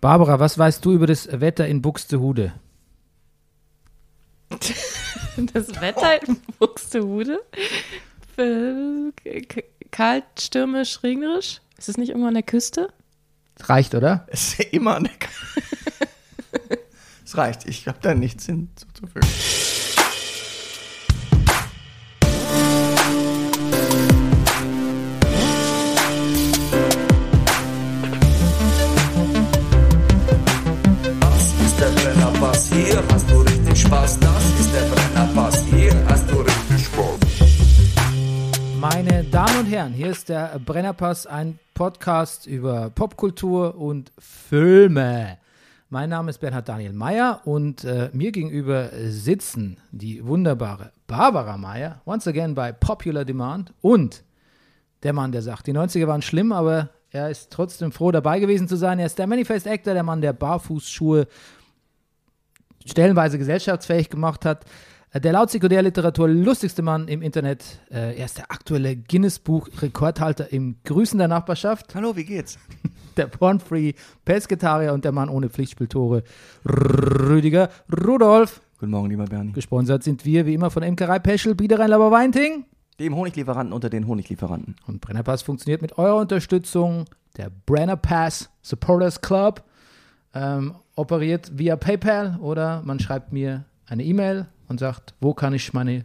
Barbara, was weißt du über das Wetter in Buxtehude? Das Wetter in Buxtehude? Äh, Kalt, stürmisch, regnerisch? Ist es nicht irgendwo an der Küste? Reicht, oder? Es ist immer an der K Es reicht, ich habe da nichts hinzuzufügen. Spaß. Das ist der Brennerpass, hier hast du richtig Spaß. Meine Damen und Herren, hier ist der Brennerpass, ein Podcast über Popkultur und Filme. Mein Name ist Bernhard Daniel Meyer und äh, mir gegenüber sitzen die wunderbare Barbara Meyer, once again bei Popular Demand und der Mann, der sagt, die 90er waren schlimm, aber er ist trotzdem froh dabei gewesen zu sein. Er ist der Manifest Actor, der Mann, der Barfußschuhe stellenweise gesellschaftsfähig gemacht hat. Äh, Der laut Sekundärliteratur lustigste Mann im Internet. Äh, Er ist der aktuelle Guinness-Buch-Rekordhalter im Grüßen der Nachbarschaft. Hallo, wie geht's? Der Pornfree Pesketarier und der Mann ohne Pflichtspieltore. Rüdiger Rudolf. Guten Morgen, lieber Bernie. Gesponsert sind wir wie immer von Imkerei Peschel, Biederein, Laberweinting. Dem Honiglieferanten unter den Honiglieferanten. Und Brennerpass funktioniert mit eurer Unterstützung. Der Brennerpass Supporters Club ähm, operiert via PayPal oder man schreibt mir eine E-Mail und sagt, wo kann ich meine,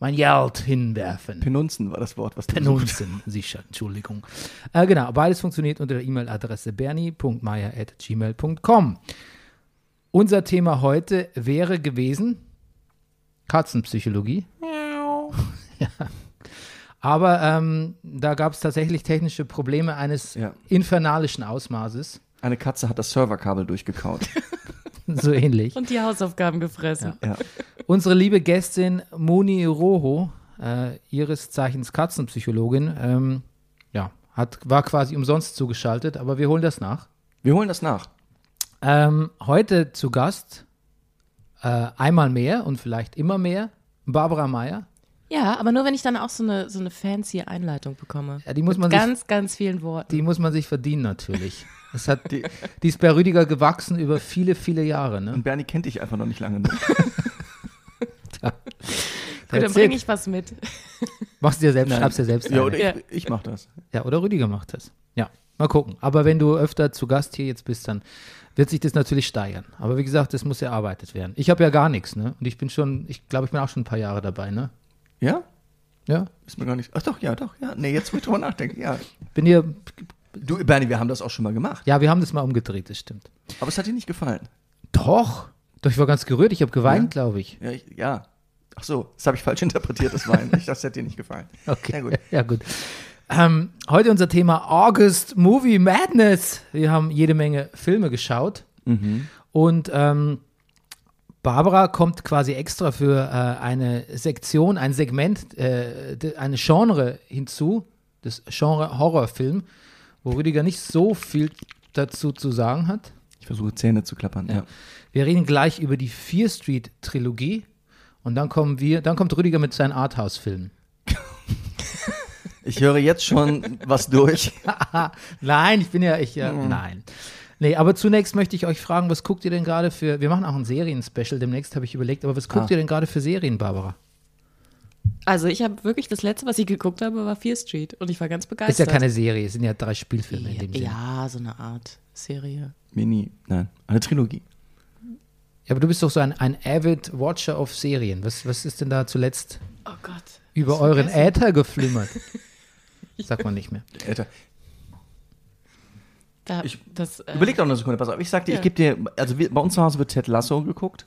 mein Geld hinwerfen? Penunzen war das Wort, was du Penunzen, sicher, Entschuldigung. Äh, genau, beides funktioniert unter der E-Mail-Adresse bernie.meier.gmail.com. Unser Thema heute wäre gewesen Katzenpsychologie. ja. Aber ähm, da gab es tatsächlich technische Probleme eines Ja. infernalischen Ausmaßes. Eine Katze hat das Serverkabel durchgekaut. So ähnlich. Und die Hausaufgaben gefressen. ja. Unsere liebe Gästin Moni Roho, äh, ihres Zeichens Katzenpsychologin, ähm, ja, hat, war quasi umsonst zugeschaltet, aber wir holen das nach. Wir holen das nach. Ähm, heute zu Gast äh, einmal mehr und vielleicht immer mehr Barbara Meyer. Ja, aber nur wenn ich dann auch so eine, so eine fancy Einleitung bekomme. Ja, die muss man Mit sich- ganz, ganz vielen Worten. Die muss man sich verdienen natürlich. Das hat die, die ist bei Rüdiger gewachsen über viele, viele Jahre. Ne? Und Bernie kennt dich einfach noch nicht lange. Ne? Gut, dann bringe ich was mit. Machst du dir selbst, Nein. schreibst dir selbst ja, eine. oder Ja. ich, ich mach das. Ja, oder Rüdiger macht das. Ja, mal gucken. Aber wenn du öfter zu Gast hier jetzt bist, dann wird sich das natürlich steigern. Aber wie gesagt, das muss erarbeitet werden. Ich habe ja gar nichts, ne? Und ich bin schon, ich glaube, ich bin auch schon ein paar Jahre dabei, ne? Ja? Ja. Ist mir gar nicht. Ach doch, ja, doch, ja. Nee, jetzt wo ich drüber nachdenke, ja. Bin hier, Du, Bernie, wir haben das auch schon mal gemacht. ja, wir haben das mal umgedreht, das stimmt. Aber es hat dir nicht gefallen. Doch. Doch, ich war ganz gerührt. Ich habe geweint, Ja? glaube ich. Ja, ich, ja. Ach so, das habe ich falsch interpretiert, das Wein. Ich, das hat dir nicht gefallen. Okay. Ja, gut. Ja, gut. Ähm, heute unser Thema August Movie Madness. Wir haben jede Menge Filme geschaut. Mhm. Und ähm, Barbara kommt quasi extra für äh, eine Sektion, ein Segment, äh, eine Genre hinzu, das Genre Horrorfilm, wo Rüdiger nicht so viel dazu zu sagen hat. Ich versuche Zähne zu klappern. Ja. Wir reden gleich über die Fear Street Trilogie und dann kommen wir, dann kommt Rüdiger mit seinen Arthouse-Filmen. Ich höre jetzt schon was durch. Nein, ich bin ja, ich, ja, nein. Nee, aber zunächst möchte ich euch fragen, was guckt ihr denn gerade für, wir machen auch ein Serien-Special demnächst, habe ich überlegt, aber was guckt Ah. ihr denn gerade für Serien, Barbara? Also ich habe wirklich, das letzte, was ich geguckt habe, war Fear Street. Und ich war ganz Ist begeistert. ja keine Serie, es sind ja drei Spielfilme in dem Sinne. ja, so eine Art Serie. Mini, nein, eine Trilogie. Ja, aber du bist doch so ein, ein avid Watcher of Serien. Was, was ist denn da zuletzt Oh Gott. über euren vergessen. Äther geflimmert? Sagt man nicht mehr. Alter, Da, Ich- das, äh, Überleg doch eine Sekunde, pass auf. Ich sag dir, Ja. ich gebe dir, also wir, bei uns zu Hause wird Ted Lasso geguckt.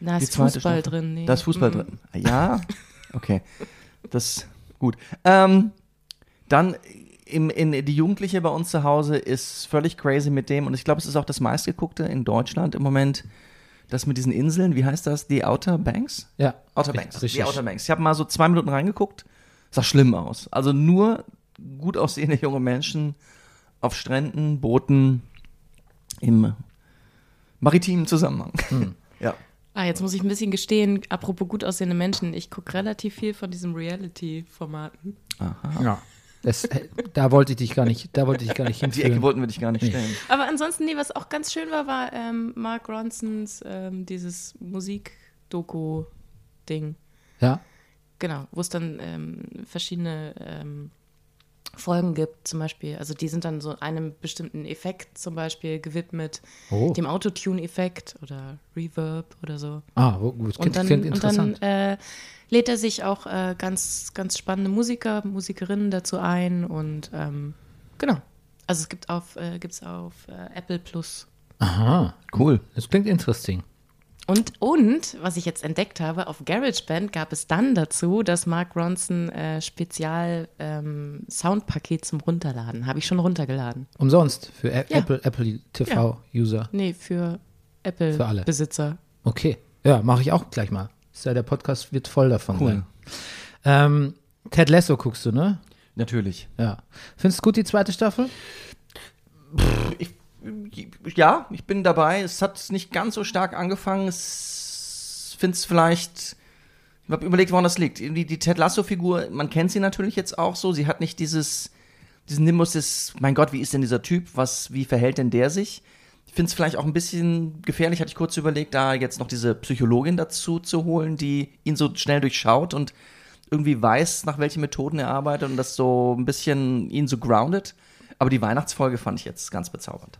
Da ist Fußball Staffel. drin. Nee. Da ist Fußball Mhm. drin. Ja, okay. Das gut. Ähm, dann im, in, die Jugendliche bei uns zu Hause ist völlig crazy mit dem und ich glaube, es ist auch das meistgeguckte in Deutschland im Moment. Das mit diesen Inseln, wie heißt das? Die Outer Banks? Ja. Outer Banks. Richtig. Die Outer Banks. Ich habe mal so zwei Minuten reingeguckt. Sah schlimm aus. Also nur gut aussehende junge Menschen auf Stränden, Booten im maritimen Zusammenhang. Ja. Ah, jetzt muss ich ein bisschen gestehen, apropos gut aussehende Menschen, ich gucke relativ viel von diesen Reality-Formaten. ja. Das, äh, da wollte ich dich gar nicht, da wollte ich gar nicht Die Ecke hinführen. wollten wir dich gar nicht Nee. stellen. Aber ansonsten, nee, was auch ganz schön war, war ähm, Mark Ronsons ähm, dieses Musik-Doku-Ding. Ja, Genau, wo es dann ähm, verschiedene ähm, Folgen gibt, zum Beispiel. Also die sind dann so einem bestimmten Effekt zum Beispiel gewidmet, Oh. dem Autotune-Effekt oder Reverb oder so. ah, oh, gut, Und klingt, dann, klingt und dann interessant. äh, lädt er sich auch äh, ganz, ganz spannende Musiker, Musikerinnen dazu ein und ähm, genau. Also es gibt auf, äh, gibt's auf äh, Apple Plus. Aha, Cool. das klingt interesting. Und, und, was ich jetzt entdeckt habe, auf GarageBand gab es dann dazu das Mark Ronson äh, Spezial ähm, Soundpaket zum Runterladen. Habe ich schon runtergeladen. Umsonst für A Ja. Apple, Apple TV-User. Nee, für. Apple-Besitzer. Okay, ja, mache ich auch gleich mal. Ist ja, der Podcast wird voll davon Cool. sein. Ähm, Ted Lasso guckst du, ne? Natürlich. Ja. Findest du gut die zweite Staffel? Ich, ja, ich bin dabei. Es hat nicht ganz so stark angefangen. Es finde es vielleicht. Ich habe überlegt, woran das liegt. Irgendwie die Ted Lasso-Figur, man kennt sie natürlich jetzt auch so. Sie hat nicht dieses, diesen Nimbus des, mein Gott, wie ist denn dieser Typ? Was, wie verhält denn der sich? Ich finde es vielleicht auch ein bisschen gefährlich, hatte ich kurz überlegt, da jetzt noch diese Psychologin dazu zu holen, die ihn so schnell durchschaut und irgendwie weiß, nach welchen Methoden er arbeitet und das so ein bisschen ihn so grounded. Aber die Weihnachtsfolge fand ich jetzt ganz bezaubernd.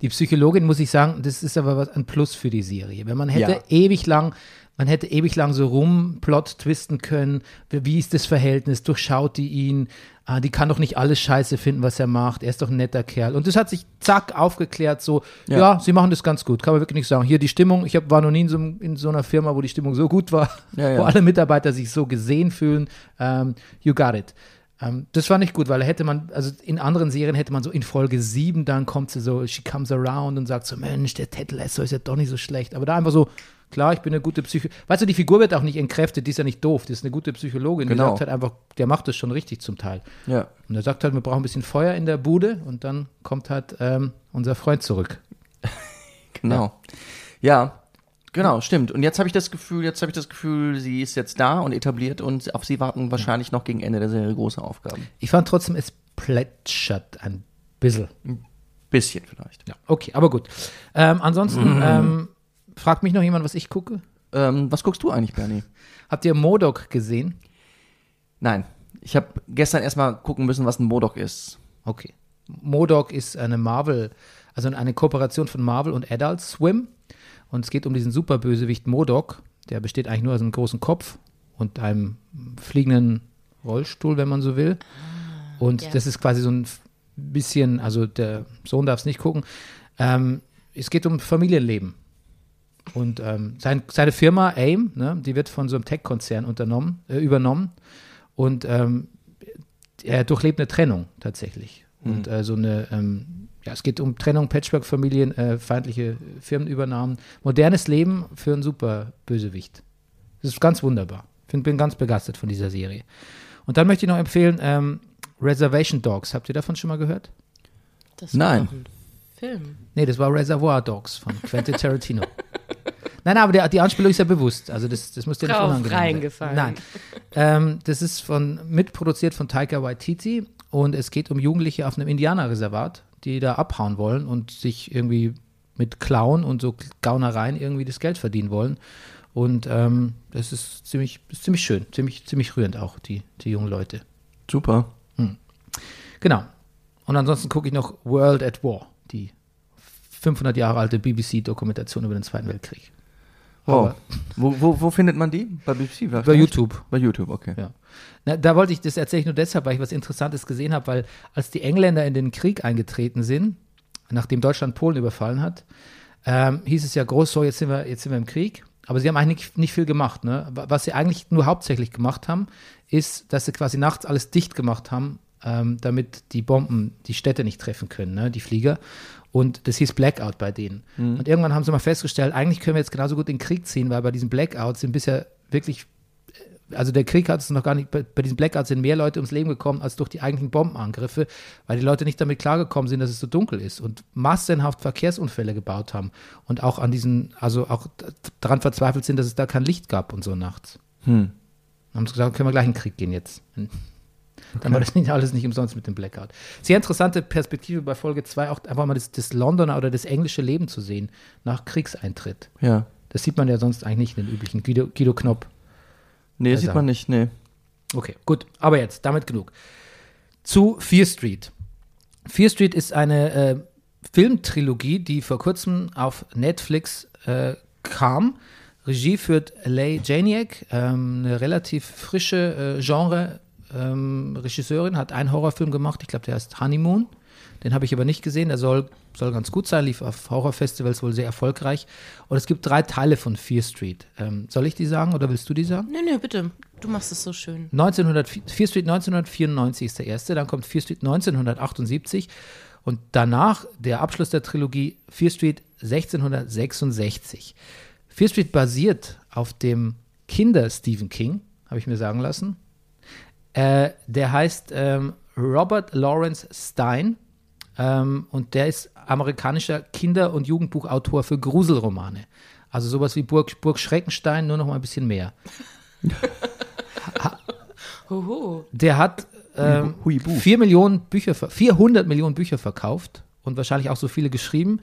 Die Psychologin, muss ich sagen, das ist aber was ein Plus für die Serie. Wenn man hätte Ja. ewig lang, man hätte ewig lang so rumplot twisten können, wie ist das Verhältnis, durchschaut die ihn, ah, die kann doch nicht alles scheiße finden, was er macht, er ist doch ein netter Kerl. Und das hat sich zack aufgeklärt, so, ja, Ja. sie machen das ganz gut, kann man wirklich nicht sagen. Hier die Stimmung, ich hab, war noch nie in so, in so einer Firma, wo die Stimmung so gut war, Ja, ja. wo alle Mitarbeiter sich so gesehen fühlen. Ähm, you got it. Ähm, das war nicht gut, weil da hätte man, also in anderen Serien hätte man so in Folge 7, dann kommt sie so, she comes around und sagt so, Mensch, der Ted Lasso ist ja doch nicht so schlecht. Aber da einfach so, klar, ich bin eine gute Psycho. Weißt du, die Figur wird auch nicht entkräftet, die ist ja nicht doof, die ist eine gute Psychologin. Die Genau. sagt halt einfach, der macht das schon richtig zum Teil. Ja. Und er sagt halt, wir brauchen ein bisschen Feuer in der Bude und dann kommt halt ähm, unser Freund zurück. Genau. Ja, genau, stimmt. Und jetzt habe ich das Gefühl, jetzt habe ich das Gefühl, sie ist jetzt da und etabliert und auf sie warten wahrscheinlich noch gegen Ende der Serie große Aufgaben. Ich fand trotzdem, es plätschert ein bisschen. Bisschen vielleicht. Ja, okay, aber gut. Ähm, ansonsten ähm, fragt mich noch jemand, was ich gucke. Ähm, was guckst du eigentlich, Bernie? Habt ihr Modok gesehen? Nein. Ich habe gestern erstmal gucken müssen, was ein Modok ist. Okay. Modok ist eine Marvel, also eine Kooperation von Marvel und Adult Swim. Und es geht um diesen Superbösewicht Modok. Der besteht eigentlich nur aus einem großen Kopf und einem fliegenden Rollstuhl, wenn man so will. Und ja. das ist quasi so ein bisschen, also der Sohn darf es nicht gucken. Ähm, es geht um Familienleben. Und ähm, sein, seine Firma AIM, ne, die wird von so einem Tech-Konzern unternommen, äh, übernommen. Und ähm, er durchlebt eine Trennung tatsächlich. Und äh, so eine, ähm, ja, es geht um Trennung, Patchwork-Familien, äh, feindliche Firmenübernahmen. Modernes Leben für einen super Bösewicht. Das ist ganz wunderbar. Ich bin ganz begeistert von dieser Serie. Und dann möchte ich noch empfehlen, ähm, Reservation Dogs. Habt ihr davon schon mal gehört? Das Nein. Film. Nee, das war Reservoir Dogs von Quentin Tarantino. Nein, aber der, die Anspielung ist ja bewusst. Also das, das muss dir nicht Drauf unangenehm sein. reingefallen. Nein. Ähm, das ist von, mitproduziert von Taika Waititi und es geht um Jugendliche auf einem Indianerreservat, die da abhauen wollen und sich irgendwie mit Klauen und so Gaunereien irgendwie das Geld verdienen wollen. Und ähm, das ist ziemlich, ist ziemlich schön, ziemlich, ziemlich rührend auch, die, die jungen Leute. Super. Genau. Und ansonsten gucke ich noch World at War, die 500 Jahre alte BBC-Dokumentation über den Zweiten Weltkrieg. Wow. Aber- Wo, wo, wo findet man die? Bei BBC? Bei? YouTube. Bei YouTube, okay. Ja. Na, da wollte ich, das erzähle ich nur deshalb, weil ich was Interessantes gesehen habe, weil als die Engländer in den Krieg eingetreten sind, nachdem Deutschland Polen überfallen hat, ähm, hieß es ja groß, so jetzt sind wir, jetzt sind wir im Krieg. Aber sie haben eigentlich nicht, nicht viel gemacht. Ne? Was sie eigentlich nur hauptsächlich gemacht haben, ist, dass sie quasi nachts alles dicht gemacht haben, ähm, damit die Bomben die Städte nicht treffen können, ne? die Flieger. Und das hieß Blackout bei denen. Und irgendwann haben sie mal festgestellt, eigentlich können wir jetzt genauso gut in den Krieg ziehen, weil bei diesen Blackouts sind bisher wirklich also der Krieg hat es noch gar nicht, bei, bei diesen Blackouts sind mehr Leute ums Leben gekommen als durch die eigentlichen Bombenangriffe, weil die Leute nicht damit klargekommen sind, dass es so dunkel ist und massenhaft Verkehrsunfälle gebaut haben und auch an diesen, also auch daran verzweifelt sind, dass es da kein Licht gab und so nachts. Hm. Dann haben sie gesagt, können wir gleich in den Krieg gehen jetzt. Dann war das nicht alles nicht umsonst mit dem Blackout. Sehr interessante Perspektive bei Folge 2, auch einfach mal das, das Londoner oder das englische Leben zu sehen nach Kriegseintritt. Ja. Das sieht man ja sonst eigentlich nicht in den üblichen. Guido, Guido Knopp. Nee, Also- sieht man nicht, nee. Okay, gut. Aber jetzt, damit genug. Zu Fear Street. Fear Street ist eine äh, Filmtrilogie, die vor kurzem auf Netflix äh, kam. Regie führt Leigh Janiak, ähm, eine relativ frische äh, Genre-Regisseurin, hat einen Horrorfilm gemacht, ich glaube, der heißt Honeymoon. Den habe ich aber nicht gesehen, der soll, soll ganz gut sein, lief auf Horrorfestivals wohl sehr erfolgreich. Und es gibt drei Teile von Fear Street. Ähm, soll ich die sagen oder willst du die sagen? Nö, nö, bitte. Du machst es so schön. 1900, Fear Street 1994 ist der erste, dann kommt Fear Street 1978 und danach der Abschluss der Trilogie Fear Street 1666. Fear Street basiert auf dem Kinder Stephen King, habe ich mir sagen lassen. Äh, der heißt ähm, Robert Lawrence Stein ähm, und der ist amerikanischer Kinder- und Jugendbuchautor für Gruselromane. Also sowas wie Burg, Burg Schreckenstein, nur noch mal ein bisschen mehr. Der hat ähm, Huibu. 4 Millionen Bücher, ver- 400 Millionen Bücher verkauft und wahrscheinlich auch so viele geschrieben.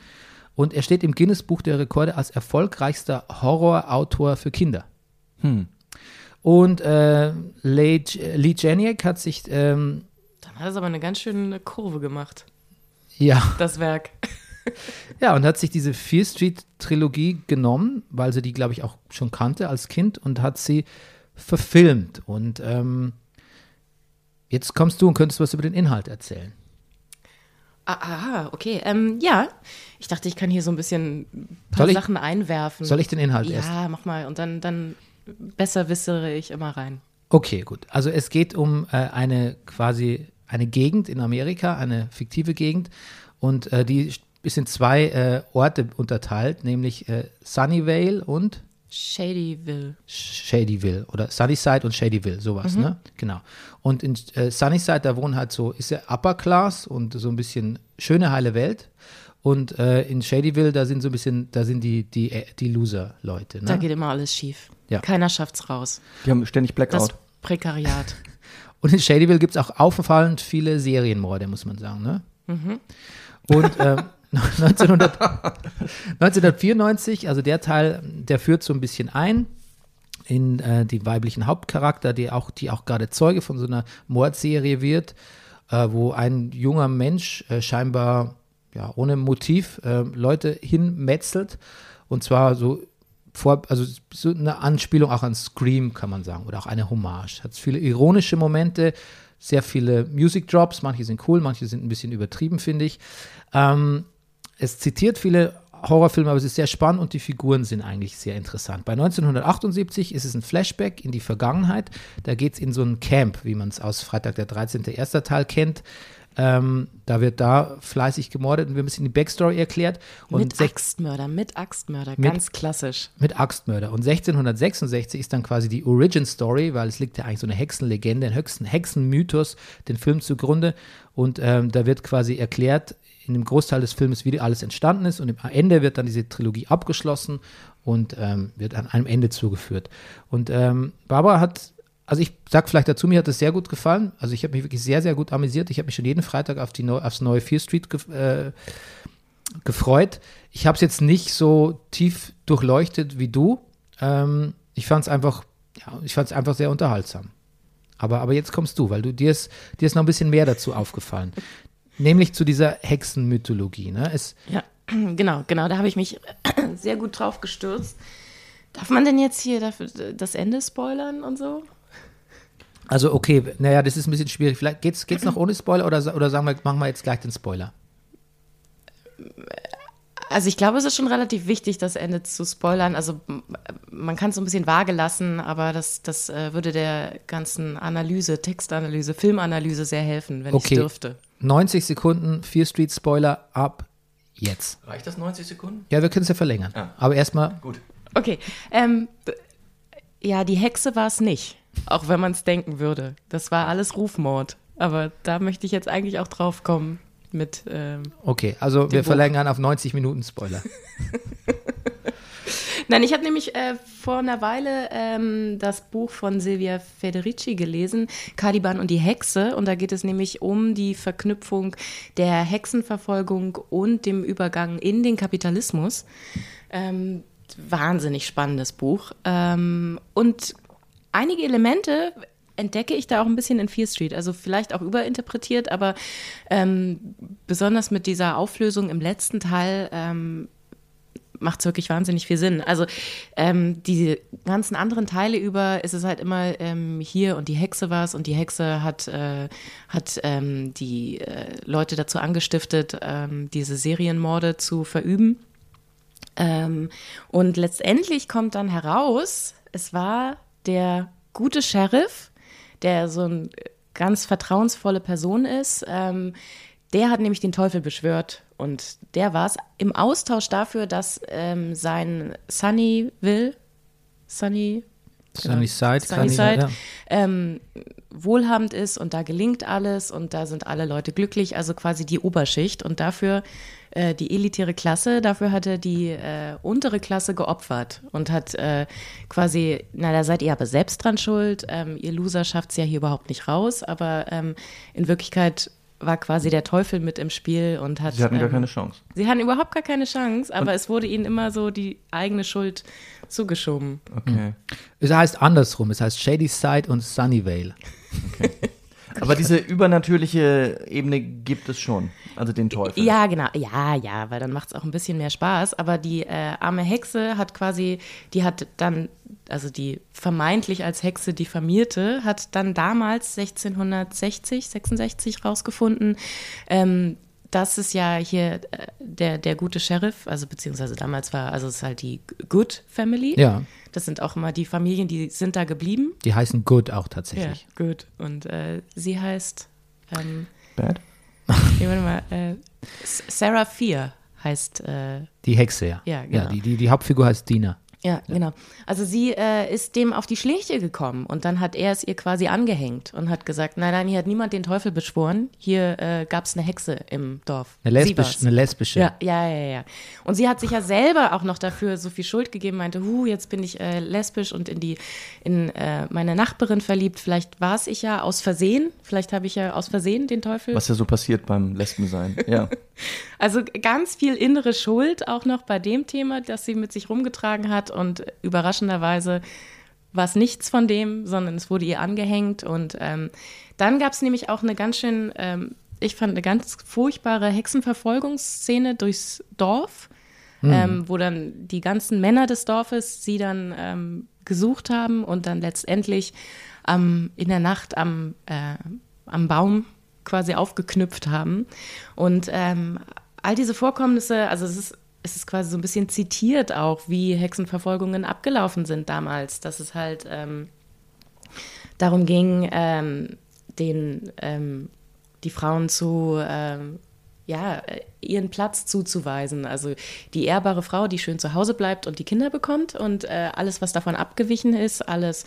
Und er steht im Guinness-Buch der Rekorde als erfolgreichster Horrorautor für Kinder. Und äh, Lee, Lee Janiak hat sich, ähm, Dann hat es aber eine ganz schöne Kurve gemacht, ja, das Werk. ja, und hat sich diese Fear Street Trilogie genommen, weil sie die, glaube ich, auch schon kannte als Kind und hat sie verfilmt. Und ähm, jetzt kommst du und könntest was über den Inhalt erzählen. Ah, aha, okay. Ähm, ja, ich dachte, ich kann hier so ein bisschen ein paar ich- Sachen einwerfen. Soll ich den Inhalt Ja, erst? mach mal. Und dann, dann besser wissere ich immer rein. Okay, gut. Also es geht um äh, eine quasi eine Gegend in Amerika, eine fiktive Gegend und äh, die ist in zwei äh, Orte unterteilt, nämlich äh, Sunnyvale und Shadyville. Shadyville oder Sunnyside und Shadyville, sowas, ne? Genau. Und in äh, Sunnyside, da wohnen halt so, ist ja Upper Class und so ein bisschen schöne, heile Welt. Und äh, in Shadyville, da sind so ein bisschen, da sind die, die, äh, die Loser-Leute. Ne? Da geht immer alles schief. Ja. Keiner schafft's raus. Die haben ständig Das Blackout. Prekariat. Und in Shadyville gibt es auch auffallend viele Serienmorde, muss man sagen. Ne? Und ähm, 1900, 1994, also der Teil, der führt so ein bisschen ein in äh, die weiblichen Hauptcharakter, die auch, die auch gerade Zeuge von so einer Mordserie wird, äh, wo ein junger Mensch äh, scheinbar ja, ohne Motiv äh, Leute hinmetzelt. Und zwar so vor, also so eine Anspielung auch an Scream, kann man sagen, oder auch eine Hommage. Hat viele ironische Momente, sehr viele Music Drops, manche sind cool, manche sind ein bisschen übertrieben, finde ich. Ähm, es zitiert viele Horrorfilme, aber es ist sehr spannend und die Figuren sind eigentlich sehr interessant. Bei 1978 ist es ein Flashback in die Vergangenheit. Da geht es in so ein Camp, wie man es aus Freitag der 13. erster Teil kennt. Ähm, da wird da fleißig gemordet und wir bisschen die Backstory erklärt. Und mit Axtmörder, mit Axtmörder. Mit- Ganz klassisch. mit Axtmörder. Und 1666 ist dann quasi die Origin Story, weil es liegt ja eigentlich so eine Hexenlegende, ein Hexen Hexenmythos, den Film zugrunde. Und ähm, da wird quasi erklärt in dem Großteil des Films, wie alles entstanden ist. Und am Ende wird dann diese Trilogie abgeschlossen und ähm, wird an einem Ende zugeführt. Und ähm, Barbara hat, also ich sag vielleicht dazu, mir hat das sehr gut gefallen. Also ich habe mich wirklich sehr, sehr gut amüsiert. Ich habe mich schon jeden Freitag auf die neu, aufs neue Fear Street gef äh, gefreut. Ich habe es jetzt nicht so tief durchleuchtet wie du. Ähm, ich fand es einfach, ja, ich fand es einfach sehr unterhaltsam. Aber, aber jetzt kommst du, weil du dir ist, dir ist noch ein bisschen mehr dazu aufgefallen. Nämlich zu dieser Hexenmythologie. Ne? Es, Ja, genau, genau. Da habe ich mich sehr gut drauf gestürzt. Darf man denn jetzt hier dafür, das Ende spoilern und so? Also okay, naja, das ist ein bisschen schwierig. Vielleicht geht's, geht's noch ohne Spoiler oder, oder sagen wir, machen wir jetzt gleich den Spoiler. Also ich glaube, es ist schon relativ wichtig, das Ende zu spoilern. Also man kann es so ein bisschen vage lassen, aber das, das äh, würde der ganzen Analyse, Textanalyse, Filmanalyse sehr helfen, wenn Okay. ich dürfte. 90 Sekunden, Fear Street Spoiler ab jetzt. Reicht das 90 Sekunden? Ja, wir können es ja verlängern. Ah. Aber erstmal, Gut. Okay, ähm, ja, die Hexe war es nicht, auch wenn man es denken würde. Das war alles Rufmord. Aber da möchte ich jetzt eigentlich auch drauf kommen mit, ähm, okay, also wir Buch. verlängern auf 90 Minuten Spoiler. Nein, ich habe nämlich äh, vor einer Weile ähm, das Buch von Silvia Federici gelesen, Caliban und die Hexe. Und da geht es nämlich um die Verknüpfung der Hexenverfolgung und dem Übergang in den Kapitalismus. Ähm, wahnsinnig spannendes Buch. Ähm, und einige Elemente entdecke ich da auch ein bisschen in Fear Street. Also vielleicht auch überinterpretiert, aber ähm, besonders mit dieser Auflösung im letzten Teil ähm, macht es wirklich wahnsinnig viel Sinn. Also ähm, die ganzen anderen Teile über ist es halt immer ähm, hier und die Hexe war es und die Hexe hat, äh, hat ähm, die äh, Leute dazu angestiftet, ähm, diese Serienmorde zu verüben. Und letztendlich kommt dann heraus, es war der gute Sheriff, der so eine ganz vertrauensvolle Person ist. Ähm, der hat nämlich den Teufel beschwört und der war es im Austausch dafür, dass ähm, sein Sunny will, Sunny, Sunny Side, Sunny Sunny Side ja. ähm, wohlhabend ist und da gelingt alles und da sind alle Leute glücklich, also quasi die Oberschicht und dafür äh, die elitäre Klasse, dafür hat er die äh, untere Klasse geopfert und hat äh, quasi, na, da seid ihr aber selbst dran schuld, ähm, ihr Loser schafft es ja hier überhaupt nicht raus, aber ähm, in Wirklichkeit war quasi der Teufel mit im Spiel und hat. Sie hatten gar ähm, keine Chance. Sie hatten überhaupt gar keine Chance, aber es wurde ihnen immer so die eigene Schuld zugeschoben. Okay. Es heißt andersrum, es heißt Shady Side und Sunnyvale. Aber diese übernatürliche Ebene gibt es schon. Also den Teufel. Ja, genau. Ja, ja, weil dann macht es auch ein bisschen mehr Spaß. Aber die äh, arme Hexe hat quasi, die hat dann, also die vermeintlich als Hexe diffamierte, hat dann damals 1660, 66 rausgefunden, ähm, dass es ja hier äh, der, der gute Sheriff, also beziehungsweise damals war, also es ist halt die Good Family. Ja, Das sind auch immer die Familien, die sind da geblieben. die heißen Good auch tatsächlich. Ja, Good. Und äh, sie heißt, ähm, Bad? nee, warte mal, äh, Sarah Fear heißt, äh, Die Hexe, ja. Ja, genau. die, die, die Hauptfigur heißt Dina. Ja, genau. Also sie äh, ist dem auf die Schläge gekommen und dann hat er es ihr quasi angehängt und hat gesagt, nein, nein, hier hat niemand den Teufel beschworen, hier äh, gab es eine Hexe im Dorf. Eine, lesbisch, eine lesbische. Ja, ja, ja, ja. Und sie hat sich ja selber auch noch dafür so viel Schuld gegeben, meinte, hu, jetzt bin ich äh, lesbisch und in die in äh, meine Nachbarin verliebt. Vielleicht war es ich ja aus Versehen. Vielleicht habe ich ja aus Versehen den Teufel. Was ja so passiert beim Lesbensein. Ja. Also ganz viel innere Schuld auch noch bei dem Thema, das sie mit sich rumgetragen hat und überraschenderweise war es nichts von dem, sondern es wurde ihr angehängt und ähm, dann gab es nämlich auch eine ganz schön, ähm, ich fand eine ganz furchtbare Hexenverfolgungsszene durchs Dorf, ähm, wo dann die ganzen Männer des Dorfes sie dann ähm, gesucht haben und dann letztendlich in der Nacht am, äh, am Baum quasi aufgeknüpft haben. Und ähm, all diese Vorkommnisse, also es ist, es ist quasi so ein bisschen zitiert auch, wie Hexenverfolgungen abgelaufen sind damals, dass es halt ähm, darum ging, ähm, den, ähm, die Frauen zu, ähm, ja, äh, ihren Platz zuzuweisen. Also die ehrbare Frau, die schön zu Hause bleibt und die Kinder bekommt und äh, alles, was davon abgewichen ist, alles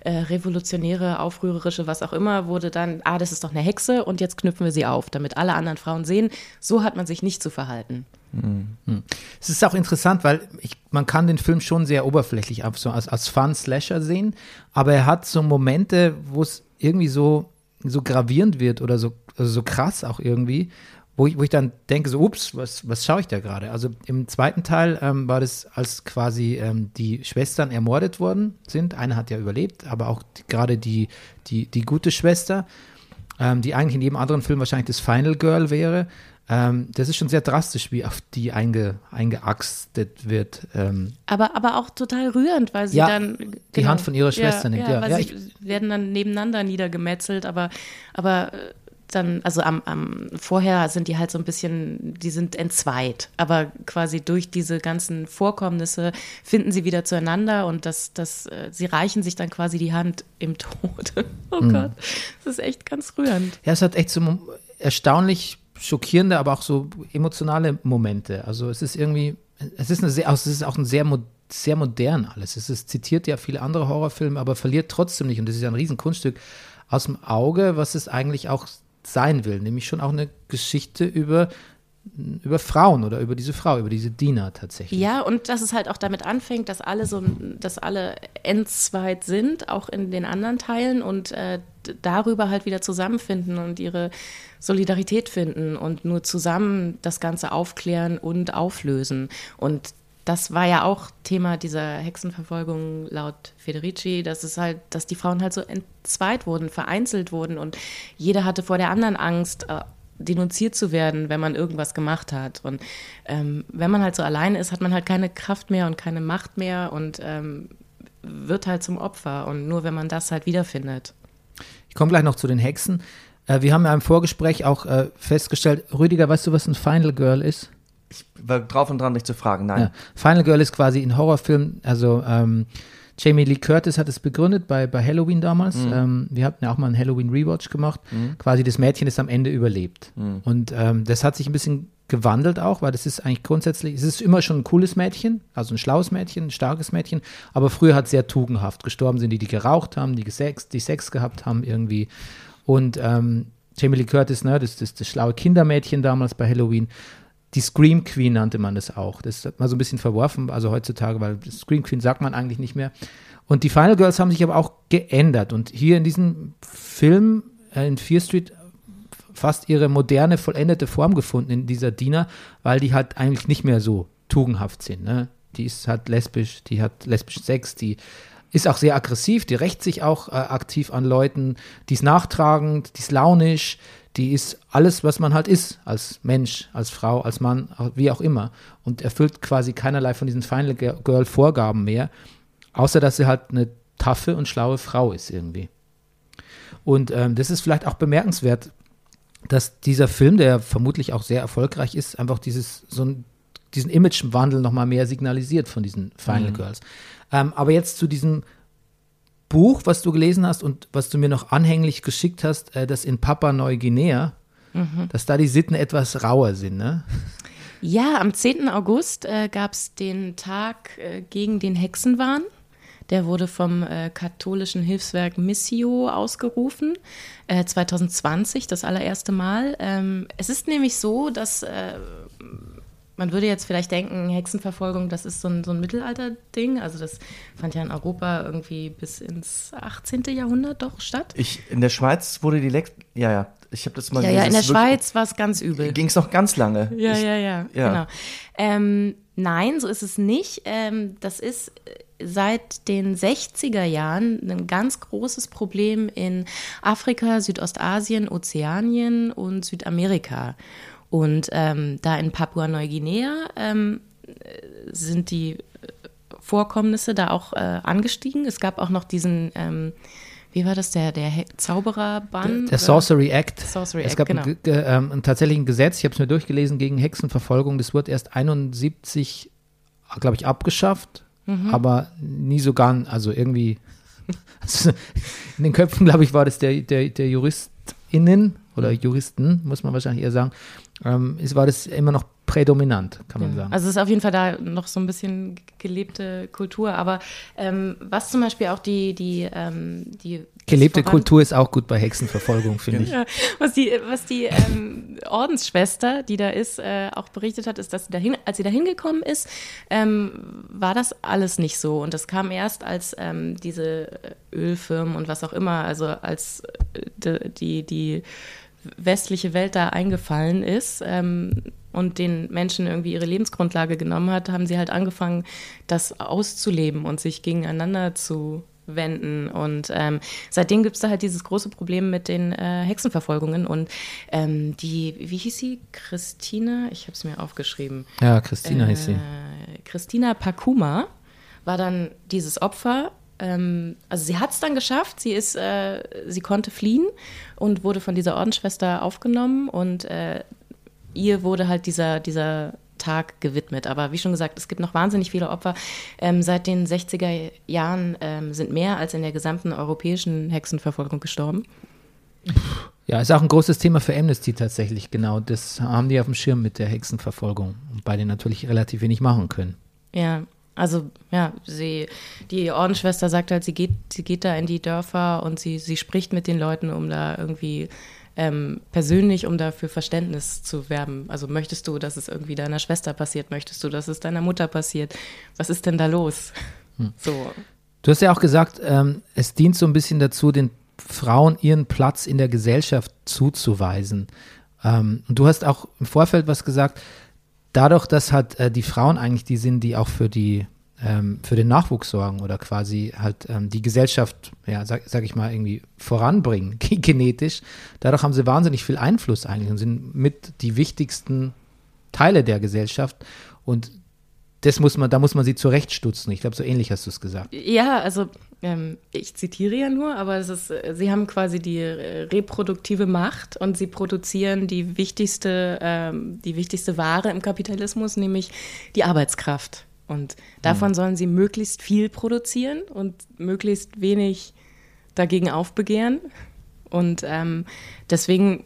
äh, revolutionäre, aufrührerische, was auch immer, wurde dann, ah, das ist doch eine Hexe und jetzt knüpfen wir sie auf, damit alle anderen Frauen sehen, so hat man sich nicht zu verhalten. Es ist auch interessant, weil ich, man kann den Film schon sehr oberflächlich so als, als Fun-Slasher sehen, aber er hat so Momente, wo es irgendwie so, so gravierend wird oder so, also so krass auch irgendwie, wo ich, wo ich dann denke, so, ups, was, was schaue ich da gerade? Also im zweiten Teil ähm, war das, als quasi ähm, die Schwestern ermordet worden sind. Eine hat ja überlebt, aber auch gerade die, die, die gute Schwester, ähm, die eigentlich in jedem anderen Film wahrscheinlich das Final Girl wäre. Ähm, das ist schon sehr drastisch, wie auf die einge, eingeaxtet wird. Ähm, Aber, aber auch total rührend, weil sie Ja, dann die Hand von ihrer Schwester nimmt, ja. weil Ja, sie werden dann nebeneinander niedergemetzelt, aber, aber äh, dann, also am, am vorher sind die halt so ein bisschen, die sind entzweit, aber quasi durch diese ganzen Vorkommnisse finden sie wieder zueinander und das, das, äh, sie reichen sich dann quasi die Hand im Tod. oh Mhm. Gott, das ist echt ganz rührend. Ja, es hat echt so erstaunlich schockierende, aber auch so emotionale Momente. Also es ist irgendwie, es ist, eine sehr, also es ist auch ein sehr, sehr modern alles. Es ist, zitiert ja viele andere Horrorfilme, aber verliert trotzdem nicht, und das ist ja ein Riesenkunststück, aus dem Auge, was es eigentlich auch sein will. Nämlich schon auch eine Geschichte über über Frauen oder über diese Frau, über diese Diener tatsächlich. Ja, und dass es halt auch damit anfängt, dass alle so, dass alle endzweit sind, auch in den anderen Teilen und äh, darüber halt wieder zusammenfinden und ihre Solidarität finden und nur zusammen das Ganze aufklären und auflösen. Und das war ja auch Thema dieser Hexenverfolgung laut Federici, dass es halt, dass die Frauen halt so entzweit wurden, vereinzelt wurden und jeder hatte vor der anderen Angst, äh, denunziert zu werden, wenn man irgendwas gemacht hat. Und ähm, wenn man halt so alleine ist, hat man halt keine Kraft mehr und keine Macht mehr und ähm, wird halt zum Opfer. Und nur wenn man das halt wiederfindet. Ich komme gleich noch zu den Hexen. Äh, wir haben ja im Vorgespräch auch äh, festgestellt, Rüdiger, weißt du, was ein Final Girl ist? Ich war drauf und dran, dich zu fragen. Nein. Ja. Final Girl ist quasi ein Horrorfilm, also ähm, Jamie Lee Curtis hat es begründet bei, bei Halloween damals. Ähm, wir hatten ja auch mal einen Halloween Rewatch gemacht. Quasi das Mädchen ist am Ende überlebt. Und ähm, das hat sich ein bisschen gewandelt auch, weil das ist eigentlich grundsätzlich, es ist immer schon ein cooles Mädchen, also ein schlaues Mädchen, ein starkes Mädchen, aber früher hat es sehr tugendhaft. Gestorben sind die, die geraucht haben, die Sex, die Sex gehabt haben irgendwie. Und ähm, Jamie Lee Curtis, ne, das, das, das schlaue Kindermädchen damals bei Halloween, die Scream Queen nannte man das auch. Das hat man so ein bisschen verworfen, also heutzutage, weil Scream Queen sagt man eigentlich nicht mehr. Und die Final Girls haben sich aber auch geändert. Und hier in diesem Film äh, in Fear Street fast ihre moderne, vollendete Form gefunden in dieser Diener, weil die halt eigentlich nicht mehr so tugendhaft sind. Ne? Die ist halt lesbisch, die hat lesbischen Sex, die ist auch sehr aggressiv, die rächt sich auch äh, aktiv an Leuten, die ist nachtragend, die ist launisch, die ist alles, was man halt ist, als Mensch, als Frau, als Mann, wie auch immer. Und erfüllt quasi keinerlei von diesen Final Girl Vorgaben mehr, außer dass sie halt eine taffe und schlaue Frau ist irgendwie. Und ähm, das ist vielleicht auch bemerkenswert, dass dieser Film, der vermutlich auch sehr erfolgreich ist, einfach dieses so ein, diesen Imagewandel noch mal mehr signalisiert von diesen Final Girls. Ähm, aber jetzt zu diesem Buch, was du gelesen hast und was du mir noch anhänglich geschickt hast, äh, das in Papua Neuguinea, dass da die Sitten etwas rauer sind, ne? Ja, am 10. August äh, gab es den Tag äh, gegen den Hexenwahn. Der wurde vom äh, katholischen Hilfswerk Missio ausgerufen, äh, 2020, das allererste Mal. Ähm, es ist nämlich so, dass äh, man würde jetzt vielleicht denken, Hexenverfolgung, das ist so ein, so ein Mittelalter-Ding. Also das fand ja in Europa irgendwie bis ins 18. Jahrhundert doch statt. Ich, in der Schweiz wurde die Lex. Ja, ja. Ich habe das mal Ja, ja, in der. Schweiz war es ganz übel. Ging es noch ganz lange. Ja, ich, ja, ja, ja. genau. Ähm, nein, so ist es nicht. Ähm, das ist äh, seit den 60er Jahren ein ganz großes Problem in Afrika, Südostasien, Ozeanien und Südamerika. Und ähm, da in Papua-Neuguinea ähm, äh, sind die äh, Vorkommnisse da auch äh, angestiegen. Es gab auch noch diesen, ähm, wie war das, der, der Zaubererbann? Der oder? Sorcery Act. Sorcery es Act, gab genau. ein, ähm, ein tatsächlichen Gesetz, ich habe es mir durchgelesen, gegen Hexenverfolgung. Das wurde erst 71, glaube ich, abgeschafft, Mhm. aber nie so ganz, also irgendwie, also in den Köpfen, glaube ich, war das der, der, der JuristInnen oder Mhm. Juristen, muss man wahrscheinlich eher sagen, ähm, es war das immer noch prädominant, kann man sagen. Also es ist auf jeden Fall da noch so ein bisschen gelebte Kultur. Aber ähm, was zum Beispiel auch die, die, ähm, die Gelebte Kultur ist auch gut bei Hexenverfolgung, finde ich. Ja, was die, was die ähm, Ordensschwester, die da ist, äh, auch berichtet hat, ist, dass sie dahin, als sie da hingekommen ist, ähm, war das alles nicht so. Und das kam erst, als ähm, diese Ölfirmen und was auch immer, also als äh, die, die westliche Welt da eingefallen ist ähm, und den Menschen irgendwie ihre Lebensgrundlage genommen hat, haben sie halt angefangen, das auszuleben und sich gegeneinander zu wenden. Und ähm, seitdem gibt es da halt dieses große Problem mit den äh, Hexenverfolgungen. Und ähm, die, wie hieß sie? Christina? Ich habe es mir aufgeschrieben. Ja, Christina hieß sie. Äh, Christina Pakuma war dann dieses Opfer. Ähm, also sie hat es dann geschafft. Sie ist, äh, sie konnte fliehen und wurde von dieser Ordensschwester aufgenommen und äh, ihr wurde halt dieser, dieser Tag gewidmet. Aber wie schon gesagt, es gibt noch wahnsinnig viele Opfer. Ähm, seit den 60er Jahren ähm, sind mehr als in der gesamten europäischen Hexenverfolgung gestorben. Ja, ist auch ein großes Thema für Amnesty tatsächlich, genau. Das haben die auf dem Schirm mit der Hexenverfolgung, bei denen natürlich relativ wenig machen können. Ja, also ja, sie, die Ordensschwester sagt halt, sie geht, sie geht da in die Dörfer und sie, sie spricht mit den Leuten, um da irgendwie ähm, persönlich, um dafür Verständnis zu werben. Also möchtest du, dass es irgendwie deiner Schwester passiert? Möchtest du, dass es deiner Mutter passiert? Was ist denn da los? Hm. So. Du hast ja auch gesagt, ähm, es dient so ein bisschen dazu, den Frauen ihren Platz in der Gesellschaft zuzuweisen. Ähm, und du hast auch im Vorfeld was gesagt, dadurch, dass halt äh, die Frauen eigentlich die sind, die auch für die ähm, für den Nachwuchs sorgen oder quasi halt ähm, die Gesellschaft, ja, sag, sag ich mal, irgendwie voranbringen, genetisch. Dadurch haben sie wahnsinnig viel Einfluss eigentlich und sind mit die wichtigsten Teile der Gesellschaft. Und das muss man, da muss man sie zurechtstutzen. Ich glaube, so ähnlich hast du es gesagt. Ja, also ähm, ich zitiere ja nur, aber es ist, äh, sie haben quasi die äh, reproduktive Macht und sie produzieren die wichtigste, ähm, die wichtigste Ware im Kapitalismus, nämlich die Arbeitskraft. Und davon mhm. sollen sie möglichst viel produzieren und möglichst wenig dagegen aufbegehren. Und ähm, deswegen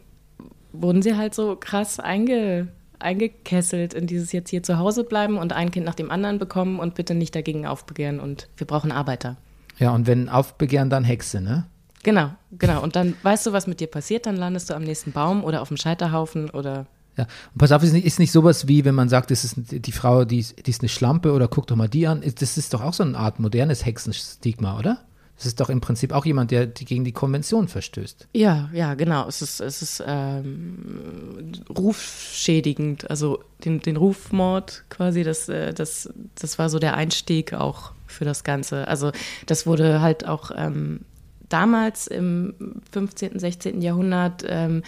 wurden sie halt so krass einge, eingekesselt in dieses jetzt hier zu Hause bleiben und ein Kind nach dem anderen bekommen und bitte nicht dagegen aufbegehren. Und wir brauchen Arbeiter. Ja, und wenn aufbegehren, dann Hexe, ne? Genau, genau. Und dann weißt du, was mit dir passiert, dann landest du am nächsten Baum oder auf dem Scheiterhaufen oder. Ja, und pass auf, ist nicht, ist nicht sowas wie, wenn man sagt, das ist die Frau, die ist, die ist eine Schlampe oder guck doch mal die an. Das ist doch auch so eine Art modernes Hexenstigma, oder? Das ist doch im Prinzip auch jemand, der die gegen die Konvention verstößt. Ja, ja, genau. Es ist, es ist ähm, rufschädigend. Also den, den Rufmord quasi, das, äh, das, das war so der Einstieg auch für das Ganze. Also das wurde halt auch ähm, damals im 15., 16. Jahrhundert ähm,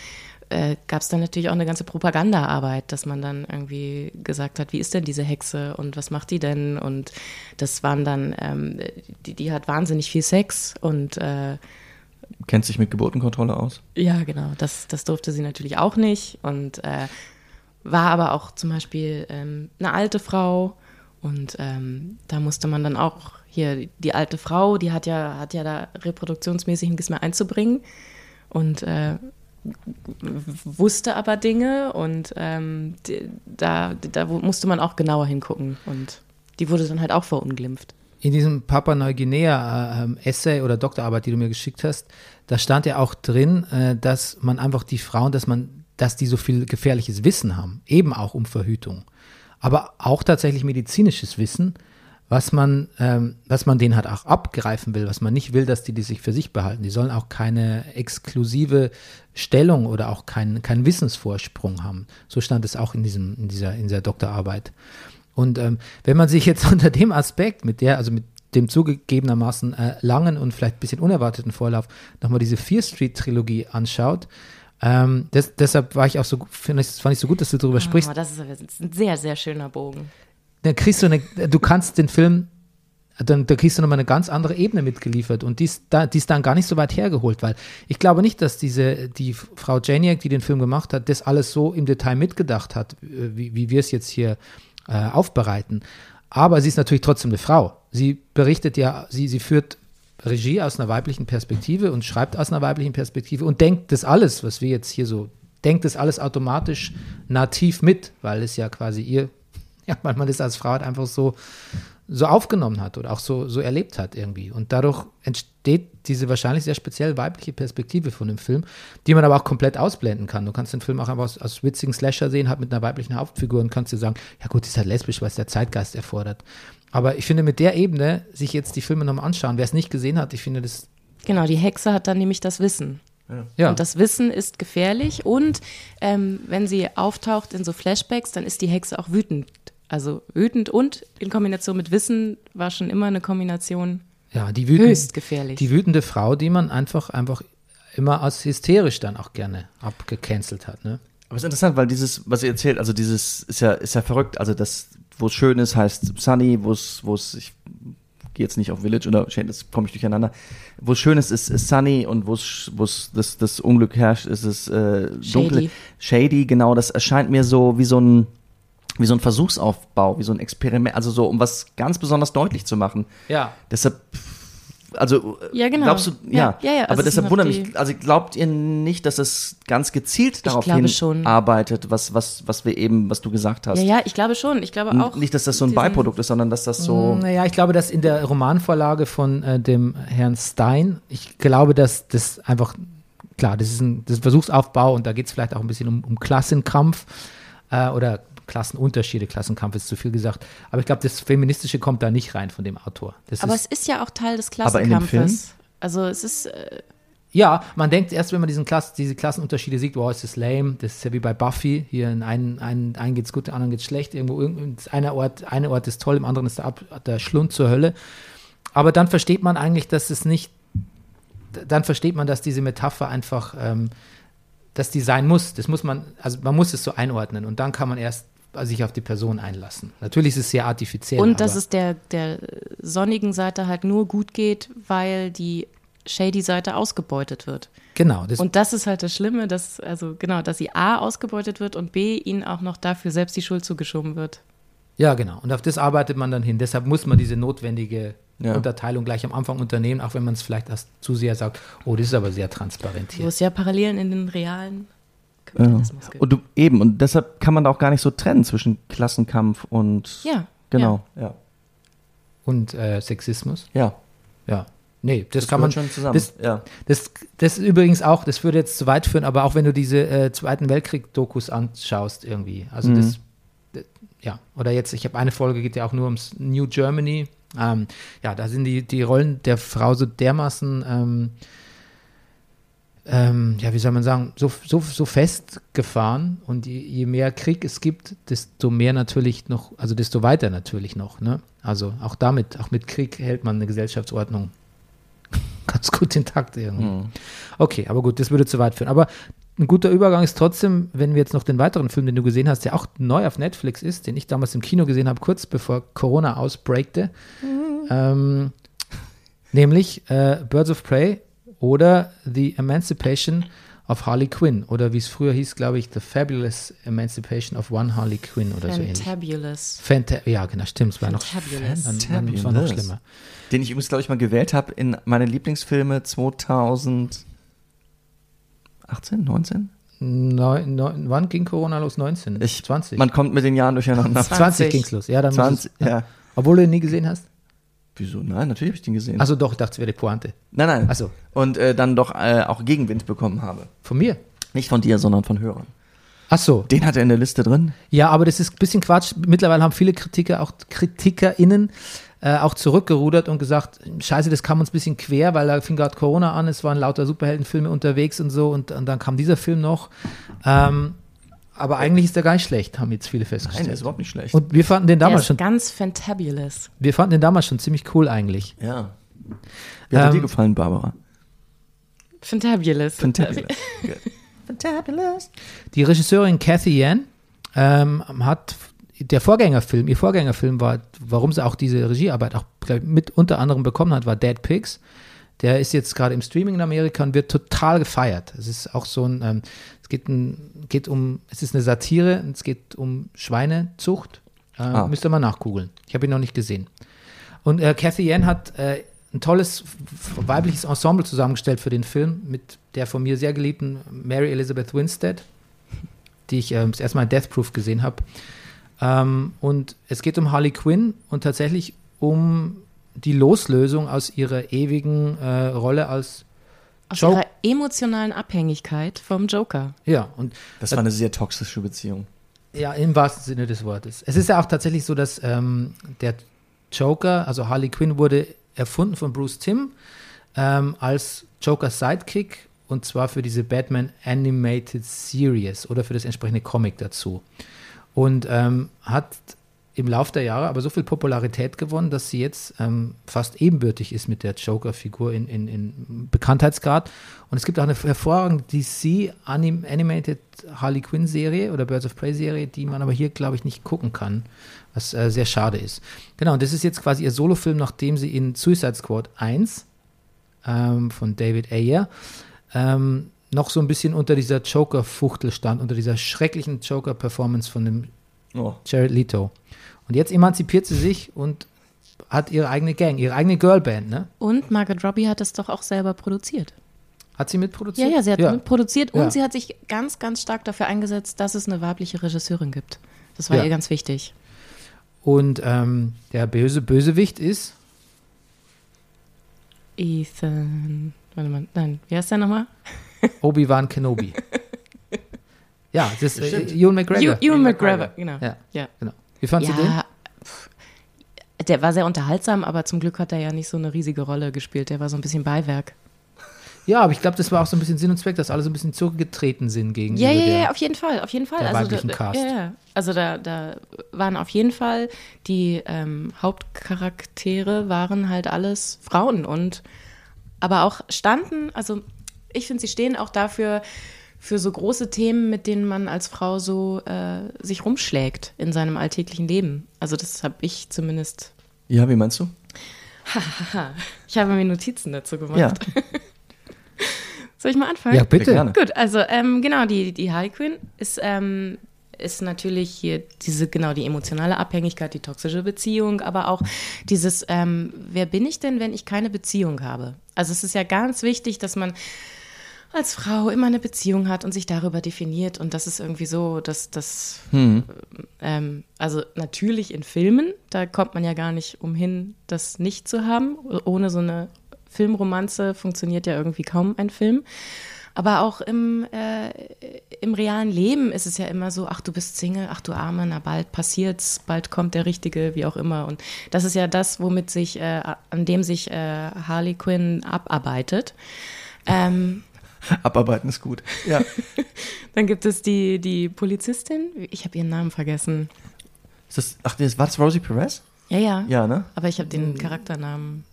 äh, gab es dann natürlich auch eine ganze Propagandaarbeit, dass man dann irgendwie gesagt hat, wie ist denn diese Hexe und was macht die denn? Und das waren dann, ähm, die, die hat wahnsinnig viel Sex und äh, kennt sich mit Geburtenkontrolle aus. Ja, genau. Das, das durfte sie natürlich auch nicht und äh, war aber auch zum Beispiel ähm, eine alte Frau und ähm, da musste man dann auch hier die alte Frau, die hat ja, hat ja da reproduktionsmäßig nichts mehr einzubringen und äh, wusste aber Dinge und ähm, die, da, da musste man auch genauer hingucken und die wurde dann halt auch verunglimpft. In diesem Papua Neuguinea äh, Essay oder Doktorarbeit, die du mir geschickt hast, da stand ja auch drin, äh, dass man einfach die Frauen, dass man, dass die so viel gefährliches Wissen haben, eben auch um Verhütung aber auch tatsächlich medizinisches Wissen, was man, ähm, was man denen halt auch abgreifen will, was man nicht will, dass die die sich für sich behalten. Die sollen auch keine exklusive Stellung oder auch keinen kein Wissensvorsprung haben. So stand es auch in, diesem, in, dieser, in dieser Doktorarbeit. Und ähm, wenn man sich jetzt unter dem Aspekt, mit der, also mit dem zugegebenermaßen äh, langen und vielleicht ein bisschen unerwarteten Vorlauf nochmal diese Fear Street Trilogie anschaut, ähm, das, deshalb war ich auch so, find ich, fand ich so gut, dass du darüber oh, sprichst. Das ist ein sehr, sehr schöner Bogen. Dann kriegst du eine, du kannst den Film, dann da kriegst du nochmal eine ganz andere Ebene mitgeliefert und die ist, da, die ist dann gar nicht so weit hergeholt, weil ich glaube nicht, dass diese, die Frau Janiak, die den Film gemacht hat, das alles so im Detail mitgedacht hat, äh, wie, wie wir es jetzt hier äh, aufbereiten. Aber sie ist natürlich trotzdem eine Frau. Sie berichtet ja, sie, sie führt Regie aus einer weiblichen Perspektive und schreibt aus einer weiblichen Perspektive und denkt das alles, was wir jetzt hier so, denkt das alles automatisch nativ mit, weil es ja quasi ihr, ja, weil man das als Frau halt einfach so, so aufgenommen hat oder auch so, so erlebt hat irgendwie. Und dadurch entsteht diese wahrscheinlich sehr speziell weibliche Perspektive von dem Film, die man aber auch komplett ausblenden kann. Du kannst den Film auch einfach aus, aus witzigen Slasher sehen, halt mit einer weiblichen Hauptfigur und kannst dir sagen, ja gut, ist halt lesbisch, was der Zeitgeist erfordert. Aber ich finde, mit der Ebene, sich jetzt die Filme nochmal anschauen, wer es nicht gesehen hat, ich finde das. Genau, die Hexe hat dann nämlich das Wissen. Ja. Und das Wissen ist gefährlich und ähm, wenn sie auftaucht in so Flashbacks, dann ist die Hexe auch wütend. Also wütend und in Kombination mit Wissen war schon immer eine Kombination ja, die wütend, höchst gefährlich. Die wütende Frau, die man einfach, einfach immer als hysterisch dann auch gerne abgecancelt hat. Ne? Aber es ist interessant, weil dieses, was ihr erzählt, also dieses ist ja, ist ja verrückt. Also das, wo es schön ist, heißt Sunny, wo es, wo es, ich gehe jetzt nicht auf Village oder jetzt komme ich durcheinander. Wo es schön ist, ist, ist Sunny und wo es, wo es das, das Unglück herrscht, ist es äh, dunkel. Shady. Shady, genau. Das erscheint mir so wie so ein, wie so ein Versuchsaufbau, wie so ein Experiment, also so, um was ganz besonders deutlich zu machen. Ja. Deshalb also ja, genau. glaubst du, ja, ja, ja, ja aber also deshalb wundert mich, also glaubt ihr nicht, dass es ganz gezielt darauf arbeitet, was, was, was wir eben, was du gesagt hast? Ja, ja, ich glaube schon. Ich glaube auch. Nicht, dass das so ein Beiprodukt ist, sondern dass das so. Mm, naja, ich glaube, dass in der Romanvorlage von äh, dem Herrn Stein, ich glaube, dass das einfach klar, das ist ein, das ist ein Versuchsaufbau und da geht es vielleicht auch ein bisschen um, um Klassenkampf äh, oder Klassenunterschiede, Klassenkampf ist zu viel gesagt. Aber ich glaube, das Feministische kommt da nicht rein von dem Autor. Das Aber ist, es ist ja auch Teil des in Klassenkampfes. Also es ist, äh, ja, man denkt erst, wenn man diesen Klass, diese Klassenunterschiede sieht, wow, ist das lame. Das ist ja wie bei Buffy. Hier in einen, einen, einen geht's gut, im anderen geht's schlecht. Irgendwo, irgend- einer Ort, eine Ort ist toll, im anderen ist der, Ab, der Schlund zur Hölle. Aber dann versteht man eigentlich, dass es nicht, dann versteht man, dass diese Metapher einfach, ähm, dass die sein muss. Das muss man, also man muss es so einordnen und dann kann man erst sich auf die Person einlassen. Natürlich ist es sehr artifiziell. und dass aber- es der, der sonnigen Seite halt nur gut geht, weil die shady Seite ausgebeutet wird. genau, das, Und das ist halt das Schlimme, dass, also genau, dass sie A ausgebeutet wird und B ihnen auch noch dafür selbst die Schuld zugeschoben wird. Ja, genau. Und auf das arbeitet man dann hin. Deshalb muss man diese notwendige Ja. Unterteilung gleich am Anfang unternehmen, auch wenn man es vielleicht erst zu sehr sagt, oh, das ist aber sehr transparent Wo hier. es ja Parallelen in den realen. Kapitalismus gibt. Und du, eben, und deshalb kann man da auch gar nicht so trennen zwischen Klassenkampf und. ja, Genau, ja. Und äh, Sexismus. Ja, Ja. Nee, das, das kann man schon zusammen. Das, ja. das, das ist übrigens auch, das würde jetzt zu weit führen, aber auch wenn du diese äh, Zweiten Weltkrieg-Dokus anschaust irgendwie. Also Mhm. das, das, ja, oder jetzt, ich habe eine Folge, geht ja auch nur ums New Germany. Ähm, ja, da sind die, die Rollen der Frau so dermaßen, ähm, ähm, ja, wie soll man sagen, so, so, so festgefahren und je, je mehr Krieg es gibt, desto mehr natürlich noch, also desto weiter natürlich noch, ne? Also auch damit, auch mit Krieg hält man eine Gesellschaftsordnung ganz gut intakt irgendwie. Mhm. Okay, aber gut, das würde zu weit führen. Aber ein guter Übergang ist trotzdem, wenn wir jetzt noch den weiteren Film, den du gesehen hast, der auch neu auf Netflix ist, den ich damals im Kino gesehen habe, kurz bevor Corona ausbreakte, ähm, nämlich äh, Birds of Prey oder The Emancipation of Harley Quinn oder wie es früher hieß, glaube ich, The Fabulous Emancipation of One Harley Quinn oder so ähnlich. Fantabulous. Fanta ja, genau, stimmt, es war noch, Fantabulous. dann, dann, es war noch Fantabulous. schlimmer. Den ich übrigens, glaube ich, mal gewählt habe in meine Lieblingsfilme 2018, 19? Neun, neun, wann ging Corona los? 19? Ich, 20? Man kommt mit den Jahren durcheinander. 20 20 ging es los. Ja, dann 20, muss es, ja. Obwohl du ihn nie gesehen hast? Wieso? Nein, natürlich habe ich den gesehen. Also doch, ich dachte, es wäre die Pointe. nein, nein. Achso, Und äh, dann doch äh, auch Gegenwind bekommen habe. von mir. Nicht von dir, sondern von Hörern. Achso, Den hat er in der Liste drin. ja, aber das ist ein bisschen Quatsch. Mittlerweile haben viele Kritiker, auch KritikerInnen, äh, auch zurückgerudert und gesagt, scheiße, das kam uns ein bisschen quer, weil da fing gerade Corona an, es waren lauter Superheldenfilme unterwegs und so und, und dann kam dieser Film noch. Ähm, aber eigentlich ist der gar nicht schlecht, haben jetzt viele Nein, der festgestellt. ist überhaupt nicht schlecht. und wir fanden den Der damals ist schon, ganz fantabulous. wir fanden den damals schon ziemlich cool eigentlich. ja. Wie hat Ähm, dir gefallen, Barbara? Fantabulous. Fantabulous. Fantabulous. Die Regisseurin Cathy Yan ähm, hat der Vorgängerfilm, ihr Vorgängerfilm war, warum sie auch diese Regiearbeit auch mit unter anderem bekommen hat, war Dead Pigs. Der ist jetzt gerade im Streaming in Amerika und wird total gefeiert. Es ist auch so ein, ähm, es geht, ein, geht um, es ist eine Satire, und es geht um Schweinezucht. Äh, Ah. Müsst ihr mal nachgoogeln. Ich habe ihn noch nicht gesehen. Und äh, Cathy Yan hat äh, ein tolles weibliches Ensemble zusammengestellt für den Film mit der von mir sehr geliebten Mary Elizabeth Winstead, die ich ähm, das erste Mal in Death Proof gesehen habe. Ähm, und es geht um Harley Quinn und tatsächlich um die Loslösung aus ihrer ewigen äh, Rolle als Aus Joke. ihrer emotionalen Abhängigkeit vom Joker. ja und Das war eine sehr toxische Beziehung. Ja, im wahrsten Sinne des Wortes. Es ist ja auch tatsächlich so, dass ähm, der Joker, also Harley Quinn, wurde erfunden von Bruce Timm ähm, als Jokers Sidekick und zwar für diese Batman Animated Series oder für das entsprechende Comic dazu. Und ähm, hat im Lauf der Jahre aber so viel Popularität gewonnen, dass sie jetzt ähm, fast ebenbürtig ist mit der Joker-Figur in, in, in Bekanntheitsgrad. Und es gibt auch eine hervorragende DC Anim Animated Harley Quinn Serie oder Birds of Prey Serie, die man aber hier, glaube ich, nicht gucken kann, was äh, sehr schade ist. Genau, und das ist jetzt quasi ihr Solofilm, nachdem sie in Suicide Squad 1 ähm, von David Ayer ähm, noch so ein bisschen unter dieser Joker-Fuchtel stand, unter dieser schrecklichen Joker-Performance von dem Oh. Jared Leto. Und jetzt emanzipiert sie sich und hat ihre eigene Gang, ihre eigene Girlband, ne? Und Margaret Robbie hat es doch auch selber produziert. Hat sie Ja, mitproduziert? ja, sie hat mitproduziert und Ja. sie hat sich ganz, ganz stark dafür eingesetzt, dass es eine weibliche Regisseurin gibt. Das war Ja. ihr ganz wichtig. Und ähm, der böse Bösewicht ist Ethan. Warte mal, nein, wie heißt der nochmal? Obi-Wan Kenobi. Ja, das ist äh, Ewan McGregor. Ewan McGregor. genau. ja, Ja. genau. Wie fandst du den? Ja, der war sehr unterhaltsam, aber zum Glück hat er ja nicht so eine riesige Rolle gespielt. Der war so ein bisschen Beiwerk. Ja, aber ich glaube, das war auch so ein bisschen Sinn und Zweck, dass alle so ein bisschen zurückgetreten sind gegenüber Ja, ja, ja, auf jeden Fall, auf jeden Fall. der also, da, Cast. Ja, ja. Also da, da waren auf jeden Fall die ähm, Hauptcharaktere waren halt alles Frauen und aber auch standen, also ich finde, sie stehen auch dafür für so große Themen, mit denen man als Frau so äh, sich rumschlägt in seinem alltäglichen Leben. Also das habe ich zumindest. Ja, wie meinst du? Ich habe mir Notizen dazu gemacht. Ja. Soll ich mal anfangen? Ja, bitte. Gerne. Gut, also ähm, genau, die, die Quinn ist, ähm, ist natürlich hier diese, genau, die emotionale Abhängigkeit, die toxische Beziehung, aber auch dieses, ähm, wer bin ich denn, wenn ich keine Beziehung habe? Also es ist ja ganz wichtig, dass man als Frau immer eine Beziehung hat und sich darüber definiert und das ist irgendwie so, dass das, ähm, also natürlich in Filmen, da kommt man ja gar nicht umhin, das nicht zu haben. Ohne so eine Filmromanze funktioniert ja irgendwie kaum ein Film. Aber auch im, äh, im realen Leben ist es ja immer so, ach, du bist Single, ach du Arme, na bald passiert's, bald kommt der Richtige, wie auch immer. Und das ist ja das, womit sich, äh, an dem sich äh, Harley Quinn abarbeitet. Ähm, Abarbeiten ist gut. Ja. dann gibt es die, die Polizistin, ich habe ihren Namen vergessen. Ist das, ach, das war das Rosie Perez? Ja, ja. Ja, ne? Aber ich habe den Charakternamen.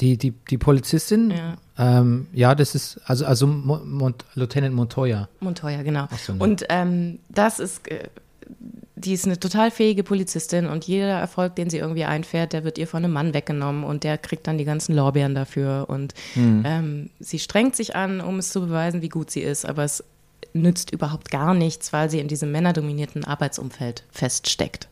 Die, die, die Polizistin, Ja. ähm, ja, das ist, also, also Mo- Mont, Lieutenant Montoya. Montoya, genau. Ach so, ne. Und ähm, das ist, äh, die ist eine total fähige Polizistin und jeder Erfolg, den sie irgendwie einfährt, der wird ihr von einem Mann weggenommen und der kriegt dann die ganzen Lorbeeren dafür. Und ähm, sie strengt sich an, um es zu beweisen, wie gut sie ist, aber es nützt überhaupt gar nichts, weil sie in diesem männerdominierten Arbeitsumfeld feststeckt.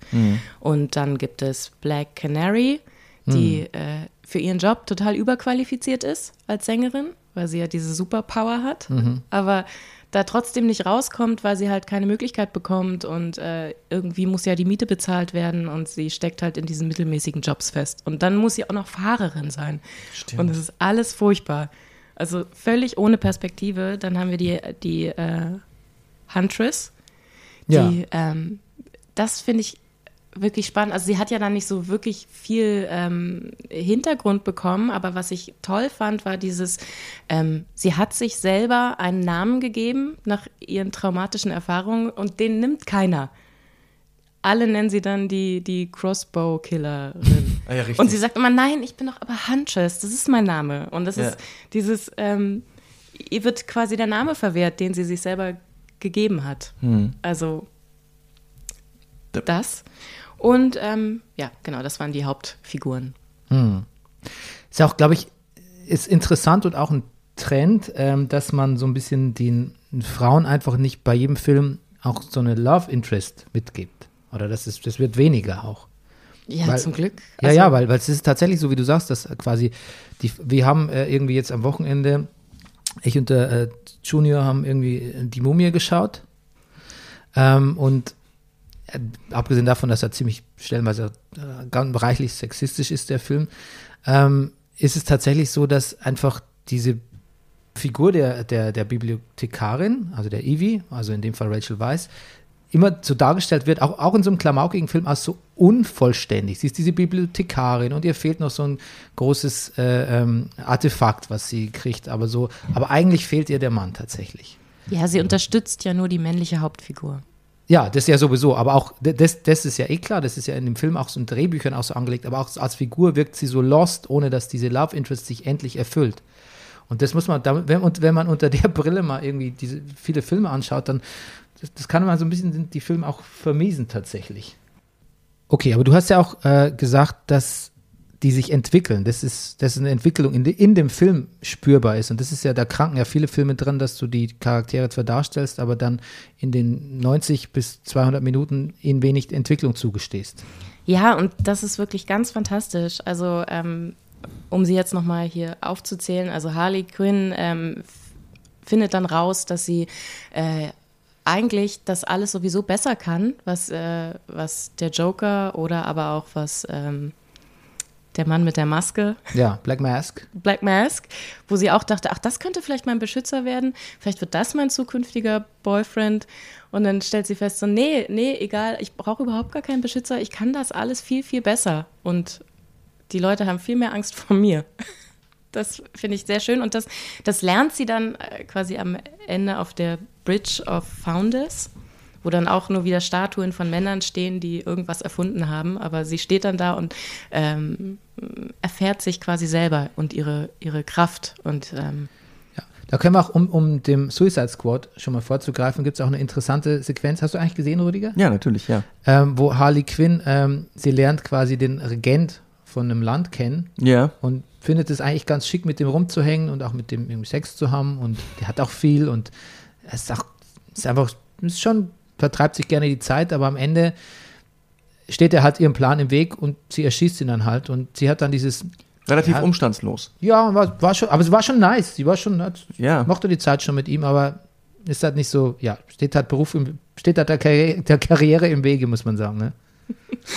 Und dann gibt es Black Canary, die äh, für ihren Job total überqualifiziert ist als Sängerin, weil sie ja diese Superpower hat, aber da trotzdem nicht rauskommt, weil sie halt keine Möglichkeit bekommt und äh, irgendwie muss ja die Miete bezahlt werden und sie steckt halt in diesen mittelmäßigen Jobs fest. Und dann muss sie auch noch Fahrerin sein. Stimmt. Und es ist alles furchtbar. Also völlig ohne Perspektive. Dann haben wir die, die äh, Huntress, die, Ja. ähm, das finde ich wirklich spannend. Also sie hat ja dann nicht so wirklich viel ähm, Hintergrund bekommen, aber was ich toll fand, war dieses, ähm, sie hat sich selber einen Namen gegeben nach ihren traumatischen Erfahrungen und den nimmt keiner. Alle nennen sie dann die, die Crossbow-Killerin. Ah ja. Und sie sagt immer, nein, ich bin doch aber Huntress, das ist mein Name. Und das Ja. ist dieses, ähm, ihr wird quasi der Name verwehrt, den sie sich selber gegeben hat. Also Da- das. Und ähm, ja, genau, das waren die Hauptfiguren. Ist auch, glaube ich, ist interessant und auch ein Trend, ähm, dass man so ein bisschen den Frauen einfach nicht bei jedem Film auch so eine Love Interest mitgibt. Oder das ist, das wird weniger auch. Ja, Weil- zum Glück. Ja, Also, ja, weil, weil es ist tatsächlich so, wie du sagst, dass quasi die, wir haben äh, irgendwie jetzt am Wochenende, ich und der äh, Junior haben irgendwie die Mumie geschaut. Ähm, und äh, abgesehen davon, dass er ziemlich stellenweise äh, ganz reichlich sexistisch ist, der Film, ähm, ist es tatsächlich so, dass einfach diese Figur der, der, der Bibliothekarin, also der Evie, also in dem Fall Rachel Weisz, immer so dargestellt wird, auch, auch in so einem klamaukigen Film, als so unvollständig. Sie ist diese Bibliothekarin und ihr fehlt noch so ein großes äh, ähm, Artefakt, was sie kriegt, aber so, aber eigentlich fehlt ihr der Mann tatsächlich. ja, sie unterstützt ja nur die männliche Hauptfigur. Ja, das ja sowieso, aber auch, das, das ist ja eh klar, das ist ja in dem Film auch so in Drehbüchern auch so angelegt, aber auch als Figur wirkt sie so lost, ohne dass diese Love Interest sich endlich erfüllt. Und das muss man, wenn, wenn man unter der Brille mal irgendwie diese viele Filme anschaut, dann, das, das kann man so ein bisschen die Filme auch vermiesen tatsächlich. Okay, aber du hast ja auch äh, gesagt, dass die sich entwickeln. Das ist, das ist eine Entwicklung in, de, in dem Film spürbar ist. Und das ist ja, da kranken ja viele Filme dran, dass du die Charaktere zwar darstellst, aber dann in den 90 bis 200 Minuten ihnen wenig Entwicklung zugestehst. Ja, und das ist wirklich ganz fantastisch. Also, ähm, um sie jetzt nochmal hier aufzuzählen, also Harley Quinn ähm, findet dann raus, dass sie äh, eigentlich das alles sowieso besser kann, was, äh, was der Joker oder aber auch was ähm, der Mann mit der Maske, Ja, Black Mask. Black Mask, wo sie auch dachte, ach, das könnte vielleicht mein Beschützer werden, vielleicht wird das mein zukünftiger Boyfriend. Und dann stellt sie fest, so, nee, nee, egal, ich brauche überhaupt gar keinen Beschützer, ich kann das alles viel, viel besser. Und die Leute haben viel mehr Angst vor mir. Das finde ich sehr schön. Und das, das lernt sie dann äh, quasi am Ende auf der Bridge of Founders, wo dann auch nur wieder Statuen von Männern stehen, die irgendwas erfunden haben. Aber sie steht dann da und ähm, erfährt sich quasi selber und ihre, ihre Kraft. Und ähm, Ja. Da können wir auch, um, um dem Suicide Squad schon mal vorzugreifen, gibt es auch eine interessante Sequenz. Hast du eigentlich gesehen, Rüdiger? Ja, natürlich, ja. Ähm, wo Harley Quinn, ähm, sie lernt quasi den Regent von einem Land kennen Ja. und findet es eigentlich ganz schick, mit dem rumzuhängen und auch mit dem irgendwie Sex zu haben und der hat auch viel und es ist auch, ist einfach, ist schon, vertreibt sich gerne die Zeit, aber am Ende steht er halt ihrem Plan im Weg und sie erschießt ihn dann halt und sie hat dann dieses, Relativ Ja. umstandslos. ja, war, war schon, aber es war schon nice, sie war schon, hat, Ja. mochte die Zeit schon mit ihm, aber ist halt nicht so, ja, steht halt Beruf, im, steht halt der, Karriere, der Karriere im Wege, muss man sagen, ne?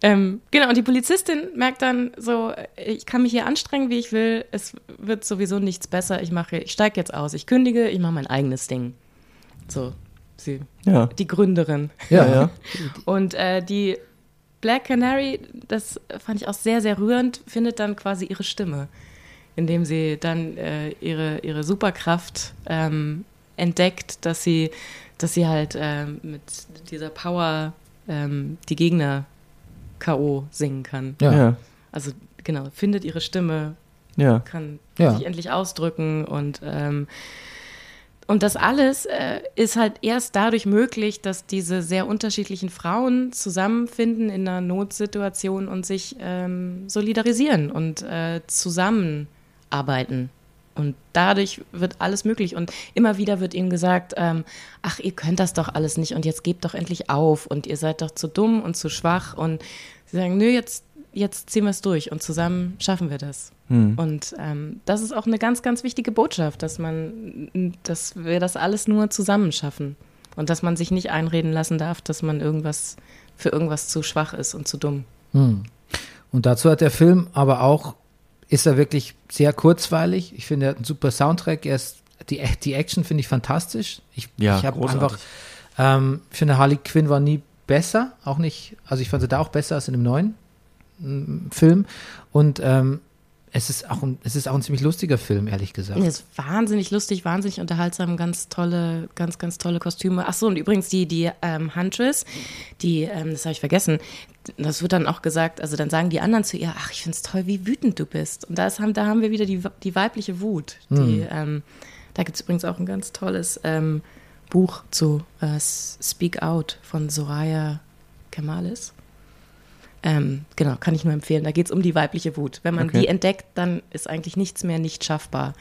Ähm, genau, und die Polizistin merkt dann so, ich kann mich hier anstrengen, wie ich will, es wird sowieso nichts besser, ich mache, ich steige jetzt aus, ich kündige, ich mache mein eigenes Ding. So, sie, Ja. die Gründerin. Ja, ja. Und äh, die Black Canary, das fand ich auch sehr, sehr rührend, findet dann quasi ihre Stimme, indem sie dann äh, ihre, ihre Superkraft ähm, entdeckt, dass sie, dass sie halt ähm, mit dieser Power ähm, die Gegner K.O. singen kann. Ja. Ja. Also genau, findet ihre Stimme, Ja. kann Ja. sich endlich ausdrücken und ähm, und das alles äh, ist halt erst dadurch möglich, dass diese sehr unterschiedlichen Frauen zusammenfinden in einer Notsituation und sich ähm, solidarisieren und äh, zusammenarbeiten. Und dadurch wird alles möglich. Und immer wieder wird ihnen gesagt, ähm, ach, ihr könnt das doch alles nicht und jetzt gebt doch endlich auf und ihr seid doch zu dumm und zu schwach. Und sie sagen, nö, jetzt, jetzt ziehen wir es durch und zusammen schaffen wir das. Und ähm, das ist auch eine ganz, ganz wichtige Botschaft, dass man, dass wir das alles nur zusammen schaffen. Und dass man sich nicht einreden lassen darf, dass man irgendwas für irgendwas zu schwach ist und zu dumm. Und dazu hat der Film aber auch, ist er wirklich sehr kurzweilig. Ich finde, er hat einen super Soundtrack. Er ist, die, die Action finde ich fantastisch. Ich, Ja, ich habe einfach, ähm, ich finde, Harley Quinn war nie besser. Auch nicht, also ich fand sie da auch besser als in dem neuen Film. Und ähm, es ist auch ein, es ist auch ein ziemlich lustiger Film, ehrlich gesagt. Es ist wahnsinnig lustig, wahnsinnig unterhaltsam, ganz tolle, ganz, ganz tolle Kostüme. Ach so, und übrigens die, die ähm, Huntress, die, ähm, das habe ich vergessen, das wird dann auch gesagt, also dann sagen die anderen zu ihr, ach, ich finde es toll, wie wütend du bist. Und das haben, da haben wir wieder die, die weibliche Wut. Die, ähm, da gibt es übrigens auch ein ganz tolles ähm, Buch zu äh, Speak Out von Soraya Kemalis. Ähm, genau, kann ich nur empfehlen. Da geht es um die weibliche Wut. Wenn man Okay. die entdeckt, dann ist eigentlich nichts mehr nicht schaffbar.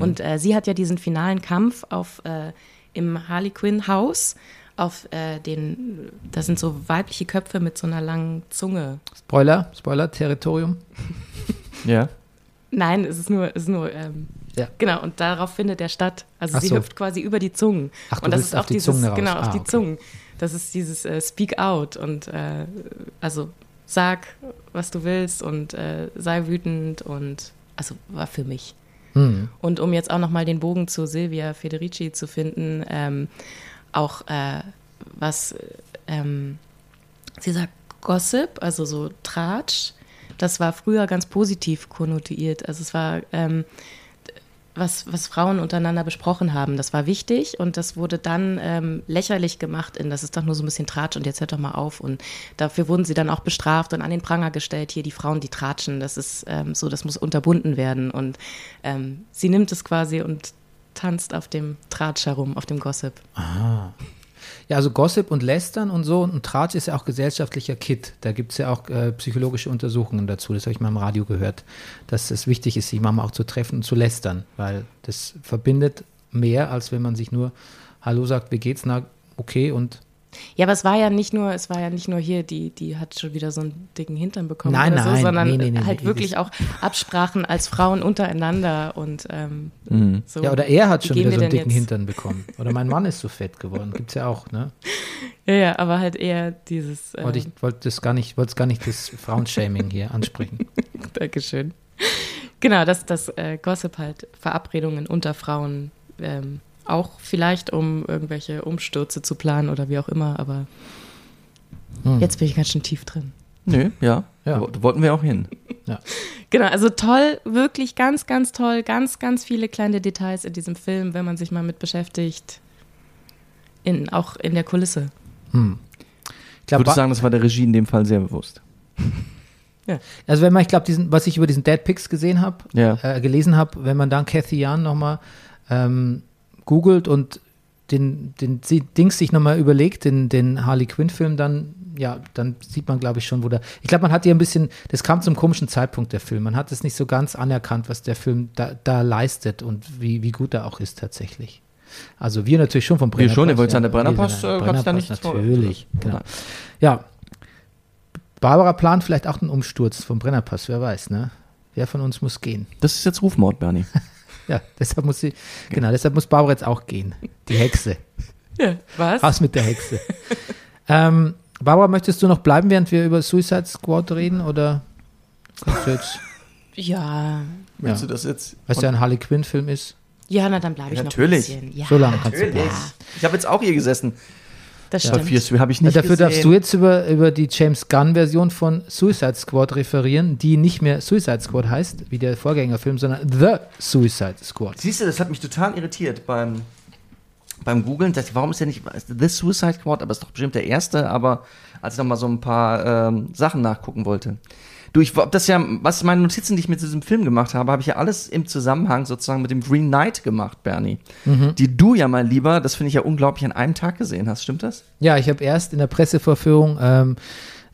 Und äh, sie hat ja diesen finalen Kampf auf, äh, im Harley Quinn Haus. Auf äh, den, da sind so weibliche Köpfe mit so einer langen Zunge. Spoiler, Spoiler, Territorium. Ja. Nein, es ist nur, es ist nur ähm, Ja. genau, und darauf findet er statt. Also Ach sie so. hüpft quasi über die Zungen. Ach, du und das ist auf auch die dieses, Zungen raus. genau, auf Ah, die okay. Zungen. Das ist dieses äh, Speak Out und äh, also sag, was du willst und äh, sei wütend und also war für mich. Hm. Und um jetzt auch nochmal den Bogen zu Silvia Federici zu finden, ähm, auch äh, was ähm, sie sagt, Gossip, also so Tratsch, das war früher ganz positiv konnotiert. Also es war ähm, was, was Frauen untereinander besprochen haben, das war wichtig und das wurde dann ähm, lächerlich gemacht in, das ist doch nur so ein bisschen Tratsch und jetzt hört doch mal auf. Und dafür wurden sie dann auch bestraft und an den Pranger gestellt, hier die Frauen, die tratschen, das ist ähm, so, das muss unterbunden werden. Und ähm, sie nimmt es quasi und tanzt auf dem Tratsch herum, auf dem Gossip. Ja, also Gossip und Lästern und so. Und Tratsch ist ja auch gesellschaftlicher Kit. Da gibt es ja auch äh, psychologische Untersuchungen dazu. Das habe ich mal im Radio gehört, dass es wichtig ist, sich manchmal auch zu treffen und zu lästern, weil das verbindet mehr, als wenn man sich nur Hallo sagt, wie geht's? Na, okay und Ja, aber es war ja nicht nur, es war ja nicht nur hier, die, die hat schon wieder so einen dicken Hintern bekommen Nein, oder nein, so, sondern nee, nee, nee, halt wirklich auch Absprachen als Frauen untereinander und ähm, so. Ja, oder er hat schon wieder so einen dicken jetzt? Hintern bekommen. Oder mein Mann ist so fett geworden. Gibt's ja auch, ne? Ja, ja, aber halt eher dieses. Äh, Wollte ich wollte das gar nicht, wollte gar nicht das Frauenshaming hier ansprechen. Dankeschön. Genau, dass das äh, Gossip halt Verabredungen unter Frauen ähm, auch vielleicht um irgendwelche Umstürze zu planen oder wie auch immer, aber Hm. jetzt bin ich ganz schön tief drin. Nö, ja. Ja. Da, wollten wir auch hin. Genau, also toll, wirklich ganz, ganz toll, ganz, ganz viele kleine Details in diesem Film, wenn man sich mal mit beschäftigt. In, auch in der Kulisse. Hm. Ich Ich glaube, würde sagen, das war der Regie in dem Fall sehr bewusst. also wenn man, ich glaube, diesen, was ich über diesen Dead Pigs gesehen habe, Ja. äh, gelesen habe, wenn man dann Cathy Yan nochmal ähm, googelt und den, den Dings sich nochmal überlegt, den, den Harley Quinn-Film, dann, ja, dann sieht man, glaube ich, schon, wo der. Ich glaube, man hat hier ein bisschen, das kam zum komischen Zeitpunkt der Film. Man hat es nicht so ganz anerkannt, was der Film da, da leistet und wie, wie gut er auch ist tatsächlich. Also wir natürlich schon vom Wir schon, ihr wollt ja. sagen, der Brennerpass, äh, gab's da Brennerpass nichts vor- Natürlich, genau. Ja. Barbara plant vielleicht auch einen Umsturz vom Brennerpass, wer weiß, ne? Wer von uns muss gehen? Das ist jetzt Rufmord, Bernie. Ja, deshalb muss sie, genau, deshalb muss Barbara jetzt auch gehen. Die Hexe. Ja, was? Raus mit der Hexe. ähm, Barbara, möchtest du noch bleiben, während wir über Suicide Squad reden? Oder kannst du jetzt, Ja. Willst Ja. du das jetzt? weißt du, ein Harley Quinn-Film ist? Ja, na dann bleibe ich Natürlich. noch ein bisschen. Ja, So lange kannst du bleiben. Ich habe jetzt auch hier gesessen. Das stimmt. Habe ich Ja, nicht dafür gesehen. darfst du jetzt über, über die James Gunn-Version von Suicide Squad referieren, die nicht mehr Suicide Squad heißt, wie der Vorgängerfilm, sondern The Suicide Squad. Siehst du, das hat mich total irritiert beim, beim Googlen. Dachte warum ist der nicht The Suicide Squad? Aber ist doch bestimmt der erste. Aber als ich noch mal so ein paar ähm, Sachen nachgucken wollte. Du, ich hab das ja, was meine Notizen, die ich mit diesem Film gemacht habe, habe ich ja alles im Zusammenhang sozusagen mit dem Green Knight gemacht, Bernie. Die du ja mal lieber, das finde ich ja unglaublich, an einem Tag gesehen hast. Stimmt das? Ja, ich habe erst in der Pressevorführung ähm,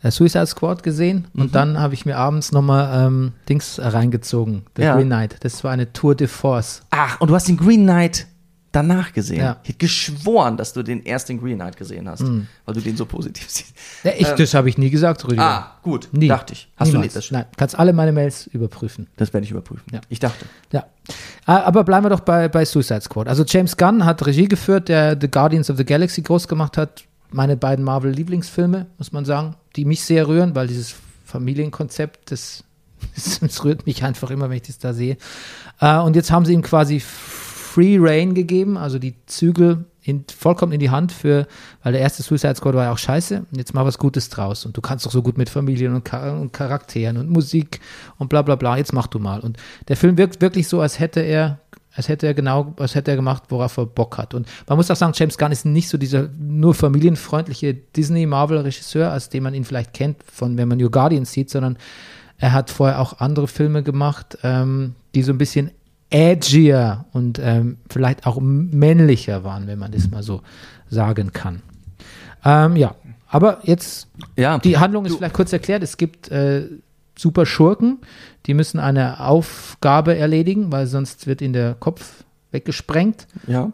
äh, Suicide Squad gesehen Mhm. und dann habe ich mir abends nochmal ähm, Dings reingezogen, The Ja. Green Knight. Das war eine Tour de Force. Ach, und du hast den Green Knight danach gesehen. Ja. Ich hätte geschworen, dass du den erst den Green Knight gesehen hast, weil du den so positiv siehst. Ja, ich, das habe ich nie gesagt, Rüdiger. Ah, gut. nie. Dachte ich. Hast Niemals. du nicht? Das, Nein, kannst alle meine Mails überprüfen. das werde ich überprüfen. Ja. Ich dachte. Ja. Ah, Aber bleiben wir doch bei, bei Suicide Squad. Also James Gunn hat Regie geführt, der The Guardians of the Galaxy groß gemacht hat. Meine beiden Marvel-Lieblingsfilme, muss man sagen, die mich sehr rühren, weil dieses Familienkonzept, das, das rührt mich einfach immer, wenn ich das da sehe. Äh, und jetzt haben sie ihm quasi Free Reign gegeben, also die Zügel in, vollkommen in die Hand für, weil der erste Suicide Squad war ja auch scheiße. Jetzt mach was Gutes draus. Und du kannst doch so gut mit Familien und, Char und Charakteren und Musik und bla bla bla. Jetzt mach du mal. Und der Film wirkt wirklich so, als hätte er, als hätte er genau, als hätte er gemacht, worauf er Bock hat. Und man muss auch sagen, James Gunn ist nicht so dieser nur familienfreundliche Disney-Marvel-Regisseur, als den man ihn vielleicht kennt, von wenn man New Guardians sieht, sondern er hat vorher auch andere Filme gemacht, ähm, die so ein bisschen edgier und ähm, vielleicht auch männlicher waren, wenn man das mal so sagen kann. Ähm, ja, aber jetzt, Ja. die Handlung ist vielleicht kurz erklärt. Es gibt äh, super Schurken, die müssen eine Aufgabe erledigen, weil sonst wird ihnen der Kopf weggesprengt. ja.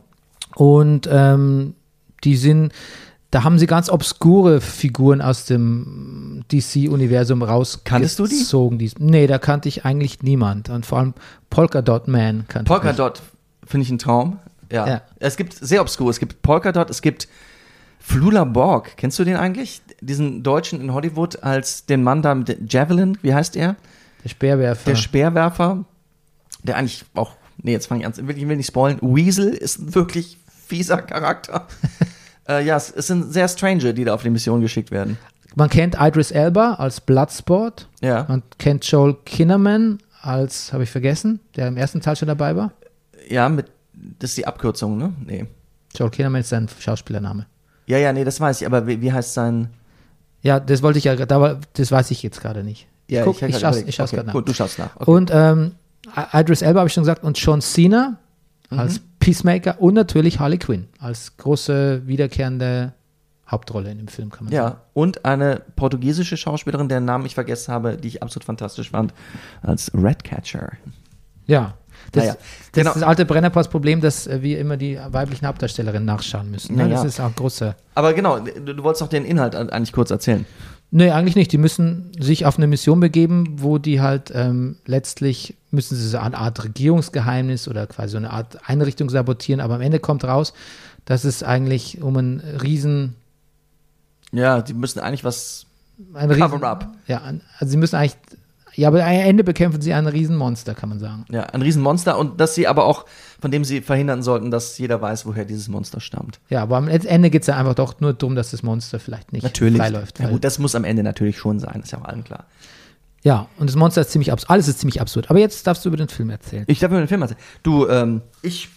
Und ähm, die sind, da haben sie ganz obskure Figuren aus dem DC-Universum rausgezogen. Kanntest du die? Die, nee, da kannte ich eigentlich niemand. Und vor allem Polkadot Man kannte ich. nicht. Polkadot finde ich ein Traum. Ja. Ja. Es gibt sehr obskur. Es gibt Polkadot, es gibt Flula Borg. Kennst du den eigentlich? Diesen Deutschen in Hollywood als den Mann da mit Javelin, wie heißt er? Der Speerwerfer. Der Speerwerfer, der eigentlich auch, nee, jetzt fange ich an, ich will nicht spoilen. Weasel ist ein wirklich fieser Charakter. äh, ja, es, es sind sehr Stranger, die da auf die Mission geschickt werden. Man kennt Idris Elba als Bloodsport. Ja. Man kennt Joel Kinnaman als, habe ich vergessen, der im ersten Teil schon dabei war. Ja, mit, das ist die Abkürzung, ne? Nee. Joel Kinnaman ist sein Schauspielername. Ja, ja, nee, das weiß ich, aber wie, wie heißt sein. Ja, das wollte ich ja, das weiß ich jetzt gerade nicht. Ich, Ja, guck, ich, schaue überlegt. ich schaue es okay, gerade nach. Gut, du schaust nach. Okay. Und ähm, Idris Elba habe ich schon gesagt und John Cena Mhm. als Peacemaker und natürlich Harley Quinn als große wiederkehrende Hauptrolle in dem Film, kann man sagen. Ja, und eine portugiesische Schauspielerin, deren Namen ich vergessen habe, die ich absolut fantastisch fand, als Redcatcher. Ja. Das, Naja, das genau. ist das alte Brennerpass-Problem, dass äh, wir immer die weiblichen Hauptdarstellerinnen nachschauen müssen. Ne? Naja. Das ist auch ein großer. Aber genau, du, du wolltest doch den Inhalt eigentlich kurz erzählen. Nee, eigentlich nicht. Die müssen sich auf eine Mission begeben, wo die halt ähm, letztlich müssen sie so eine Art Regierungsgeheimnis oder quasi so eine Art Einrichtung sabotieren, aber am Ende kommt raus, dass es eigentlich um einen riesen, Ja, die müssen eigentlich was. ein riesen Cover-up. Ja, ein- also sie müssen eigentlich, ja, aber am Ende bekämpfen sie ein Riesenmonster, kann man sagen. Ja, ein Riesenmonster und dass sie aber auch, von dem sie verhindern sollten, dass jeder weiß, woher dieses Monster stammt. Ja, aber am Ende geht es ja einfach doch nur darum, dass das Monster vielleicht nicht freiläuft. Ja, gut, das muss am Ende natürlich schon sein, ist ja auch allen klar. ja, und das Monster ist ziemlich absurd. Alles ist ziemlich absurd. Aber jetzt darfst du über den Film erzählen. Ich darf über den Film erzählen. Du, ähm, ich.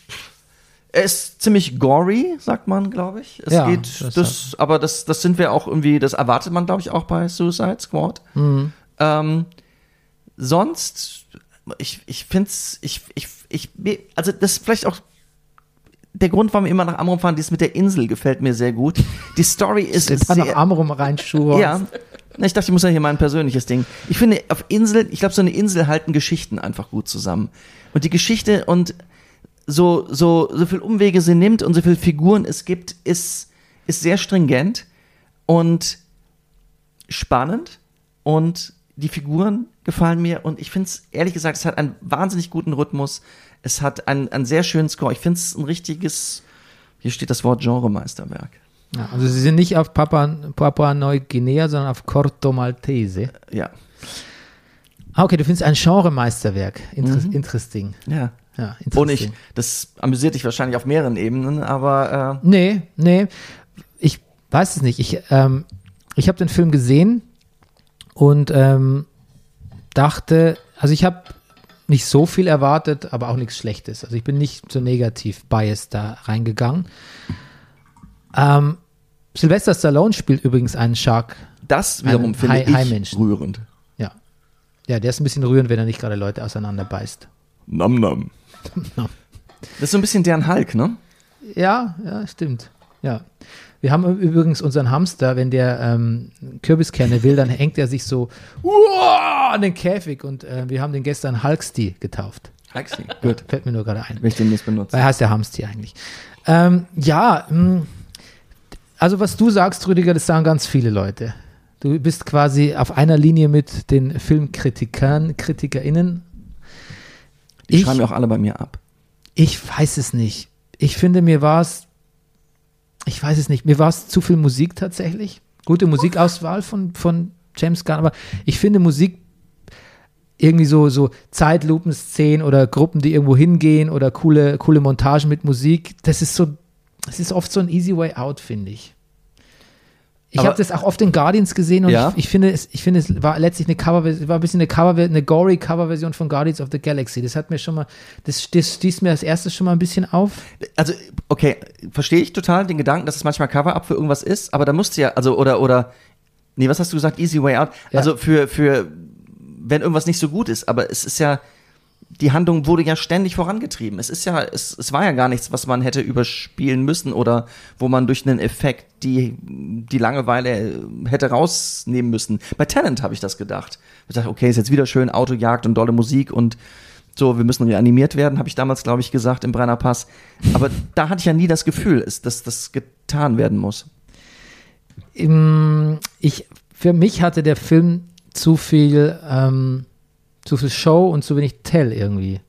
Er ist ziemlich gory, sagt man, glaube ich. Es Ja, geht, das das, aber das, das sind wir auch irgendwie, das erwartet man, glaube ich, auch bei Suicide Squad. Mhm. Ähm, sonst, ich, ich finde es, ich, ich, ich, also das ist vielleicht auch der Grund, warum wir immer nach Amrum fahren, dieses mit der Insel gefällt mir sehr gut. Die Story ist noch sehr, Arm rum reinschuhe. ja. Ich dachte, ich muss ja hier mein persönliches Ding. Ich finde, auf Inseln, ich glaube, so eine Insel halten Geschichten einfach gut zusammen. Und die Geschichte und so, so, so viel Umwege sie nimmt und so viele Figuren es gibt, ist, ist sehr stringent und spannend. Und die Figuren gefallen mir. Und ich finde es, ehrlich gesagt, es hat einen wahnsinnig guten Rhythmus. Es hat einen, einen sehr schönen Score. Ich finde es ein richtiges, hier steht das Wort Genremeisterwerk. Ja, also sie sind nicht auf Papua, Papua Neuguinea, sondern auf Corto Maltese. Ja. Ah, okay, du findest ein Genremeisterwerk. Inter Interesting. Ja. Ja, Mhm. Und interesting. ich, das amüsiert dich wahrscheinlich auf mehreren Ebenen, aber äh, Nee, nee. Ich weiß es nicht. Ich, ähm, ich habe den Film gesehen und ähm, dachte, also ich habe nicht so viel erwartet, aber auch nichts Schlechtes. Also ich bin nicht so negativ biased da reingegangen. Ähm, Sylvester Stallone spielt übrigens einen Shark. das wiederum finde ich Hai-Menschen. rührend. Ja. Ja, der ist ein bisschen rührend, wenn er nicht gerade Leute auseinanderbeißt. Nam nam. Das ist so ein bisschen deren Hulk, ne? Ja, ja, stimmt. Ja. Wir haben übrigens unseren Hamster, wenn der ähm, Kürbiskerne will, dann hängt er sich so uah, an den Käfig und äh, wir haben den gestern Hulksty getauft. Hulksy. Gut. Fällt mir nur gerade ein. Wenn ich den nicht benutze. Weil er heißt ja Hamsti eigentlich. Ähm, ja, mh, also was du sagst, Rüdiger, das sagen ganz viele Leute. Du bist quasi auf einer Linie mit den Filmkritikern, KritikerInnen. Die Ich- schreiben ja auch alle bei mir ab. Ich weiß es nicht. Ich finde, mir war es, ich weiß es nicht, mir war es zu viel Musik tatsächlich. Gute Musikauswahl von, von James Gunn, aber ich finde Musik irgendwie so, so Zeitlupenszenen oder Gruppen, die irgendwo hingehen oder coole, coole Montagen mit Musik, das ist so, das ist oft so ein easy way out, finde ich. Ich habe das auch oft in Guardians gesehen und Ja. ich, ich finde es, ich finde es war letztlich eine Cover, war ein bisschen eine Cover, eine gory Coverversion von Guardians of the Galaxy. Das hat mir schon mal, das, das stieß mir als erstes schon mal ein bisschen auf. Also, okay, verstehe ich total den Gedanken, dass es manchmal Cover-Up für irgendwas ist, aber da musst du ja, also, oder, oder, nee, was hast du gesagt? Easy way out. Ja. Also für, für, wenn irgendwas nicht so gut ist, aber es ist ja, die Handlung wurde ja ständig vorangetrieben. Es ist ja, es, es war ja gar nichts, was man hätte überspielen müssen oder wo man durch einen Effekt die, die Langeweile hätte rausnehmen müssen. Bei Talent habe ich das gedacht. Ich dachte, okay, ist jetzt wieder schön Autojagd und dolle Musik und so, wir müssen reanimiert werden, habe ich damals, glaube ich, gesagt, im Brennerpass. Aber da hatte ich ja nie das Gefühl, dass das getan werden muss. Ich, für mich hatte der Film zu viel, ähm, zu viel Show und zu wenig Tell irgendwie.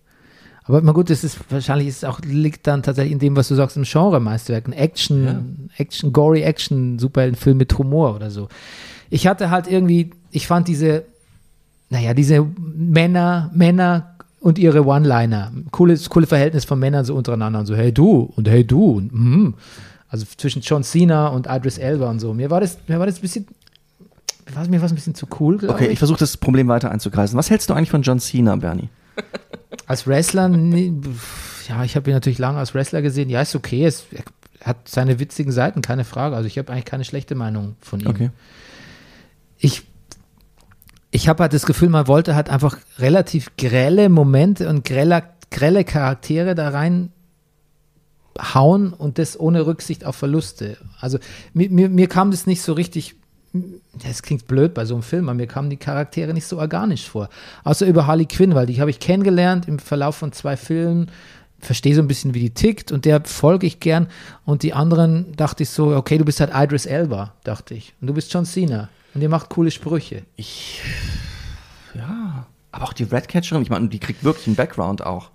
Aber na gut, das ist wahrscheinlich ist auch liegt dann tatsächlich in dem, was du sagst, im Genre-Meisterwerk, ein Action, Action, gory Action, Superheldenfilm mit Humor oder so. Ich hatte halt irgendwie, ich fand diese, naja, diese Männer, Männer und ihre One-Liner, cooles, coole Verhältnis von Männern so untereinander und so, hey du und hey du und mhm. Also zwischen John Cena und Idris Elba und so. Mir war das, mir war das ein bisschen, war, mir war es ein bisschen zu cool, glaube Okay, ich ich. versuche das Problem weiter einzukreisen. Was hältst du eigentlich von John Cena, Bernie? Als Wrestler, nee, ja, ich habe ihn natürlich lange als Wrestler gesehen. Ja, ist okay. Es, er hat seine witzigen Seiten, keine Frage. Also ich habe eigentlich keine schlechte Meinung von ihm. Okay. Ich, ich habe halt das Gefühl, man wollte halt einfach relativ grelle Momente und grelle, grelle Charaktere da rein hauen und das ohne Rücksicht auf Verluste. Also mir, mir, mir kam das nicht so richtig das klingt blöd bei so einem Film, aber mir kamen die Charaktere nicht so organisch vor. Außer über Harley Quinn, weil die habe ich kennengelernt im Verlauf von zwei Filmen, verstehe so ein bisschen, wie die tickt und der folge ich gern. Und die anderen dachte ich so, okay, du bist halt Idris Elba, dachte ich. Und du bist John Cena. Und ihr macht coole Sprüche. Ich, ja, aber auch die Redcatcherin, ich meine, die kriegt wirklich einen Background auch.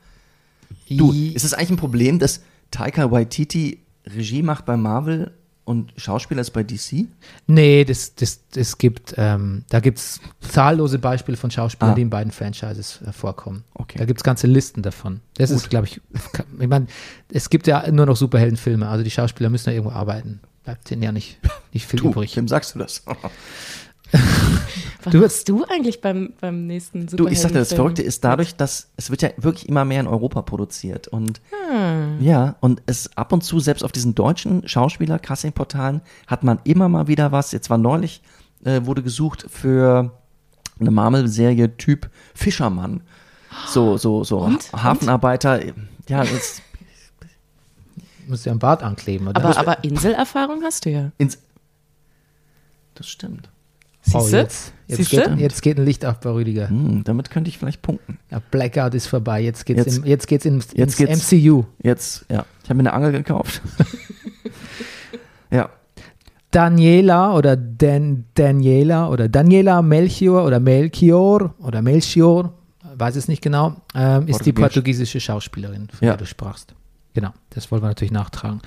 Du, ist es eigentlich ein Problem, dass Taika Waititi Regie macht bei Marvel und Schauspieler ist bei DC? Nee, das, das, das gibt, ähm, da gibt es zahllose Beispiele von Schauspielern, Ah. die in beiden Franchises äh, vorkommen. Okay. Da gibt es ganze Listen davon. Das ist, glaube ich, ich meine, es gibt ja nur noch Superheldenfilme, also die Schauspieler müssen ja irgendwo arbeiten. Bleibt denen ja nicht, nicht viel Du, übrig. wem sagst du das? Was Du- machst du eigentlich beim, beim nächsten Du, ich sagte, das? Verrückte ist dadurch, dass es wird ja wirklich immer mehr in Europa produziert und Hm. ja, und es ab und zu, selbst auf diesen deutschen Schauspieler-Casting-Portalen, hat man immer mal wieder was. Jetzt war neulich, äh, wurde gesucht für eine Marvel-Serie Typ Fischermann. So, so, so Und? Hafenarbeiter. Ja, das, Musst du ja am Bart ankleben, oder? Aber, aber Inselerfahrung hast du ja. ins, das stimmt. Oh, Siehst du? jetzt, jetzt, Siehst geht, jetzt geht ein Licht auf bei Rüdiger. Hm, damit könnte ich vielleicht punkten. Ja, Blackout ist vorbei, jetzt geht's, Jetzt- in, jetzt geht's ins, jetzt ins geht's- MCU. Jetzt, ja, ich habe mir eine Angel gekauft. ja, Daniela oder Dan, Daniela oder Daniela Melchior oder Melchior oder Melchior, weiß es nicht genau, ähm, ist die Portugiesisch. portugiesische Schauspielerin, von Ja. der du sprachst. Genau, das wollen wir natürlich nachtragen.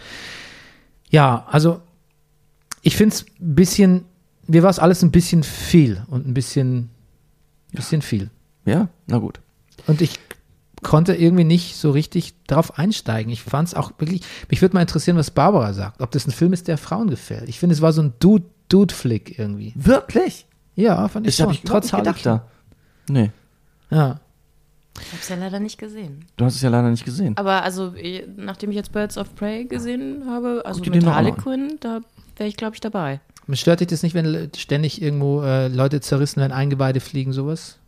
Ja, also ich finde es ein bisschen, mir war es alles ein bisschen viel und ein bisschen, bisschen viel. ja, na gut. Und ich konnte irgendwie nicht so richtig drauf einsteigen. Ich fand es auch wirklich, mich würde mal interessieren, was Barbara sagt, ob das ein Film ist, der Frauen gefällt. Ich finde, es war so ein Dude- Dude-Flick irgendwie. Wirklich? Ja, fand ich Das habe schon. ich trotz nicht gedacht da. Nee. Ja. Ich hab's ja leider nicht gesehen. du hast es ja leider nicht gesehen. Aber also, eh, nachdem ich jetzt Birds of Prey gesehen habe, also mit. Quinn, da wäre ich, glaube ich, dabei. Stört dich das nicht, wenn ständig irgendwo äh, Leute zerrissen werden, Eingeweide fliegen, sowas?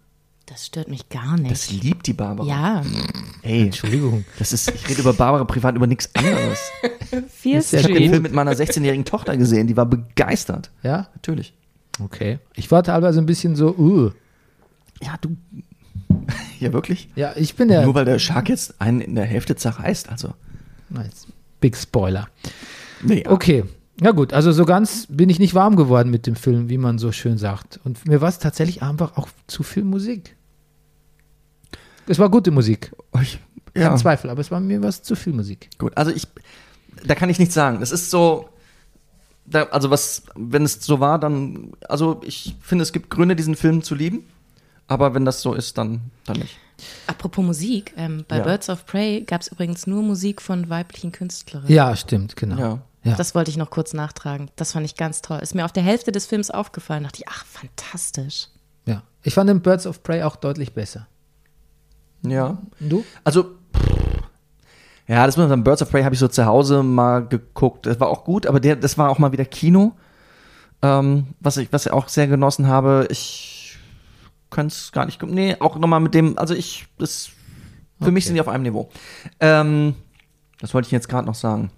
Das stört mich gar nicht. Das liebt die Barbara. ja, Ey, Entschuldigung. das ist, ich rede über Barbara privat über nichts anderes. Ja Ich habe den. Film mit meiner 16-jährigen Tochter gesehen, die war begeistert. Ja? Natürlich. Okay. Ich war teilweise ein bisschen so, uh. Ja, du. Ja, wirklich? Ja, ich bin der. Nur weil der Shark jetzt einen in der Hälfte zerreißt, also. Nice. Big Spoiler. Nee, Okay. Ja gut, also so ganz bin ich nicht warm geworden mit dem Film, wie man so schön sagt. Und mir war es tatsächlich einfach auch zu viel Musik. Es war gute Musik, Ich, kein ja, Zweifel, aber es war mir was zu viel Musik. gut. Also ich, da kann ich nichts sagen. Das ist so, da, also was, wenn es so war, dann, also ich finde, es gibt Gründe, diesen Film zu lieben. Aber wenn das so ist, dann, dann nicht. Apropos Musik, ähm, bei Ja. Birds of Prey gab es übrigens nur Musik von weiblichen Künstlerinnen. Ja, stimmt, genau. Ja. Ja. Das wollte ich noch kurz nachtragen. Das fand ich ganz toll. Ist mir auf der Hälfte des Films aufgefallen. dachte ich, ach, fantastisch. ja. Ich fand den Birds of Prey auch deutlich besser. Ja. Und du? Also, ja, das man sagen, Birds of Prey habe ich so zu Hause mal geguckt. Das war auch gut, aber der, das war auch mal wieder Kino. Ähm, was ich, was ich auch sehr genossen habe. Ich könnte es gar nicht, nee, auch nochmal mit dem, also ich, das, für mich Okay. sind die auf einem Niveau. Ähm, das wollte ich jetzt gerade noch sagen.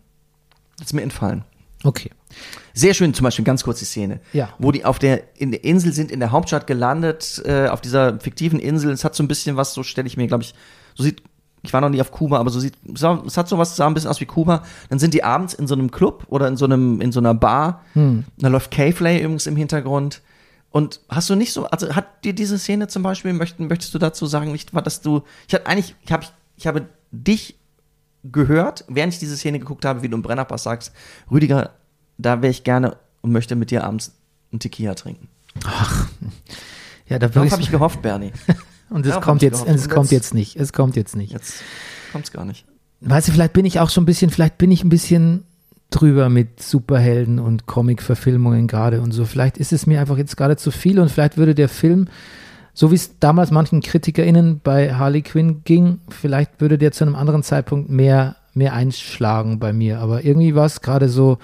Ist mir entfallen. Okay. Sehr schön, zum Beispiel ganz kurz die Szene, Ja. wo die auf der, in der Insel sind, in der Hauptstadt gelandet, äh, auf dieser fiktiven Insel. Es hat so ein bisschen was, so stelle ich mir, glaube ich, so sieht, ich war noch nie auf Kuba, aber so sieht, sah- es hat so was, sah ein bisschen aus wie Kuba. Dann sind die abends in so einem Club oder in so einem, in so einer Bar. Da läuft K-Flay übrigens im Hintergrund. Und hast du nicht so, also hat dir diese Szene zum Beispiel, möchten, möchtest du dazu sagen, nicht, war, dass du, ich hatte eigentlich, ich habe, ich habe dich gehört, während ich diese Szene geguckt habe, wie du im Brennerpass sagst, Rüdiger, da wäre ich gerne und möchte mit dir abends einen Tequila trinken. Ja, da Darauf habe ich gehofft, Bernie. und es kommt jetzt, es kommt jetzt- nicht. Es kommt jetzt nicht. Jetzt kommt's gar nicht. Weißt du, vielleicht bin ich auch schon ein bisschen, vielleicht bin ich ein bisschen drüber mit Superhelden und Comic-Verfilmungen gerade und so. Vielleicht ist es mir einfach jetzt gerade zu viel und vielleicht würde der Film, so wie es damals manchen KritikerInnen bei Harley Quinn ging, vielleicht würde der zu einem anderen Zeitpunkt mehr, mehr einschlagen bei mir. Aber irgendwie war es gerade so,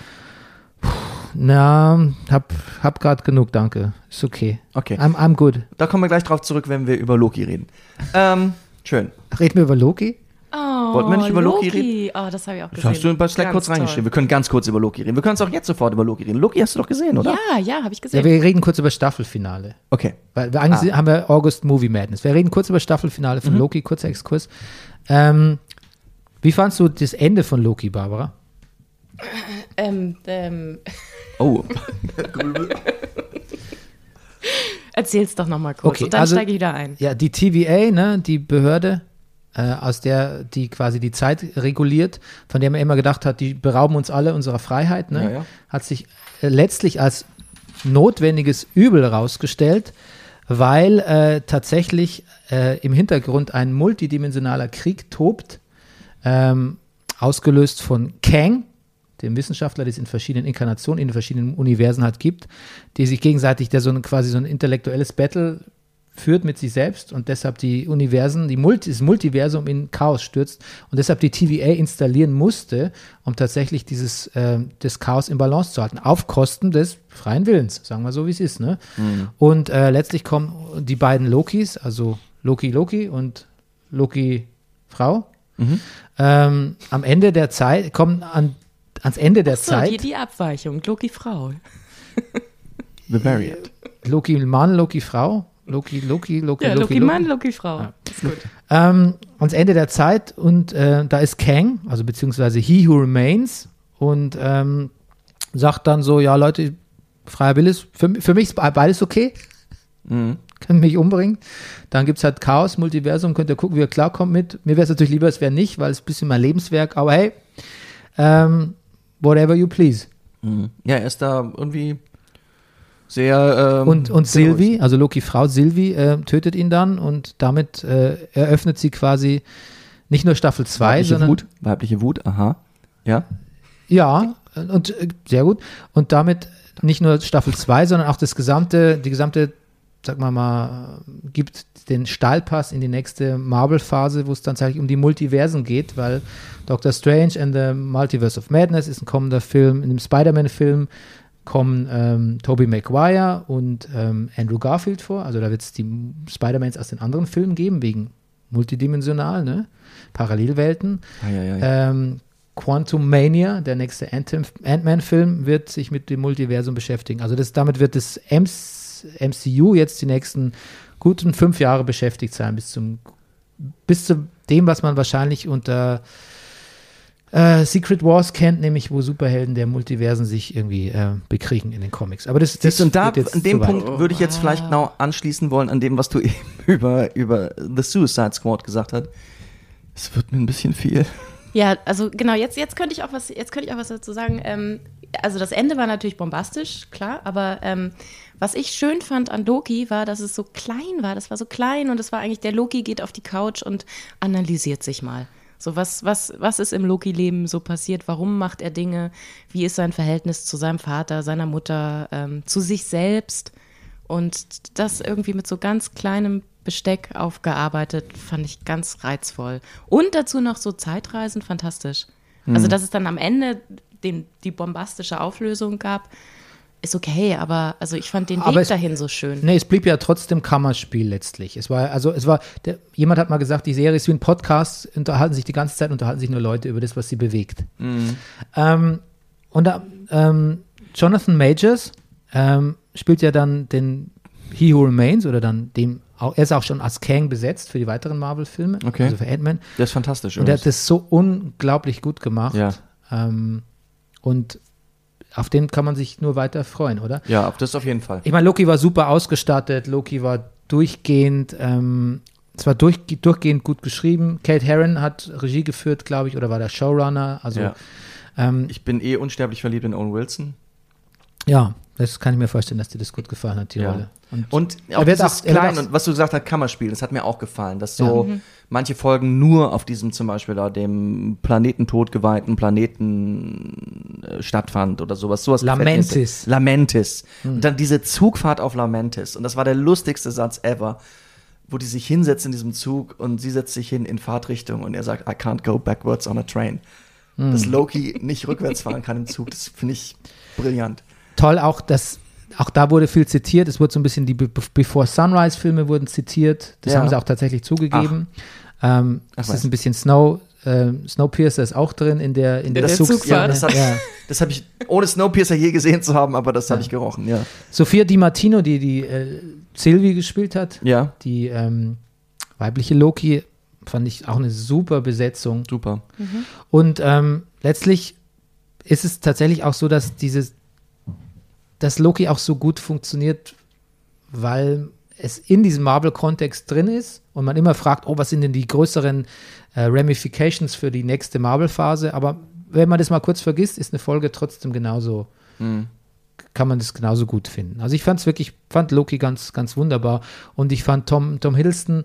na, hab, hab gerade genug, danke. Ist okay. Okay. I'm, I'm good. Da kommen wir gleich drauf zurück, wenn wir über Loki reden. Ähm, schön. Reden wir über Loki? Wollten wir nicht über Loki reden? Oh, das habe ich auch Das gesehen. hast du bei Slack Ganz kurz toll. reingeschrieben. Wir können ganz kurz über Loki reden. Wir können es auch jetzt sofort über Loki reden. Loki hast du doch gesehen, oder? Ja, ja, habe ich Ja, gesehen. wir reden kurz über Staffelfinale. Okay. Weil wir eigentlich haben wir August Movie Madness. Wir reden kurz über Staffelfinale von Loki, kurzer Exkurs. Ähm, wie fandst du das Ende von Loki, Barbara? ähm, ähm, Oh. erzähl's doch nochmal kurz Okay, und dann also- steige ich wieder ein. Ja, die TVA, ne, die Behörde, äh, aus der die quasi die Zeit reguliert, von der man immer gedacht hat, die berauben uns alle unserer Freiheit, ne, Ja, ja. hat sich äh, letztlich als notwendiges Übel rausgestellt, weil äh, tatsächlich äh, im Hintergrund ein multidimensionaler Krieg tobt, ähm, ausgelöst von Kang, dem Wissenschaftler, den es in verschiedenen Inkarnationen, in verschiedenen Universen halt gibt, die sich gegenseitig, der so ein, quasi so ein intellektuelles Battle führt mit sich selbst und deshalb die Universen, die Multi, das Multiversum in Chaos stürzt und deshalb die TVA installieren musste, um tatsächlich dieses ähm, das Chaos im Balance zu halten, auf Kosten des freien Willens, sagen wir so, wie es ist. Ne? Und äh, letztlich kommen die beiden Lokis, also Loki Loki und Loki Frau, ähm, am Ende der Zeit, kommen an, ans Ende der So, Zeit. die, die Abweichung, Loki Frau. The Variant. Loki Mann, Loki Frau, Loki, Loki, Loki, Ja, Loki, Loki Mann, Loki Frau. Ist gut. Ähm, ans Ende der Zeit und äh, da ist Kang, also beziehungsweise He Who Remains und ähm, sagt dann so, ja Leute, freier Wille ist, für, für mich ist beides okay, Mhm. können mich umbringen. Dann gibt es halt Chaos, Multiversum, könnt ihr gucken, wie ihr klarkommt mit. Mir wäre es natürlich lieber, es wäre nicht, weil es ein bisschen mein Lebenswerk, aber hey, ähm, whatever you please. Mhm. Ja, er ist da irgendwie sehr. Ähm, Und, und Sylvie, also Loki Frau Sylvie, äh, tötet ihn dann und damit äh, eröffnet sie quasi nicht nur Staffel 2, Weibliche sondern Wut. Weibliche Wut, aha. Ja. Ja, und äh, sehr gut. Und damit nicht nur Staffel 2, sondern auch das gesamte, die gesamte, sag mal mal, gibt den Stahlpass in die nächste Marvel-Phase, wo es dann tatsächlich um die Multiversen geht, weil Doctor Strange and the Multiverse of Madness ist ein kommender Film. In dem Spider-Man-Film kommen ähm, Tobey Maguire und ähm, Andrew Garfield vor. Also da wird es die Spider-Mans aus den anderen Filmen geben, wegen multidimensional, ne? Parallelwelten. Ja. Ähm, Quantum Mania, der nächste Ant- Ant-Man-Film, wird sich mit dem Multiversum beschäftigen. Also das, damit wird das MC MCU jetzt die nächsten guten fünf Jahre beschäftigt sein, bis zum bis zu dem, was man wahrscheinlich unter äh, Secret Wars kennt, nämlich wo Superhelden der Multiversen sich irgendwie äh, bekriegen in den Comics. Aber das, das und da, geht jetzt an dem zu weit. Punkt würde ich jetzt vielleicht genau anschließen wollen, an dem, was du eben über, über The Suicide Squad gesagt hast. Es wird mir ein bisschen viel. Ja, also genau, jetzt, jetzt könnte ich auch was, jetzt könnte ich auch was dazu sagen. Ähm, also das Ende war natürlich bombastisch, klar, aber ähm, was ich schön fand an Loki war, dass es so klein war. Das war so klein und es war eigentlich, der Loki geht auf die Couch und analysiert sich mal. So, was, was, was ist im Loki-Leben so passiert? Warum macht er Dinge? Wie ist sein Verhältnis zu seinem Vater, seiner Mutter, ähm, zu sich selbst? Und das irgendwie mit so ganz kleinem Besteck aufgearbeitet, fand ich ganz reizvoll. Und dazu noch so Zeitreisen, fantastisch. Hm. Also, dass es dann am Ende den, die bombastische Auflösung gab, ist okay, aber also ich fand den Aber Weg es- dahin so schön. Nee, es blieb ja trotzdem Kammerspiel letztlich. Es war, also es war, der, jemand hat mal gesagt, die Serie ist wie ein Podcast, unterhalten sich die ganze Zeit, unterhalten sich nur Leute über das, was sie bewegt. Ähm, und ähm, Jonathan Majors ähm, spielt ja dann den He Who Remains oder dann dem, auch, er ist auch schon als Kang besetzt für die weiteren Marvel-Filme, Okay. also für Ant-Man. Der ist fantastisch. Und er hat das so unglaublich gut gemacht. Ja. Ähm, und auf den kann man sich nur weiter freuen, oder? ja, auf das auf jeden Fall. Ich meine, Loki war super ausgestattet, Loki war durchgehend, ähm, es war durch, durchgehend gut geschrieben. Kate Herron hat Regie geführt, glaube ich, oder war der Showrunner. Also Ja. ähm, Ich bin eh unsterblich verliebt in Owen Wilson. ja, das kann ich mir vorstellen, dass dir das gut gefallen hat, die Ja. Rolle. Und, Und auch dieses auch- klein und was du gesagt hast, Kammerspiel, das hat mir auch gefallen, dass so manche Folgen nur auf diesem zum Beispiel da dem Planetentod geweihten Planeten äh, stattfand oder sowas. sowas Lamentis. Lamentis. Und dann diese Zugfahrt auf Lamentis. Und das war der lustigste Satz ever, wo die sich hinsetzt in diesem Zug und sie setzt sich hin in Fahrtrichtung und er sagt, I can't go backwards on a train. Dass Loki nicht rückwärts fahren kann im Zug, das finde ich brillant. Toll auch, dass auch da wurde viel zitiert. Es wurde so ein bisschen die Be Before Sunrise Filme wurden zitiert. Das Ja. haben sie auch tatsächlich zugegeben. Ähm, Ach, es ist ein bisschen Snow ähm, Snowpiercer ist auch drin in der, in der, der Zugszene. Zugfahrt. Ja, das habe Ja. das hab ich, ohne Snowpiercer je gesehen zu haben, aber das habe ich gerochen, ja. Sophia Di Martino, die die äh, Sylvie gespielt hat, Ja, die ähm, weibliche Loki, fand ich auch eine super Besetzung. super. Und ähm, letztlich ist es tatsächlich auch so, dass dieses, dass Loki auch so gut funktioniert, weil es in diesem Marvel-Kontext drin ist und man immer fragt, oh, was sind denn die größeren äh, Ramifications für die nächste Marvel-Phase? Aber wenn man das mal kurz vergisst, ist eine Folge trotzdem genauso, kann man das genauso gut finden. Also ich fand es wirklich, fand Loki ganz, ganz wunderbar und ich fand Tom, Tom Hiddleston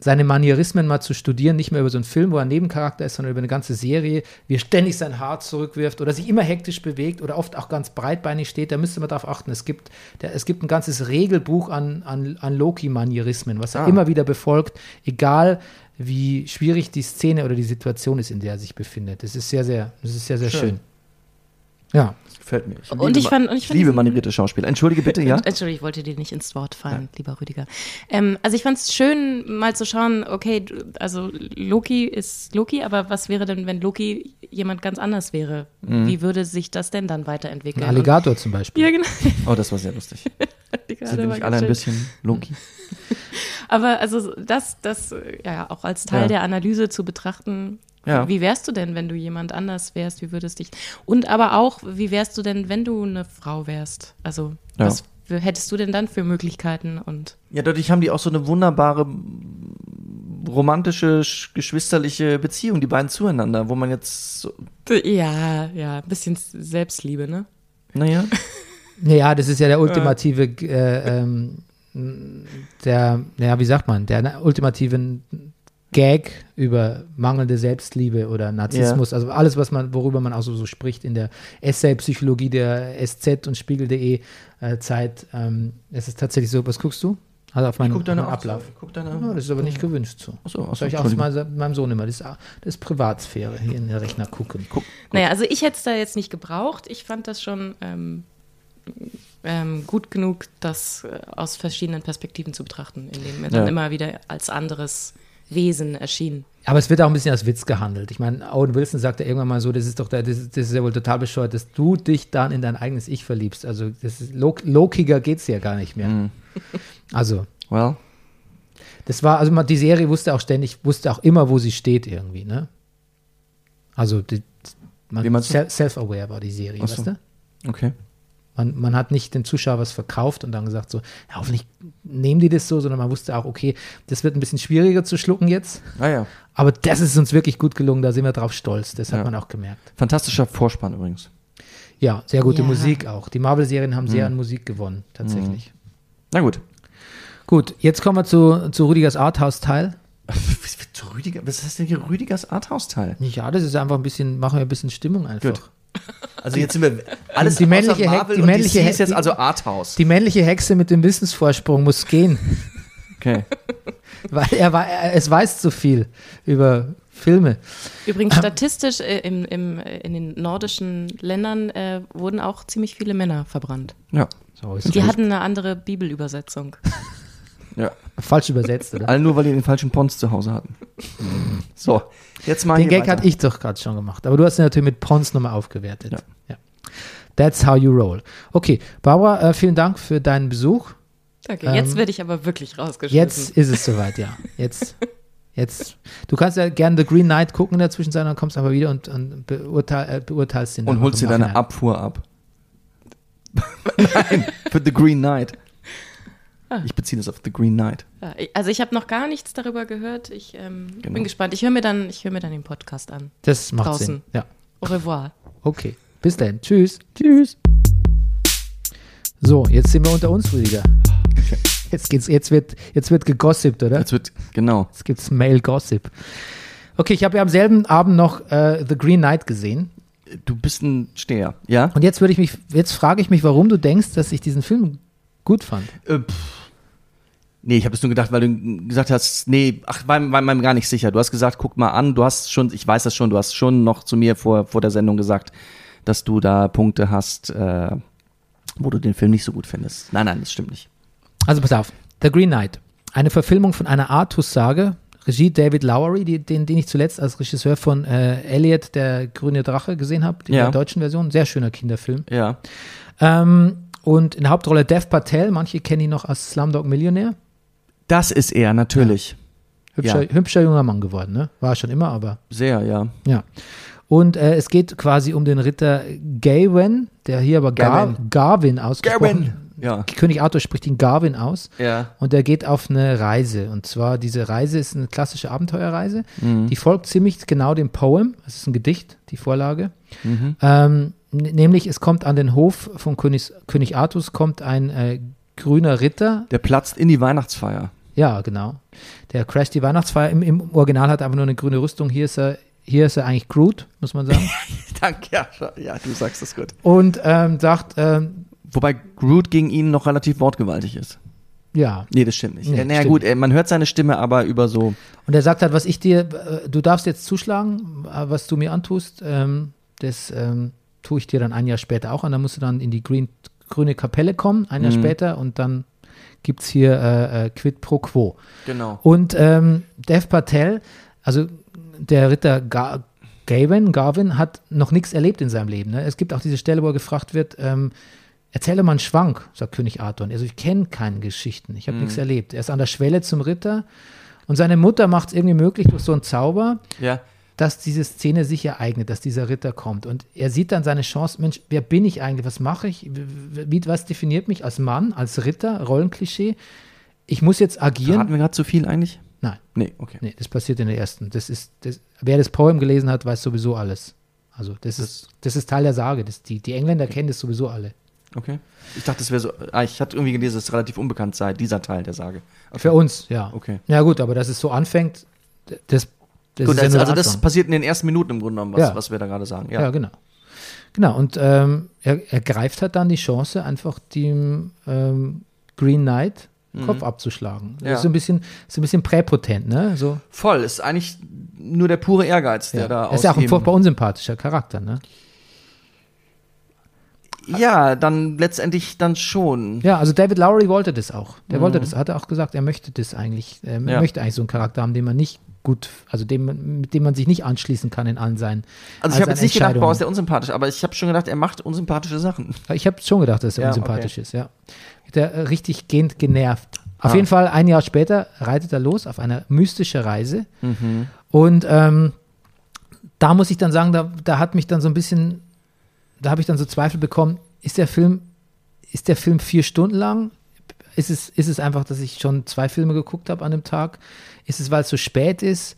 seine Manierismen mal zu studieren, nicht mehr über so einen Film, wo er ein Nebencharakter ist, sondern über eine ganze Serie, wie er ständig sein Haar zurückwirft oder sich immer hektisch bewegt oder oft auch ganz breitbeinig steht, da müsste man darauf achten. Es gibt, der, es gibt ein ganzes Regelbuch an, an, an Loki-Manierismen, was er Ah. immer wieder befolgt, egal wie schwierig die Szene oder die Situation ist, in der er sich befindet. Das ist sehr, sehr, das ist sehr, sehr schön. Schön. Ja, gefällt mir. Ich Und liebe ich fand- und ich ich fand liebe manierierte Schauspieler. Entschuldige bitte, ja? Entschuldigung, ich wollte dir nicht ins Wort fallen, lieber Rüdiger. Ähm, also ich fand es schön, mal zu schauen, okay, also Loki ist Loki, aber was wäre denn, wenn Loki jemand ganz anders wäre? Mhm. Wie würde sich das denn dann ein weiterentwickeln? Alligator zum Beispiel. Ja, genau. Oh, das war sehr lustig. Alligator Sind wir war nicht ganz alle ein bisschen Loki? Aber also das, das ja auch als Teil Ja. der Analyse zu betrachten, Ja. wie wärst du denn, wenn du jemand anders wärst? Wie würdest dich und aber auch, wie wärst du denn, wenn du eine Frau wärst? Also Ja. was hättest du denn dann für Möglichkeiten und Ja, dadurch haben die auch so eine wunderbare romantische, sch- geschwisterliche Beziehung, die beiden zueinander, wo man jetzt so, ja, ja, ein bisschen Selbstliebe, ne? naja, Naja, das ist ja der ultimative, äh, ähm, der, naja, wie sagt man, der ultimative Gag über mangelnde Selbstliebe oder Narzissmus, also alles, was man, worüber man auch so, so spricht in der Essay-Psychologie der SZ und Spiegel.de äh, Zeit. Ähm, es ist tatsächlich so, was guckst du? Also auf meinen, guck deine meinen Ablauf. Guck deine Ja, das ist aber nicht gewünscht so. Ach so, ach so, das soll ich auch mal meinem Sohn immer. Das ist, das ist Privatsphäre, hier in den Rechner gucken. Guck, Naja, also ich hätte es da jetzt nicht gebraucht. Ich fand das schon ähm, ähm, gut genug, das äh, aus verschiedenen Perspektiven zu betrachten, indem er dann Ja. immer wieder als anderes Wesen erschien. Aber es wird auch ein bisschen als Witz gehandelt. Ich meine, Owen Wilson sagt ja irgendwann mal so, das ist doch, der, das, ist, das ist ja wohl total bescheuert, dass du dich dann in dein eigenes Ich verliebst. Also das ist, lo lokiger geht es ja gar nicht mehr. Mhm. Also, well, das war, also man, die Serie wusste auch ständig, wusste auch immer, wo sie steht irgendwie, ne? Also die, man, self-aware war die Serie, Ach so. weißt du? okay. Man, man hat nicht den Zuschauer was verkauft und dann gesagt so, ja, hoffentlich nehmen die das so, sondern man wusste auch, okay, das wird ein bisschen schwieriger zu schlucken jetzt, Ah ja, aber das ist uns wirklich gut gelungen, da sind wir drauf stolz, das hat Ja. man auch gemerkt. fantastischer Vorspann übrigens. Ja, sehr gute Ja. Musik auch. Die Marvel-Serien haben Mhm. sehr an Musik gewonnen, tatsächlich. Na gut. Gut, jetzt kommen wir zu, zu Rüdigers Arthouse-Teil. Rüdiger, was heißt denn hier Rüdigers Arthouse-Teil? Ja, das ist einfach ein bisschen, machen wir ein bisschen Stimmung einfach. Gut. Also jetzt sind wir alles Die männliche Marvel die und männliche DC Heck- ist jetzt die- also Arthouse. Die männliche Hexe mit dem Wissensvorsprung muss gehen, Okay. weil er, war, er es weiß zu viel über Filme. Übrigens statistisch äh, im, im, äh, in den nordischen Ländern äh, wurden auch ziemlich viele Männer verbrannt. Ja. So ist Die es. hatten eine andere Bibelübersetzung. ja. falsch übersetzt, oder? Alle nur, weil die den falschen Pons zu Hause hatten. So, jetzt mal Den hier Gag weiter. hatte ich doch gerade schon gemacht, aber du hast ihn natürlich mit Pons nochmal aufgewertet. Ja. ja. That's how you roll. Okay, Barbara, äh, vielen Dank für deinen Besuch. Okay, Ähm, jetzt werde ich aber wirklich rausgeschmissen. Jetzt ist es soweit, ja. Jetzt, jetzt. Du kannst ja gerne The Green Knight gucken in der Zwischenzeit, dann kommst du aber wieder und, und beurteil, äh, beurteilst den Und dann holst dir deine. Abfuhr ab. Nein, für The Green Knight. Ah. Ich beziehe das auf The Green Knight. Ja, ich- Also ich habe noch gar nichts darüber gehört. Ich ähm, Genau. bin gespannt. Ich höre mir, dann- ich hör mir dann den Podcast an. Das macht Draußen. Sinn. Ja. Au revoir. Okay. Bis dann. Tschüss. Tschüss. So, jetzt sind wir unter uns, Rüdiger. Jetzt geht's, jetzt wird, jetzt wird gegossipt, oder? Jetzt wird, genau. Jetzt gibt's Mail Gossip. Okay, ich habe ja am selben Abend noch äh, The Green Knight gesehen. Du bist ein Steher, ja? Und jetzt würde ich mich, jetzt frage ich mich, warum du denkst, dass ich diesen Film gut fand. Äh, pff. Nee, ich habe es nur gedacht, weil du gesagt hast, nee, ach, war, war mir gar nicht sicher. Du hast gesagt, guck mal an, du hast schon, ich weiß das schon, du hast schon noch zu mir vor, vor der Sendung gesagt, dass du da Punkte hast, äh, wo du den Film nicht so gut findest. Nein, nein, das stimmt nicht. Also pass auf, The Green Knight. Eine Verfilmung von einer Artus-Sage, Regie David Lowery, die, den, den ich zuletzt als Regisseur von äh, Elliot, der grüne Drache, gesehen habe, in Ja. der deutschen Version. Sehr schöner Kinderfilm. Ja. Ähm, und in der Hauptrolle Dev Patel, manche kennen ihn noch als Slumdog Millionär. Das ist er, natürlich. Hübscher, Ja. hübscher junger Mann geworden, ne? War er schon immer, aber Sehr, ja. ja. Und äh, es geht quasi um den Ritter Gawain, der hier aber Gar. Garwin ausgesprochen. Ja. König Arthur spricht ihn Garwin aus. Ja. Und er geht auf eine Reise. Und zwar, diese Reise ist eine klassische Abenteuerreise. Mhm. Die folgt ziemlich genau dem Poem. Es ist ein Gedicht, die Vorlage. Mhm. Ähm, nämlich, es kommt an den Hof von König, König Artus, kommt ein äh, grüner Ritter. Der platzt in die Weihnachtsfeier. Ja, genau. Der crasht die Weihnachtsfeier. Im, Im Original hat er einfach nur eine grüne Rüstung. Hier ist er, hier ist er eigentlich Groot, muss man sagen. Danke, ja, ja, du sagst das gut. Und ähm, sagt, ähm, Wobei Groot gegen ihn noch relativ wortgewaltig ist. ja, Nee, das stimmt nicht. Nee, naja, gut, äh, man hört seine Stimme aber über so. Und er sagt halt, was ich dir, äh, du darfst jetzt zuschlagen, äh, was du mir antust, ähm, das ähm, tue ich dir dann ein Jahr später auch an. Dann musst du dann in die Green, grüne Kapelle kommen, ein Jahr Mhm. später, und dann gibt es hier äh, äh, Quid pro Quo. Genau. Und ähm, Dev Patel, also der Ritter Gar Gavin, Garvin, hat noch nichts erlebt in seinem Leben. Ne? Es gibt auch diese Stelle, wo er gefragt wird, ähm, erzähle mal einen Schwank, sagt König Arthur. Und er so, ich kenne keine Geschichten, ich habe nichts erlebt. Er ist an der Schwelle zum Ritter und seine Mutter macht es irgendwie möglich durch so einen Zauber, Ja. Dass diese Szene sich ereignet, dass dieser Ritter kommt. Und er sieht dann seine Chance, Mensch, wer bin ich eigentlich, was mache ich, wie, was definiert mich als Mann, als Ritter, Rollenklischee. Ich muss jetzt agieren. Hatten wir gerade zu viel eigentlich? Nein. Nee, okay. Nee, das passiert in der ersten. Das ist, das, wer das Poem gelesen hat, weiß sowieso alles. Also das ist, das ist Teil der Sage. Das, die, die Engländer kennen das sowieso alle. Okay. Ich dachte, das wäre so. Ah, ich hatte irgendwie gelesen, dass es relativ unbekannt sei, dieser Teil der Sage. Okay. Für uns, ja. Okay. Ja gut, aber dass es so anfängt, das, das Gut, ist ja also, also das passiert in den ersten Minuten im Grunde genommen, was, Ja. was wir da gerade sagen. ja. Ja. genau. Genau, und ähm, er, er greift halt dann die Chance, einfach dem ähm, Green Knight Kopf abzuschlagen. Das Mhm. Ja. ist so ein bisschen, so ein bisschen präpotent, ne? So, Voll, ist eigentlich nur der pure Ehrgeiz, der ja. da Er ist ja auch ein furchtbar unsympathischer Charakter, ne? Ja, dann letztendlich dann schon. Ja, also David Lowery wollte das auch. Der wollte das, hat er auch gesagt, er möchte das eigentlich, er Mhm. Ja. möchte eigentlich so einen Charakter haben, den man nicht gut, also dem, man- mit dem man sich nicht anschließen kann in allen seinen. Also ich habe jetzt nicht gedacht, boah, ist der unsympathisch, aber ich habe schon gedacht, er macht unsympathische Sachen. Ich habe schon gedacht, dass er Ja, unsympathisch okay. ist, ja. Der äh, richtig gehend genervt. Auf Ah. jeden Fall, ein Jahr später reitet er los auf eine mystische Reise. Mhm. Und ähm, da muss ich dann sagen, da, da hat mich dann so ein bisschen, da habe ich dann so Zweifel bekommen, ist der Film, ist der Film vier Stunden lang? Ist es, ist es einfach, dass ich schon zwei Filme geguckt habe an dem Tag? Ist es, weil es so spät ist?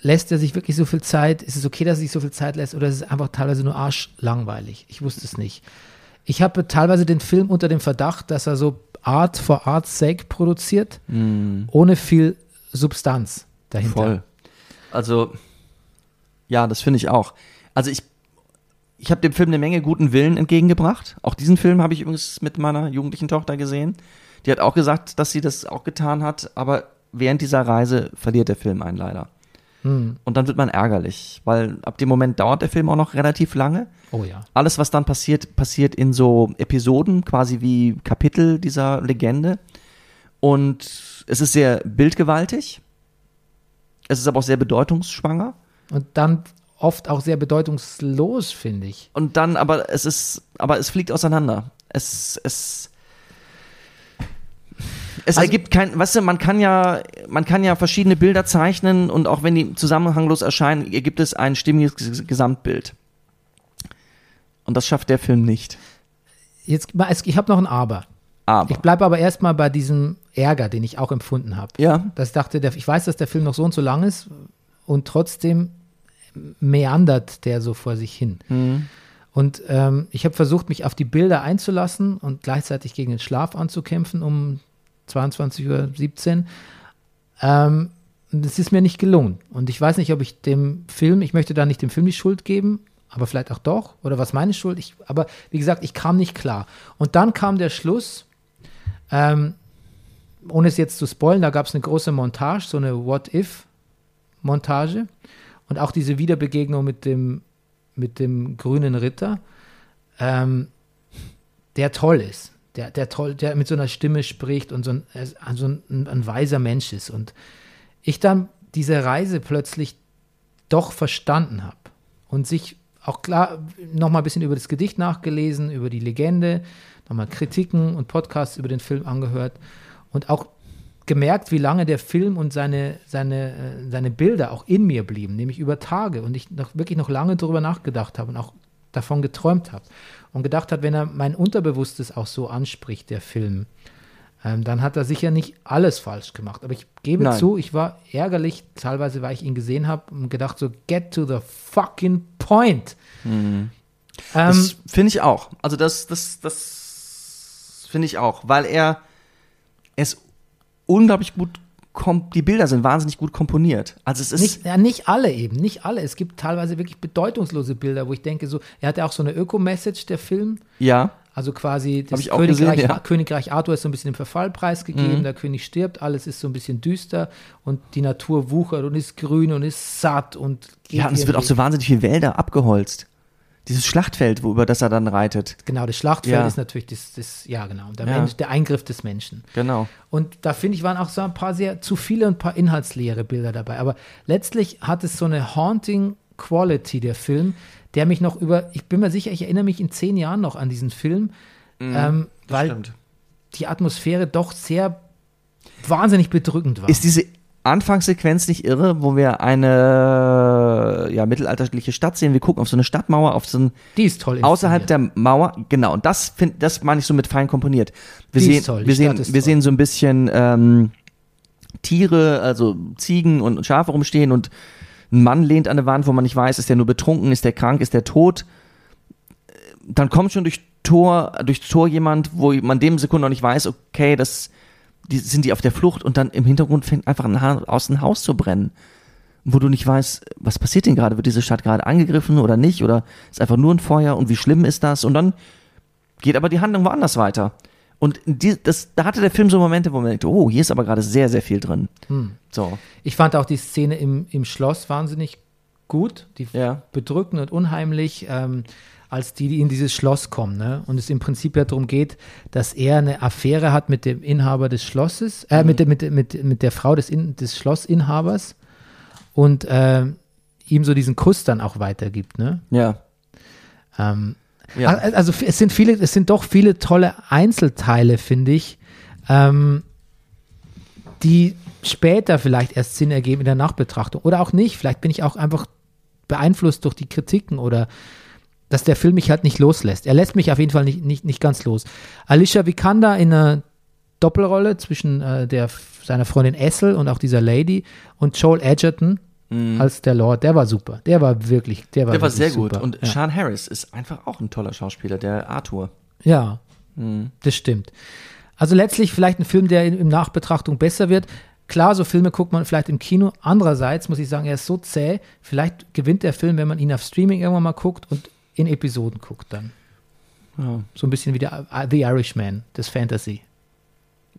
Lässt er sich wirklich so viel Zeit? Ist es okay, dass er sich so viel Zeit lässt? Oder ist es einfach teilweise nur arschlangweilig? Ich wusste es nicht. Ich habe teilweise den Film unter dem Verdacht, dass er so Art for Art's sake produziert, ohne viel Substanz dahinter. Voll. Also, ja, das finde ich auch. Also ich, ich habe dem Film eine Menge guten Willen entgegengebracht. Auch diesen Film habe ich übrigens mit meiner jugendlichen Tochter gesehen. Die hat auch gesagt, dass sie das auch getan hat, aber während dieser Reise verliert der Film einen leider. Hm. Und dann wird man ärgerlich, weil ab dem Moment dauert der Film auch noch relativ lange. Oh ja. Alles, was dann passiert, passiert in so Episoden, quasi wie Kapitel dieser Legende. Und es ist sehr bildgewaltig. Es ist aber auch sehr bedeutungsschwanger. Und dann oft auch sehr bedeutungslos, finde ich. Und dann, aber es ist, aber es fliegt auseinander. Es, es, es Also- ergibt kein, weißt du, man kann ja, man kann ja verschiedene Bilder zeichnen und auch wenn die zusammenhanglos erscheinen, ergibt es ein stimmiges Ges- Gesamtbild. Und das schafft der Film nicht. Jetzt, ich habe noch ein Aber. Aber, Ich bleibe aber erstmal bei diesem Ärger, den ich auch empfunden habe. ja, Dass ich dachte, der, ich weiß, dass der Film noch so und so lang ist und trotzdem meandert der so vor sich hin. Mhm. Und ähm, ich habe versucht, mich auf die Bilder einzulassen und gleichzeitig gegen den Schlaf anzukämpfen um 22.17 Uhr. Ähm, das ist mir nicht gelungen. Und ich weiß nicht, ob ich dem Film, ich möchte da nicht dem Film die Schuld geben, aber vielleicht auch doch. Oder was meine Schuld? Ich, aber wie gesagt, ich kam nicht klar. Und dann kam der Schluss, ähm, ohne es jetzt zu spoilen, da gab es eine große Montage, so eine What-If-Montage. Und auch diese Wiederbegegnung mit dem, mit dem grünen Ritter, ähm, der toll ist. Der, der toll, der mit so einer Stimme spricht und so ein, er ist so ein, ein weiser Mensch ist. Und ich dann diese Reise plötzlich doch verstanden habe und sich auch klar noch mal ein bisschen über das Gedicht nachgelesen, über die Legende, nochmal Kritiken und Podcasts über den Film angehört und auch gemerkt, wie lange der Film und seine, seine, äh, seine Bilder auch in mir blieben, nämlich über Tage und ich noch, wirklich noch lange darüber nachgedacht habe und auch davon geträumt habe und gedacht habe, wenn er mein Unterbewusstes auch so anspricht, der Film, ähm, dann hat er sicher nicht alles falsch gemacht. Aber ich gebe Nein. zu, ich war ärgerlich, teilweise, weil ich ihn gesehen habe und gedacht so, get to the fucking point. Ähm, Das finde ich auch. Also das, das, das finde ich auch, weil er es unglaublich gut die Bilder sind wahnsinnig gut komponiert. Also es ist Nicht, ja, nicht alle eben, nicht alle. Es gibt teilweise wirklich bedeutungslose Bilder, wo ich denke, so, er hat ja auch so eine Öko-Message, der Film. ja, Also quasi das Königreich, gesehen, ja. Königreich Arthur ist so ein bisschen im Verfall preisgegeben, Mhm. der König stirbt, alles ist so ein bisschen düster und die Natur wuchert und ist grün und ist satt und geht ja, und es wird auch so wahnsinnig viel Wälder abgeholzt. Dieses Schlachtfeld, wo über das er dann reitet. Genau, das Schlachtfeld Ja. ist natürlich das, das ja genau, der, Ja. Mensch, der Eingriff des Menschen. Genau. Und da finde ich, waren auch so ein paar sehr zu viele und ein paar inhaltsleere Bilder dabei. Aber letztlich hat es so eine haunting Quality, der Film, der mich noch über, ich bin mir sicher, ich erinnere mich in zehn Jahren noch an diesen Film, ähm, weil Stimmt. die Atmosphäre doch sehr wahnsinnig bedrückend war. Ist diese Anfangssequenz nicht irre, wo wir eine ja, mittelalterliche Stadt sehen? Wir gucken auf so eine Stadtmauer, auf so ein die ist toll. außerhalb der Mauer, genau, und das find, das meine ich so mit fein komponiert. Wir Die sehen, ist toll, wir Stadt sehen, wir sehen so ein bisschen ähm, Tiere, also Ziegen und Schafe rumstehen und ein Mann lehnt an der Wand, wo man nicht weiß, ist der nur betrunken, ist der krank, ist der tot. Dann kommt schon durch Tor, durch Tor jemand, wo man dem Sekunde noch nicht weiß, okay, das die, sind die auf der Flucht und dann im Hintergrund fängt einfach ein ha aus ein Haus zu brennen wo du nicht weißt, was passiert denn gerade? Wird diese Stadt gerade angegriffen oder nicht? Oder ist einfach nur ein Feuer und wie schlimm ist das? Und dann geht aber die Handlung woanders weiter. Und die, das, da hatte der Film so Momente, wo man denkt, oh, hier ist aber gerade sehr, sehr viel drin. Hm. So, Ich fand auch die Szene im, im Schloss wahnsinnig gut, die ja. bedrückend und unheimlich, ähm, als die, die in dieses Schloss kommen. Ne? Und es im Prinzip ja darum geht, dass er eine Affäre hat mit dem Inhaber des Schlosses, äh, mit, der, mit, mit, mit der Frau des, In, des Schlossinhabers und ähm, ihm so diesen Kuss dann auch weitergibt. Ne? Ja. Ähm, Ja. Al- Also es sind viele, es sind doch viele tolle Einzelteile, finde ich, ähm, die später vielleicht erst Sinn ergeben in der Nachbetrachtung. Oder auch nicht. Vielleicht bin ich auch einfach beeinflusst durch die Kritiken oder dass der Film mich halt nicht loslässt. Er lässt mich auf jeden Fall nicht, nicht, nicht ganz los. Alicia Vikander in einer Doppelrolle zwischen äh, der, seiner Freundin Essel und auch dieser Lady und Joel Edgerton als der Lord, der war super. Der war wirklich, der war, Mhm. Der war sehr super. gut. Und ja. Sean Harris ist einfach auch ein toller Schauspieler, der Arthur. Ja, Mhm. das stimmt. Also letztlich vielleicht ein Film, der in, in Nachbetrachtung besser wird. Klar, so Filme guckt man vielleicht im Kino. Andererseits muss ich sagen, er ist so zäh. Vielleicht gewinnt der Film, wenn man ihn auf Streaming irgendwann mal guckt und in Episoden guckt dann. Ja. So ein bisschen wie der uh, The Irishman, das Fantasy.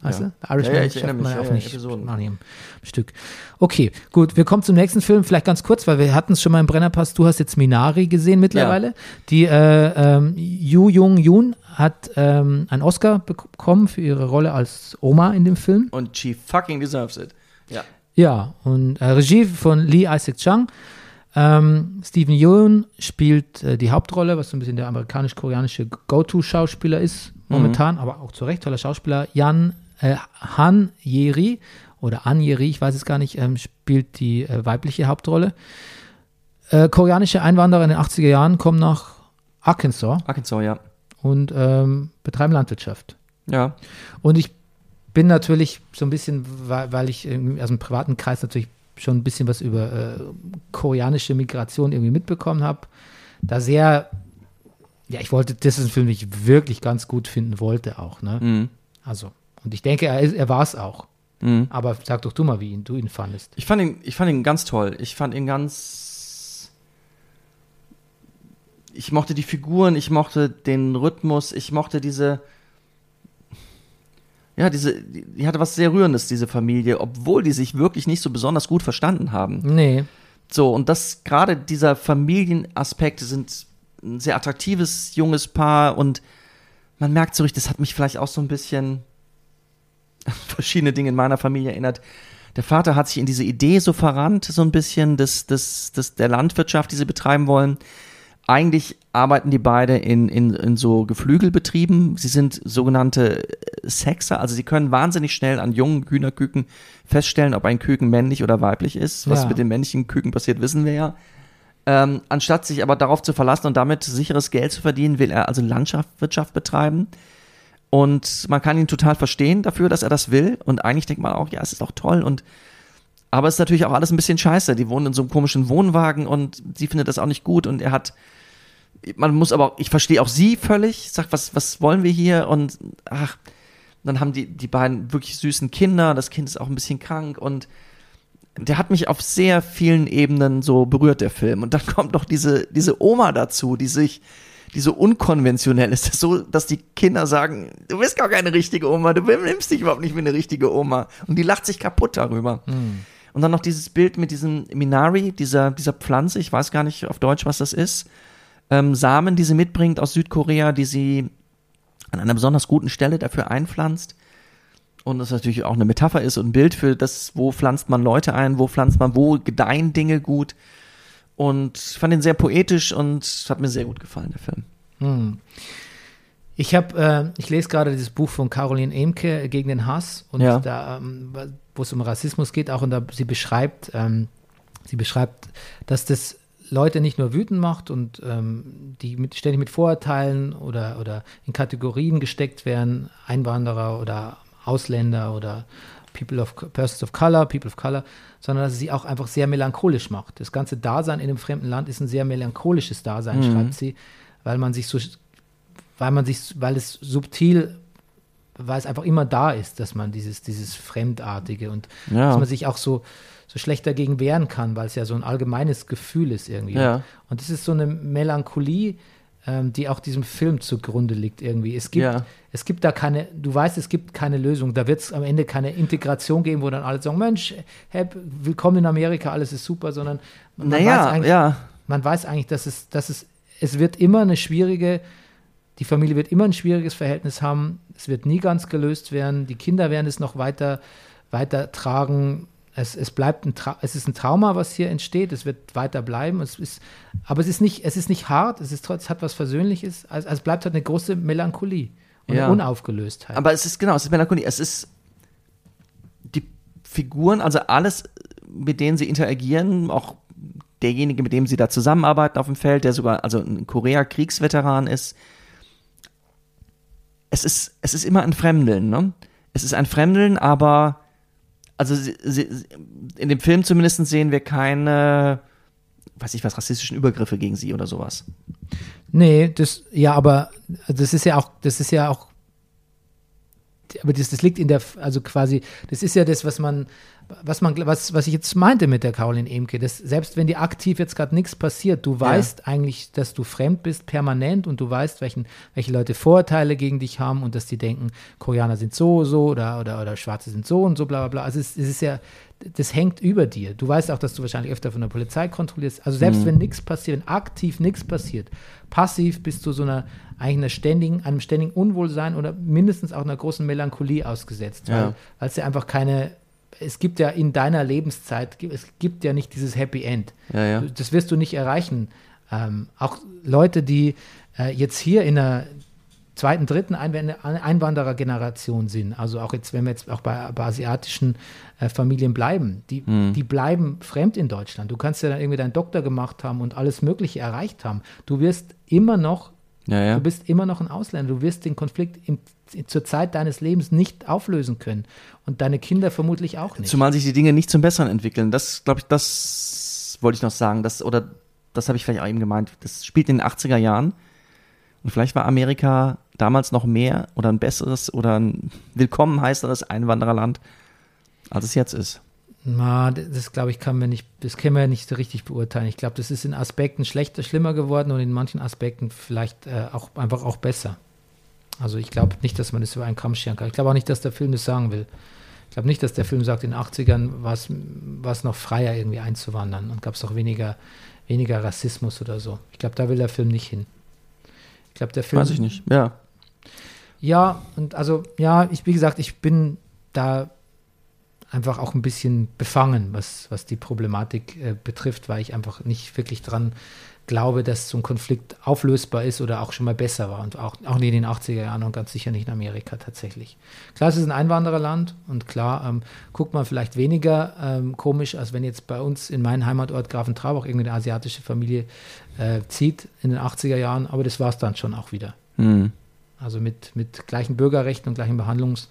Weißt Ja. du? Irishman Ja, ja, ich erinnere mich, ja auch ja, ja, nicht Episoden. nach jedem Stück. Okay, gut, wir kommen zum nächsten Film, vielleicht ganz kurz, weil wir hatten es schon mal im Brennerpass. Du hast jetzt Minari gesehen mittlerweile. Die äh, ähm, Yu Jung Yoon hat ähm, einen Oscar bekommen für ihre Rolle als Oma in dem Film. Und she fucking deserves it. Ja. Ja, und äh, Regie von Lee Isaac Chung. Ähm, Stephen Yeun spielt äh, die Hauptrolle, was so ein bisschen der amerikanisch-koreanische Go-To-Schauspieler ist momentan, aber auch zu Recht toller Schauspieler. Jan äh, Han Yeri oder An Yeri, ich weiß es gar nicht, ähm, spielt die äh, weibliche Hauptrolle. Äh, koreanische Einwanderer in den 80er Jahren kommen nach Arkansas Arkansas, ja. und ähm, betreiben Landwirtschaft. Ja. Und ich bin natürlich so ein bisschen, weil, weil ich aus dem privaten Kreis natürlich schon ein bisschen was über äh, koreanische Migration irgendwie mitbekommen habe, da sehr, ja, ich wollte, das ist ein Film, den ich wirklich ganz gut finden wollte auch, ne? Mhm. Also, und ich denke, er, er war es auch. Mhm. Aber sag doch du mal, wie ihn, du ihn fandest. Ich fand ihn, ich fand ihn ganz toll. Ich fand ihn ganz. Ich mochte die Figuren, ich mochte den Rhythmus, ich mochte diese. Ja, diese, die, die hatte was sehr Rührendes, diese Familie, obwohl die sich wirklich nicht so besonders gut verstanden haben. Nee, So, und das gerade dieser Familienaspekte sind ein sehr attraktives junges Paar und man merkt so richtig, das hat mich vielleicht auch so ein bisschen an verschiedene Dinge in meiner Familie erinnert. der Vater hat sich in diese Idee so verrannt, so ein bisschen, des, des, des, der Landwirtschaft, die sie betreiben wollen. Eigentlich arbeiten die beide in, in, in so Geflügelbetrieben. Sie sind sogenannte Sexer, also sie können wahnsinnig schnell an jungen Hühnerküken feststellen, ob ein Küken männlich oder weiblich ist. Was Ja. mit den männlichen Küken passiert, wissen wir ja. Ähm, anstatt sich aber darauf zu verlassen und damit sicheres Geld zu verdienen, will er also Landschaftswirtschaft betreiben. Und man kann ihn total verstehen dafür, dass er das will. Und eigentlich denkt man auch, ja, es ist doch toll. Und aber es ist natürlich auch alles ein bisschen scheiße. Die wohnen in so einem komischen Wohnwagen und sie findet das auch nicht gut. Und er hat, man muss aber, auch- ich verstehe auch sie völlig. Sagt, was, was wollen wir hier? Und ach, dann haben die, die beiden wirklich süßen Kinder. Das Kind ist auch ein bisschen krank und der hat mich auf sehr vielen Ebenen so berührt, der Film. Und dann kommt noch diese, diese Oma dazu, die sich, die so unkonventionell ist. Das so, dass die Kinder sagen, du bist gar keine richtige Oma, du nimmst dich überhaupt nicht wie eine richtige Oma. Und die lacht sich kaputt darüber. Und dann noch dieses Bild mit diesem Minari, dieser, dieser Pflanze, ich weiß gar nicht auf Deutsch, was das ist. Ähm, Samen, die sie mitbringt aus Südkorea, die sie an einer besonders guten Stelle dafür einpflanzt. Und das natürlich auch eine Metapher ist und ein Bild für das, wo pflanzt man Leute ein, wo pflanzt man, wo gedeihen Dinge gut. Und ich fand ihn sehr poetisch und hat mir sehr gut gefallen, der Film. Hm. Ich habe, äh, ich lese gerade dieses Buch von Caroline Emke äh, gegen den Hass und Ja. da, ähm, wo es um Rassismus geht, auch und da sie beschreibt, ähm, sie beschreibt, dass das Leute nicht nur wütend macht und ähm, die mit, ständig mit Vorurteilen oder, oder in Kategorien gesteckt werden, Einwanderer oder Ausländer oder People of Persons of Color, People of Color, sondern dass es sie auch einfach sehr melancholisch macht. Das ganze Dasein in einem fremden Land ist ein sehr melancholisches Dasein, schreibt sie, weil man sich so, weil man sich, weil es subtil, weil es einfach immer da ist, dass man dieses, dieses Fremdartige und Ja. dass man sich auch so, so schlecht dagegen wehren kann, weil es ja so ein allgemeines Gefühl ist irgendwie. Ja. Und es ist so eine Melancholie, ähm, die auch diesem Film zugrunde liegt irgendwie. Es gibt, Ja. es gibt da keine, du weißt, es gibt keine Lösung. Da wird es am Ende keine Integration geben, wo dann alle sagen, Mensch, hey, willkommen in Amerika, alles ist super, sondern man weiß Naja, eigentlich, ja. man weiß eigentlich, dass es, dass es, es wird immer eine schwierige, die Familie wird immer ein schwieriges Verhältnis haben. Es wird nie ganz gelöst werden. Die Kinder werden es noch weiter, weiter tragen. Es, es bleibt ein, Tra es ist ein Trauma, was hier entsteht. Es wird weiter bleiben. Es ist, aber es ist nicht, es ist nicht hart. Es ist trotz, es hat was Versöhnliches. Also, also es bleibt halt eine große Melancholie und Ja. eine Unaufgelöstheit. Aber es ist genau, es ist Melancholie. Es ist die Figuren, also alles, mit denen sie interagieren, auch derjenige, mit dem sie da zusammenarbeiten auf dem Feld, der sogar also ein Korea-Kriegsveteran ist. Es ist, es ist immer ein Fremdeln, ne? Es ist ein Fremdeln, aber also sie, sie, in dem Film zumindest sehen wir keine, weiß ich was, rassistischen Übergriffe gegen sie oder sowas. Nee, das, ja, aber das ist ja auch, das ist ja auch, aber das, das liegt in der, also quasi, das ist ja das, was man, was man, was, was ich jetzt meinte mit der Caroline Emke, dass selbst wenn dir aktiv jetzt gerade nichts passiert, du weißt eigentlich, dass du fremd bist permanent und du weißt, welchen, welche Leute Vorurteile gegen dich haben und dass die denken, Koreaner sind so, so oder, oder, oder Schwarze sind so und so, bla, bla, bla. Also es, es ist ja, das hängt über dir. Du weißt auch, dass du wahrscheinlich öfter von der Polizei kontrollierst. Also selbst wenn nichts passiert, wenn aktiv nichts passiert, passiv bist du so einer, eigentlich einer ständigen, einem ständigen Unwohlsein oder mindestens auch einer großen Melancholie ausgesetzt, weil Ja. weil es ja einfach keine, es gibt ja in deiner Lebenszeit, es gibt ja nicht dieses Happy End. Ja, ja. Das wirst du nicht erreichen. Ähm, auch Leute, die äh, jetzt hier in der zweiten, dritten Einwand- Einwanderergeneration sind, also auch jetzt, wenn wir jetzt auch bei, bei asiatischen äh, Familien bleiben, die, Mhm. die bleiben fremd in Deutschland. Du kannst ja dann irgendwie deinen Doktor gemacht haben und alles Mögliche erreicht haben. Du wirst immer noch, ja. du bist immer noch ein Ausländer. Du wirst den Konflikt im, zur Zeit deines Lebens nicht auflösen können. Und deine Kinder vermutlich auch nicht. Zumal sich die Dinge nicht zum Besseren entwickeln. Das, glaube ich, das wollte ich noch sagen. Das, oder das habe ich vielleicht auch eben gemeint. Das spielt in den 80er Jahren. Und vielleicht war Amerika damals noch mehr oder ein besseres oder ein willkommen heißeres Einwandererland, als es jetzt ist. Na, das, glaube ich, kann man nicht, das können wir nicht so richtig beurteilen. Ich glaube, das ist in Aspekten schlechter, schlimmer geworden und in manchen Aspekten vielleicht äh, auch einfach auch besser. Also ich glaube nicht, dass man das über einen Kamm scheren kann. Ich glaube auch nicht, dass der Film das sagen will. Ich glaube nicht, dass der Film sagt, in den 80ern war es- noch freier, irgendwie einzuwandern und gab es auch weniger, weniger Rassismus oder so. Ich glaube, da will der Film nicht hin. Ich glaube, der Film. Weiß ich nicht. Ja. Ja, und also, ja, ich, wie gesagt, ich bin da einfach auch ein bisschen befangen, was, was die Problematik äh, betrifft, weil ich einfach nicht wirklich dran glaube, dass so ein Konflikt auflösbar ist oder auch schon mal besser war und auch, auch in den 80er Jahren und ganz sicher nicht in Amerika tatsächlich. Klar, es ist ein Einwandererland und klar ähm, guckt man vielleicht weniger ähm, komisch, als wenn jetzt bei uns in meinem Heimatort Grafentraub auch irgendeine asiatische Familie äh, zieht in den 80er Jahren, aber das war es dann schon auch wieder. Mhm. Also mit, mit gleichen Bürgerrechten und gleichen Behandlungs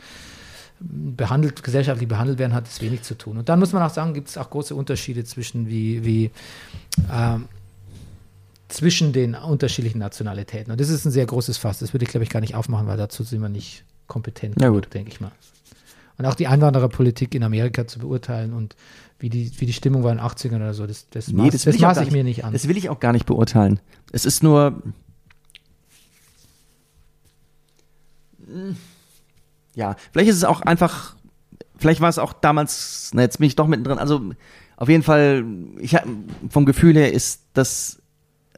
behandelt, gesellschaftlich behandelt werden, hat es wenig zu tun. Und dann muss man auch sagen, gibt es auch große Unterschiede zwischen wie, wie ähm, zwischen den unterschiedlichen Nationalitäten. Und das ist ein sehr großes Fass. Das würde ich, glaube ich, gar nicht aufmachen, weil dazu sind wir nicht kompetent, Ja, gut. denke ich mal. Und auch die Einwandererpolitik in Amerika zu beurteilen und wie die, wie die Stimmung war in den 80ern oder so, das, das, Nee, maß, das das will ich ich mir nicht an. Das will ich auch gar nicht beurteilen. Es ist nur. Ja, vielleicht ist es auch einfach. Vielleicht war es auch damals. Na, jetzt bin ich doch mittendrin. Also, auf jeden Fall, ich vom Gefühl her ist das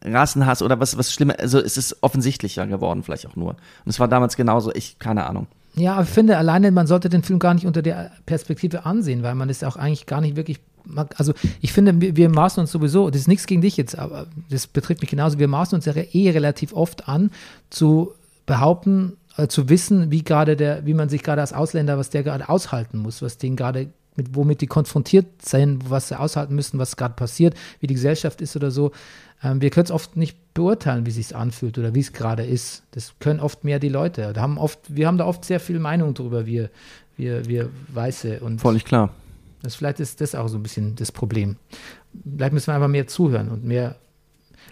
Rassenhass oder was, was Schlimmer. Also, es ist offensichtlicher geworden, vielleicht auch nur. Und es war damals genauso. Ich, keine Ahnung. Ja, aber ich finde alleine, man sollte den Film gar nicht unter der Perspektive ansehen, weil man es auch eigentlich gar nicht wirklich. Also ich finde, wir maßen uns sowieso, das ist nichts gegen dich jetzt, aber das betrifft mich genauso, wir maßen uns ja eh relativ oft an, zu behaupten, äh, zu wissen, wie gerade der, wie man sich gerade als Ausländer, was der gerade aushalten muss, was den gerade, mit, womit die konfrontiert sind, was sie aushalten müssen, was gerade passiert, wie die Gesellschaft ist oder so. Ähm, wir können es oft nicht beurteilen, wie sich anfühlt oder wie es gerade ist. Das können oft mehr die Leute. Da haben oft, wir haben da oft sehr viel Meinung drüber, wir, wir, wir Weiße. Und Völlig klar. das, vielleicht ist das auch so ein bisschen das Problem. Vielleicht müssen wir einfach mehr zuhören und mehr,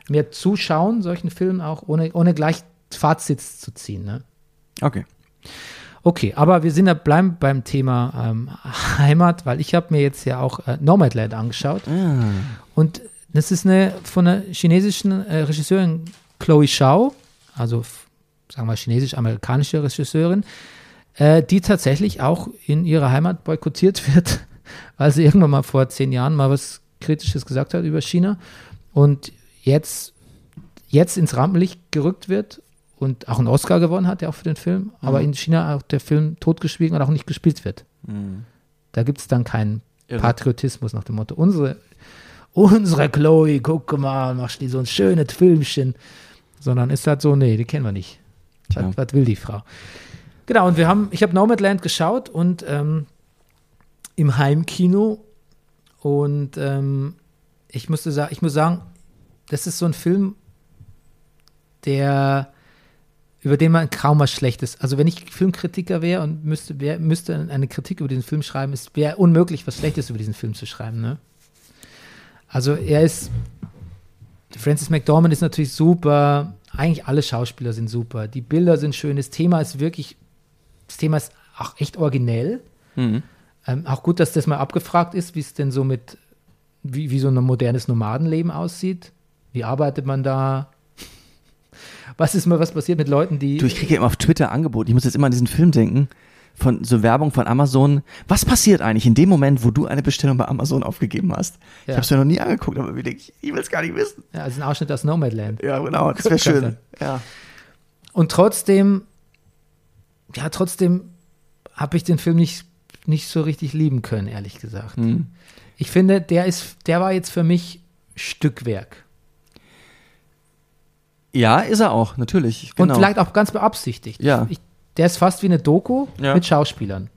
mehr zuschauen, solchen Filmen auch, ohne, ohne gleich Fazit zu ziehen. Ne? Okay. Okay, aber wir sind ja, bleiben beim Thema ähm, Heimat, weil ich habe mir jetzt ja auch äh, Nomadland angeschaut. Und das ist eine von einer chinesischen äh, Regisseurin Chloe Shao, also sagen wir chinesisch-amerikanische Regisseurin, äh, die tatsächlich auch in ihrer Heimat boykottiert wird, weil sie irgendwann mal vor zehn Jahren mal was Kritisches gesagt hat über China und jetzt, jetzt ins Rampenlicht gerückt wird und auch einen Oscar gewonnen hat, der auch für den Film, aber in China auch der Film totgeschwiegen und auch nicht gespielt wird. Da gibt es dann keinen Irre. Patriotismus nach dem Motto, unsere, unsere Chloe, guck mal, machst die so ein schönes Filmchen. Sondern ist halt so, nee, die kennen wir nicht. Was, was will die Frau? Genau, und wir haben, ich habe Nomadland geschaut und ähm, im Heimkino und ähm, ich musste sagen, ich muss sagen, das ist so ein Film, der über den man kaum was Schlechtes. Also wenn ich Filmkritiker wäre und müsste, wär, müsste eine Kritik über diesen Film schreiben, es wäre unmöglich, was Schlechtes über diesen Film zu schreiben. Ne? Also er ist, Francis McDormand ist natürlich super, eigentlich alle Schauspieler sind super, die Bilder sind schön, das Thema ist wirklich, das Thema ist auch echt originell. Mhm. Ähm, auch gut, dass das mal abgefragt ist, wie es denn so mit, wie, wie so ein modernes Nomadenleben aussieht. Wie arbeitet man da? Was ist mal was passiert mit Leuten, die. Du, ich kriege ja immer auf Twitter Angebote. Ich muss jetzt immer an diesen Film denken. Von so Werbung von Amazon. Was passiert eigentlich in dem Moment, wo du eine Bestellung bei Amazon aufgegeben hast? Ich Ja. habe es mir noch nie angeguckt, aber wie denke ich, ich will es gar nicht wissen. ja, also ein Ausschnitt aus Nomadland. Ja, genau, das wäre schön. Ja. Und trotzdem, ja, trotzdem habe ich den Film nicht, nicht so richtig lieben können, ehrlich gesagt. Hm. Ich finde, der ist, der war jetzt für mich Stückwerk. Ja, ist er auch, natürlich. Genau. Und vielleicht auch ganz beabsichtigt. Ja. Ich, der ist fast wie eine Doku Ja. mit Schauspielern.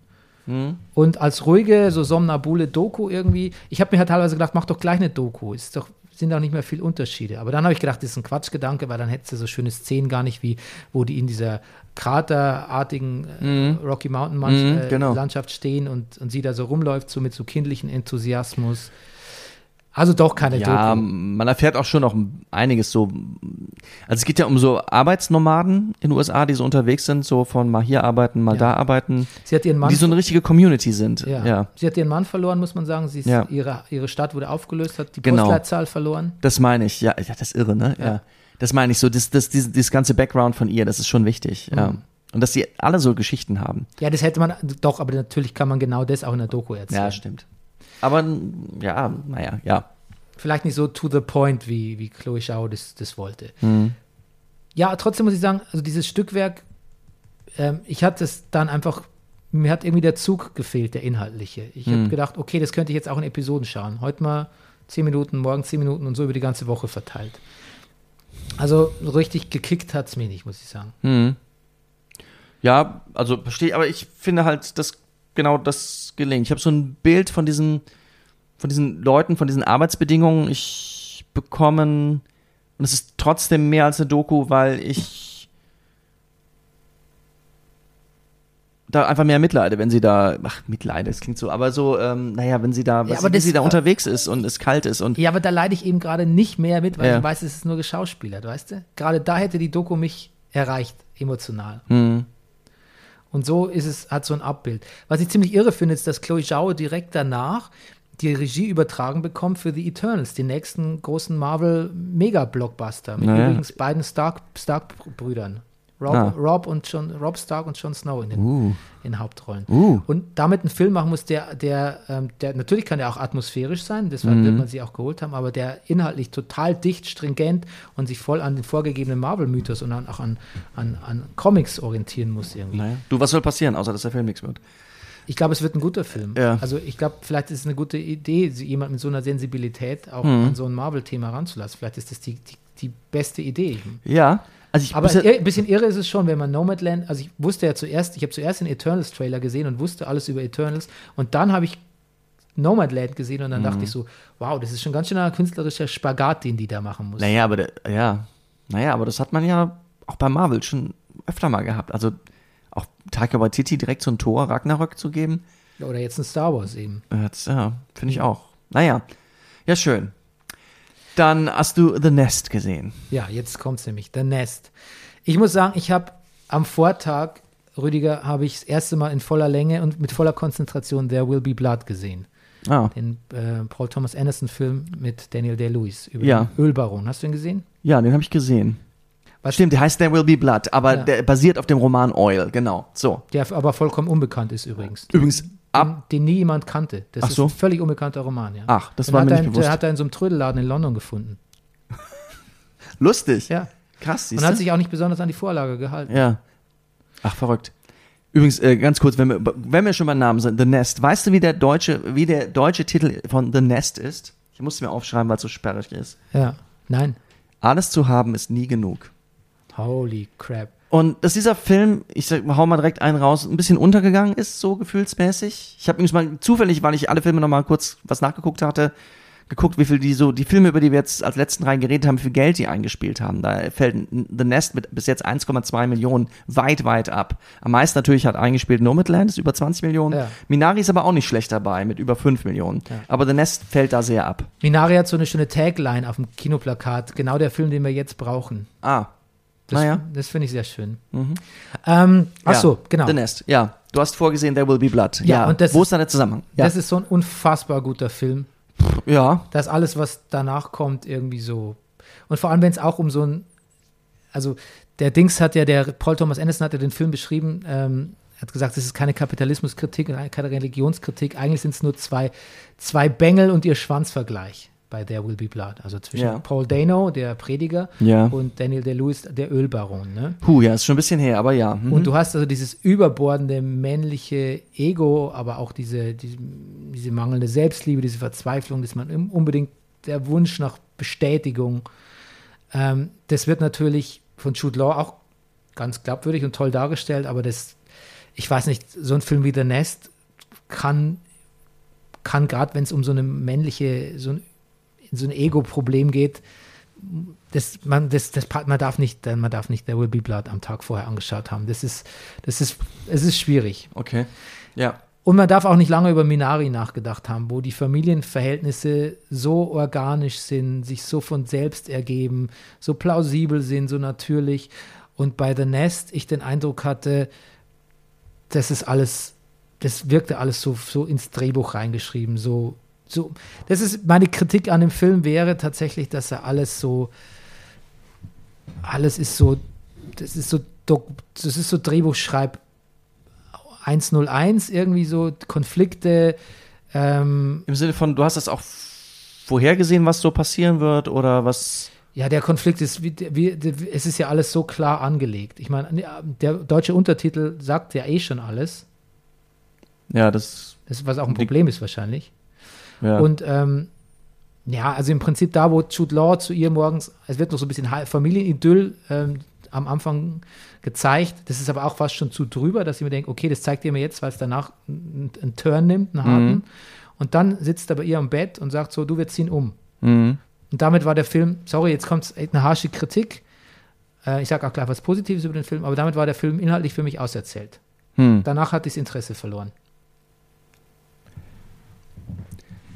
Hm. Und als ruhige, so somnambule Doku irgendwie, ich habe mir halt teilweise gedacht, mach doch gleich eine Doku. Ist doch, sind doch nicht mehr viel Unterschiede. Aber dann habe ich gedacht, das ist ein Quatschgedanke, weil dann hättest du so schöne Szenen gar nicht, wie wo die in dieser kraterartigen äh, Rocky Mountain Mhm, äh, genau. Landschaft stehen und, und sie da so rumläuft, so mit so kindlichen Enthusiasmus. Also doch keine Ja, Doku. man erfährt auch schon noch einiges so. Also es geht ja um so Arbeitsnomaden in den USA, die so unterwegs sind, so von mal hier arbeiten, mal Ja. da arbeiten, Sie hat ihren Mann die so eine richtige Community sind. Ja. ja. Sie hat ihren Mann verloren, muss man sagen. Sie ist, Ja. ihre, ihre Stadt wurde aufgelöst, hat die Genau. Postleitzahl verloren. Das meine ich, ja, ja, das ist irre, ne? Ja. Ja. Das meine ich so, das, das, dieses, dieses ganze Background von ihr, das ist schon wichtig, ja. Mhm. Und dass sie alle so Geschichten haben. Ja, das hätte man, doch, aber natürlich kann man genau das auch in der Doku erzählen. Ja, stimmt. Aber ja, naja, ja. Vielleicht nicht so to the point, wie, wie Chloe Zhao das, das wollte. Mhm. Ja, trotzdem muss ich sagen, also dieses Stückwerk, ähm, ich hatte es dann einfach mir hat irgendwie der Zug gefehlt, der inhaltliche. Ich habe Hm. gedacht, okay, das könnte ich jetzt auch in Episoden schauen. Heute mal 10 Minuten, morgen 10 Minuten und so über die ganze Woche verteilt. Also so richtig gekickt hat es mir nicht, muss ich sagen. Hm. Ja, also verstehe, aber ich finde halt, dass genau das gelingt. Ich habe so ein Bild von diesen, von diesen Leuten, von diesen Arbeitsbedingungen. Ich bekommen, und es ist trotzdem mehr als eine Doku, weil ich da einfach mehr mitleide, wenn sie da, ach, Mitleide, das klingt so, aber so, ähm, naja, wenn sie da, was, aber wenn sie da unterwegs ist und es kalt ist und Ja, aber da leide ich eben gerade nicht mehr mit, weil Ja. ich weiß, es ist nur geschauspielert, weißt du? Gerade da hätte die Doku mich erreicht, emotional. hm, Und so ist es, hat so ein Abbild. Was ich ziemlich irre finde, ist, dass Chloe Zhao direkt danach die Regie übertragen bekommt für The Eternals, den nächsten großen Marvel-Mega-Blockbuster. Mit Naja. übrigens beiden Stark- Stark-Brüdern. Rob, Ah. Rob, und John, Rob Stark und Jon Snow in den, uh, in Hauptrollen. uh, Und damit einen Film machen muss, der, der, ähm, der natürlich kann der auch atmosphärisch sein, deshalb Mhm. wird man sie auch geholt haben, aber der inhaltlich total dicht, stringent und sich voll an den vorgegebenen Marvel-Mythos und dann auch an, an, an Comics orientieren muss irgendwie. naja. Du, was soll passieren, außer dass der Film nichts wird? Ich glaube, es wird ein guter Film. Ja. Also ich glaube, vielleicht ist es eine gute Idee, jemand mit so einer Sensibilität auch Mhm. an so ein Marvel-Thema ranzulassen. Vielleicht ist das die, die, die beste Idee. Ja, also ich Aber ein bisschen irre ist es schon, wenn man Nomadland, also ich wusste ja zuerst, ich habe zuerst den Eternals-Trailer gesehen und wusste alles über Eternals und dann habe ich Nomadland gesehen und dann Mhm. dachte ich so, wow, das ist schon ganz schön ein künstlerischer Spagat, den die da machen muss. Naja, aber ja, naja, aber das hat man ja auch bei Marvel schon öfter mal gehabt. Also auch Taika Waititi direkt so ein Tor Ragnarök zu geben, Oder jetzt ein Star Wars eben. das, ja, finde ich auch. Naja, ja schön. Dann hast du The Nest gesehen. Ja, jetzt kommt's nämlich, The Nest. Ich muss sagen, ich habe am Vortag, Rüdiger, habe ich das erste Mal in voller Länge und mit voller Konzentration There Will Be Blood gesehen. Ah, Den äh, Paul Thomas Anderson-Film mit Daniel Day-Lewis über Ja. den Ölbaron. Hast du ihn gesehen? ja, den habe ich gesehen. Was- Stimmt, der heißt There Will Be Blood, aber Ja. der basiert auf dem Roman Oil, genau. So. Der aber vollkommen unbekannt ist übrigens. Übrigens, ab. Den, den nie jemand kannte. Das Ach ist so. ein völlig unbekannter Roman, ja. Ach, das Den war mir er nicht in, bewusst. Der hat er in so einem Trödelladen in London gefunden. Lustig. Ja. Krass, Und hat sich auch nicht besonders an die Vorlage gehalten. Ja. Ach, verrückt. Übrigens, äh, ganz kurz, wenn wir, wenn wir schon beim Namen sind, The Nest. Weißt du, wie der deutsche, wie der deutsche Titel von The Nest ist? Ich musste mir aufschreiben, weil es so sperrig ist. Ja. Nein. Alles zu haben ist nie genug. Holy crap. Und dass dieser Film, ich sag, hau mal direkt einen raus, ein bisschen untergegangen ist, so gefühlsmäßig. Ich habe übrigens mal zufällig, weil ich alle Filme noch mal kurz was nachgeguckt hatte, geguckt, wie viel die so, die Filme, über die wir jetzt als letzten rein geredet haben, wie viel Geld die eingespielt haben. Da fällt The Nest mit bis jetzt 1,2 Millionen weit, weit ab. Am meisten natürlich hat eingespielt Nomadland, ist über 20 Millionen. Ja. Minari ist aber auch nicht schlecht dabei, mit über 5 Millionen. Ja. Aber The Nest fällt da sehr ab. Minari hat so eine schöne Tagline auf dem Kinoplakat. Genau der Film, den wir jetzt brauchen. Ah, Das, naja. das finde ich sehr schön. Mhm. Ähm, ach Ja, so, genau. The Nest, ja. Du hast vorgesehen, There Will Be Blood. Ja, und das Wo ist- ist da der Zusammenhang? Ja. Das ist so ein unfassbar guter Film. ja. dass alles, was danach kommt, irgendwie so. Und vor allem, wenn es auch um so ein, also der Dings hat ja, der Paul Thomas Anderson hat ja den Film beschrieben, ähm, hat gesagt, es ist keine Kapitalismuskritik, keine Religionskritik, eigentlich sind es nur zwei, zwei Bengel und ihr Schwanzvergleich bei There Will Be Blood. Also zwischen Ja. Paul Dano, der Prediger, Ja. und Daniel Day-Lewis, der Ölbaron. Ne? Puh, ja, ist schon ein bisschen her, aber ja. Mhm. Und du hast also dieses überbordende männliche Ego, aber auch diese, diese, diese mangelnde Selbstliebe, diese Verzweiflung, dass man unbedingt der Wunsch nach Bestätigung. Ähm, das wird natürlich von Jude Law auch ganz glaubwürdig und toll dargestellt, aber das, ich weiß nicht, so ein Film wie The Nest kann, kann gerade, wenn es um so eine männliche, so ein, so ein Ego-Problem geht, das, man, das, das, man darf nicht, man darf nicht There Will Be Blood am Tag vorher angeschaut haben. Das ist, das ist, es ist schwierig. okay. Ja. Und man darf auch nicht lange über Minari nachgedacht haben, wo die Familienverhältnisse so organisch sind, sich so von selbst ergeben, so plausibel sind, so natürlich. Und bei The Nest ich den Eindruck hatte, das ist alles, das wirkte alles so, so ins Drehbuch reingeschrieben, so, so. Das ist meine Kritik an dem Film wäre tatsächlich, dass er alles so, alles ist so, das ist so, das ist so Drehbuchschreib 101 irgendwie so Konflikte. Ähm, Im Sinne von, du hast das auch vorhergesehen, was so passieren wird oder was. ja, der Konflikt ist, wie, wie, es ist ja alles so klar angelegt. Ich meine, der deutsche Untertitel sagt ja eh schon alles. Ja, das, Das, was auch ein Problem ist wahrscheinlich. Ja. Und ähm, ja, also im Prinzip da, wo Jude Law zu ihr morgens, es wird noch so ein bisschen Familienidyll ähm, am Anfang gezeigt. Das ist aber auch fast schon zu drüber, dass ich mir denke, okay, das zeigt ihr mir jetzt, weil es danach einen, einen Turn nimmt, einen harten. Mhm. Und dann sitzt er bei ihr am Bett und sagt so, du, wir ziehen um. mhm. Und damit war der Film, sorry, jetzt kommt eine harsche Kritik. Äh, ich sage auch gleich was Positives über den Film, aber damit war der Film inhaltlich für mich auserzählt. Hm. Danach hat das Interesse verloren.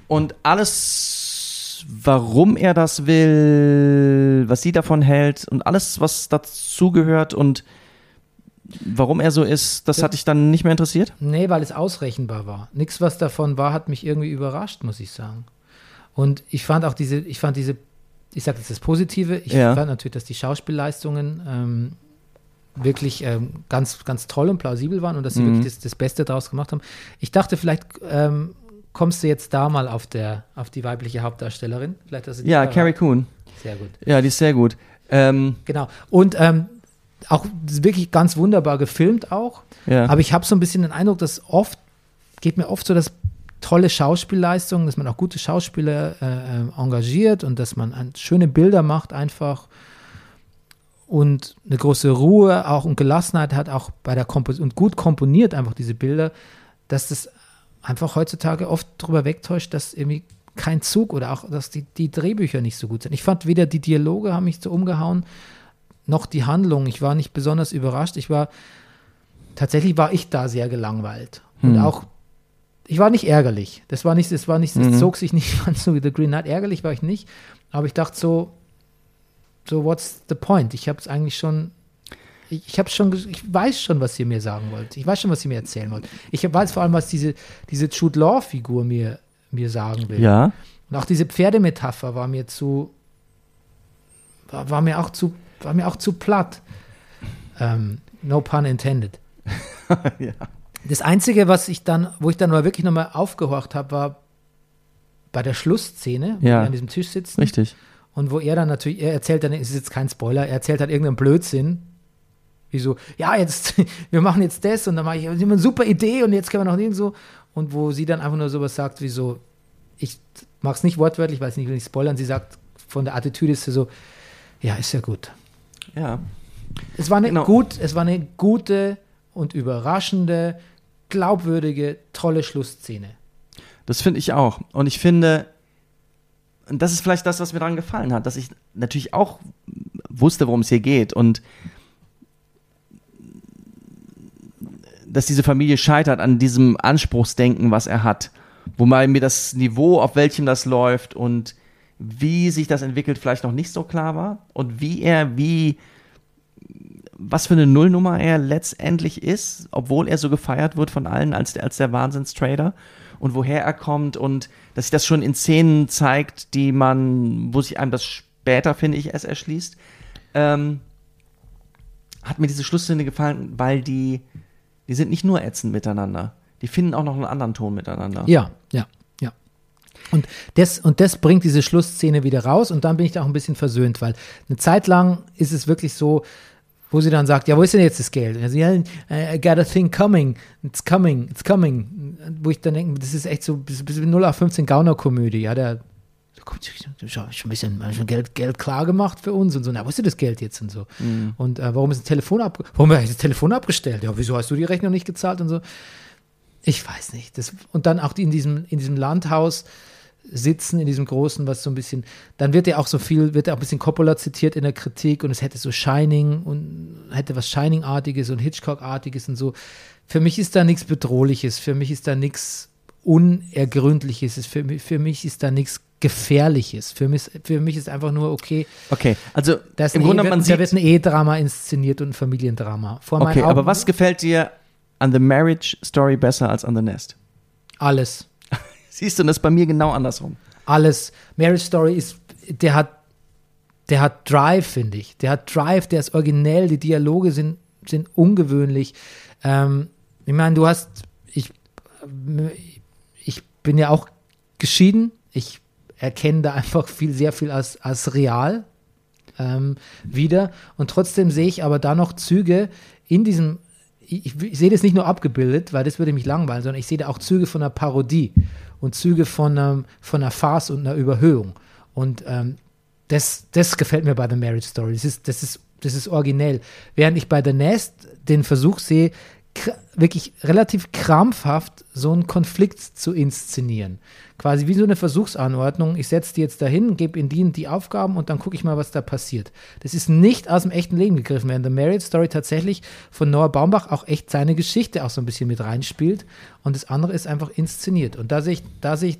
Und alles, warum er das will, was sie davon hält und alles, was dazugehört und warum er so ist, das Ja. hat dich dann nicht mehr interessiert? Nee, weil es ausrechenbar war. Nichts, was davon war, hat mich irgendwie überrascht, muss ich sagen. Und ich fand auch diese, ich fand diese, ich sage jetzt das Positive, ich Ja. fand natürlich, dass die Schauspielleistungen ähm, wirklich ähm, ganz, ganz toll und plausibel waren und dass sie Mhm. wirklich das, das Beste daraus gemacht haben. Ich dachte, vielleicht ähm, kommst du jetzt da mal auf, der, auf die weibliche Hauptdarstellerin. Vielleicht hast du die Ja. Carrie Coon. Sehr gut. Ja, die ist sehr gut. Ähm, Genau. Und ähm, auch wirklich ganz wunderbar gefilmt auch. ja. Aber ich habe so ein bisschen den Eindruck, dass oft, geht mir oft so, dass tolle Schauspielleistungen, dass man auch gute Schauspieler äh, äh, engagiert und dass man ein, schöne Bilder macht einfach und eine große Ruhe auch und Gelassenheit hat auch bei der Kompos und gut komponiert einfach diese Bilder, dass das einfach heutzutage oft darüber wegtäuscht, dass irgendwie kein Zug oder auch, dass die, die Drehbücher nicht so gut sind. Ich fand weder die Dialoge haben mich so umgehauen, noch die Handlung. Ich war nicht besonders überrascht. Ich war, tatsächlich war ich da sehr gelangweilt. Und Hm. auch, ich war nicht ärgerlich. Das war nicht, das war nicht, das Mhm. zog sich nicht an so wie The Green Knight. Ärgerlich war ich nicht. Aber ich dachte so, so what's the point? Ich habe es eigentlich schon, ich, habe schon, ich weiß schon, was ihr mir sagen wollt. Ich weiß schon, was ihr mir erzählen wollt. Ich weiß vor allem, was diese, diese Jude Law-Figur mir, mir sagen will. ja. Und auch diese Pferdemetapher war mir zu, war, war mir auch zu, war mir auch zu platt. Ähm, no pun intended. ja. Das Einzige, was ich dann, wo ich dann mal wirklich nochmal aufgehorcht habe, war bei der Schlussszene, wo Ja. wir an diesem Tisch sitzen. Richtig. Und wo er dann natürlich, er erzählt dann, es ist jetzt kein Spoiler, er erzählt halt irgendeinen Blödsinn. Wie so, ja, jetzt, wir machen jetzt das und dann mache ich, eine super Idee und jetzt können wir noch den so. Und wo sie dann einfach nur sowas sagt, wie so, ich mag es nicht wortwörtlich, weil ich nicht will nicht spoilern, sie sagt, von der Attitüde ist sie so, ja, ist ja gut. Ja. Es war eine Genau. gut, es war eine gute und überraschende, glaubwürdige, tolle Schlussszene. Das finde ich auch. Und ich finde, und das ist vielleicht das, was mir daran gefallen hat, dass ich natürlich auch wusste, worum es hier geht und dass diese Familie scheitert an diesem Anspruchsdenken, was er hat, wo mal mir das Niveau, auf welchem das läuft und wie sich das entwickelt, vielleicht noch nicht so klar war und wie er, wie, was für eine Nullnummer er letztendlich ist, obwohl er so gefeiert wird von allen als der, als der Wahnsinnstrader und woher er kommt und dass sich das schon in Szenen zeigt, die man, wo sich einem das später, finde ich, erst erschließt. Ähm, hat mir diese Schlussszene gefallen, weil die, die sind nicht nur ätzend miteinander. Die finden auch noch einen anderen Ton miteinander. Ja, ja, ja. Und das, und das bringt diese Schlussszene wieder raus und dann bin ich da auch ein bisschen versöhnt, weil eine Zeit lang ist es wirklich so, wo sie dann sagt, ja, wo ist denn jetzt das Geld? Und sagt, ja, I got a thing coming, it's coming, it's coming. Wo ich dann denke, das ist echt so, das ist 0 auf 15 Gauner-Komödie, ja, der schon, schon ein bisschen schon Geld, Geld klar gemacht für uns und so, na, wo ist denn das Geld jetzt und so? Und äh, warum ist das Telefon ab, warum habe ich das Telefon abgestellt? Ja, wieso hast du die Rechnung nicht gezahlt und so? Ich weiß nicht. Das, und dann auch in diesem, in diesem Landhaus sitzen, in diesem großen, was so ein bisschen, dann wird ja auch so viel, wird ja auch ein bisschen Coppola zitiert in der Kritik und es hätte so Shining und hätte was Shining-artiges und Hitchcock-artiges und so. Für mich ist da nichts Bedrohliches, für mich ist da nichts Unergründliches, Es- für, für mich ist da nichts Gefährliches. Für mich, für mich ist einfach nur, okay, Okay, also da, ist im ein Grunde, Ehe, man da sieht, wird ein Ehedrama inszeniert und ein Familiendrama. Vor okay, Augen aber was gefällt dir an The Marriage Story besser als an The Nest? Alles. Siehst du, das ist bei mir genau andersrum. alles. Marriage Story ist, der hat, der hat Drive, finde ich. Der hat Drive, der ist originell, die Dialoge sind, sind ungewöhnlich. Ähm, ich meine, du hast, ich, ich bin ja auch geschieden. Ich erkenne da einfach viel, sehr viel als, als real ähm, wieder. Und trotzdem sehe ich aber da noch Züge in diesem, ich, ich, sehe das nicht nur abgebildet, weil das würde mich langweilen, sondern ich sehe da auch Züge von einer Parodie und Züge von, ähm, von einer Farce und einer Überhöhung. Und ähm, das, das gefällt mir bei The Marriage Story. Das ist, das ist, das ist originell. Während ich bei The Nest den Versuch sehe, wirklich relativ krampfhaft so einen Konflikt zu inszenieren. Quasi wie so eine Versuchsanordnung. Ich setze die jetzt dahin, gebe ihnen die, die Aufgaben und dann gucke ich mal, was da passiert. Das ist nicht aus dem echten Leben gegriffen, während The Marriage Story tatsächlich von Noah Baumbach auch echt seine Geschichte auch so ein bisschen mit reinspielt. Und das andere ist einfach inszeniert. Und da sehe ich, da sehe ich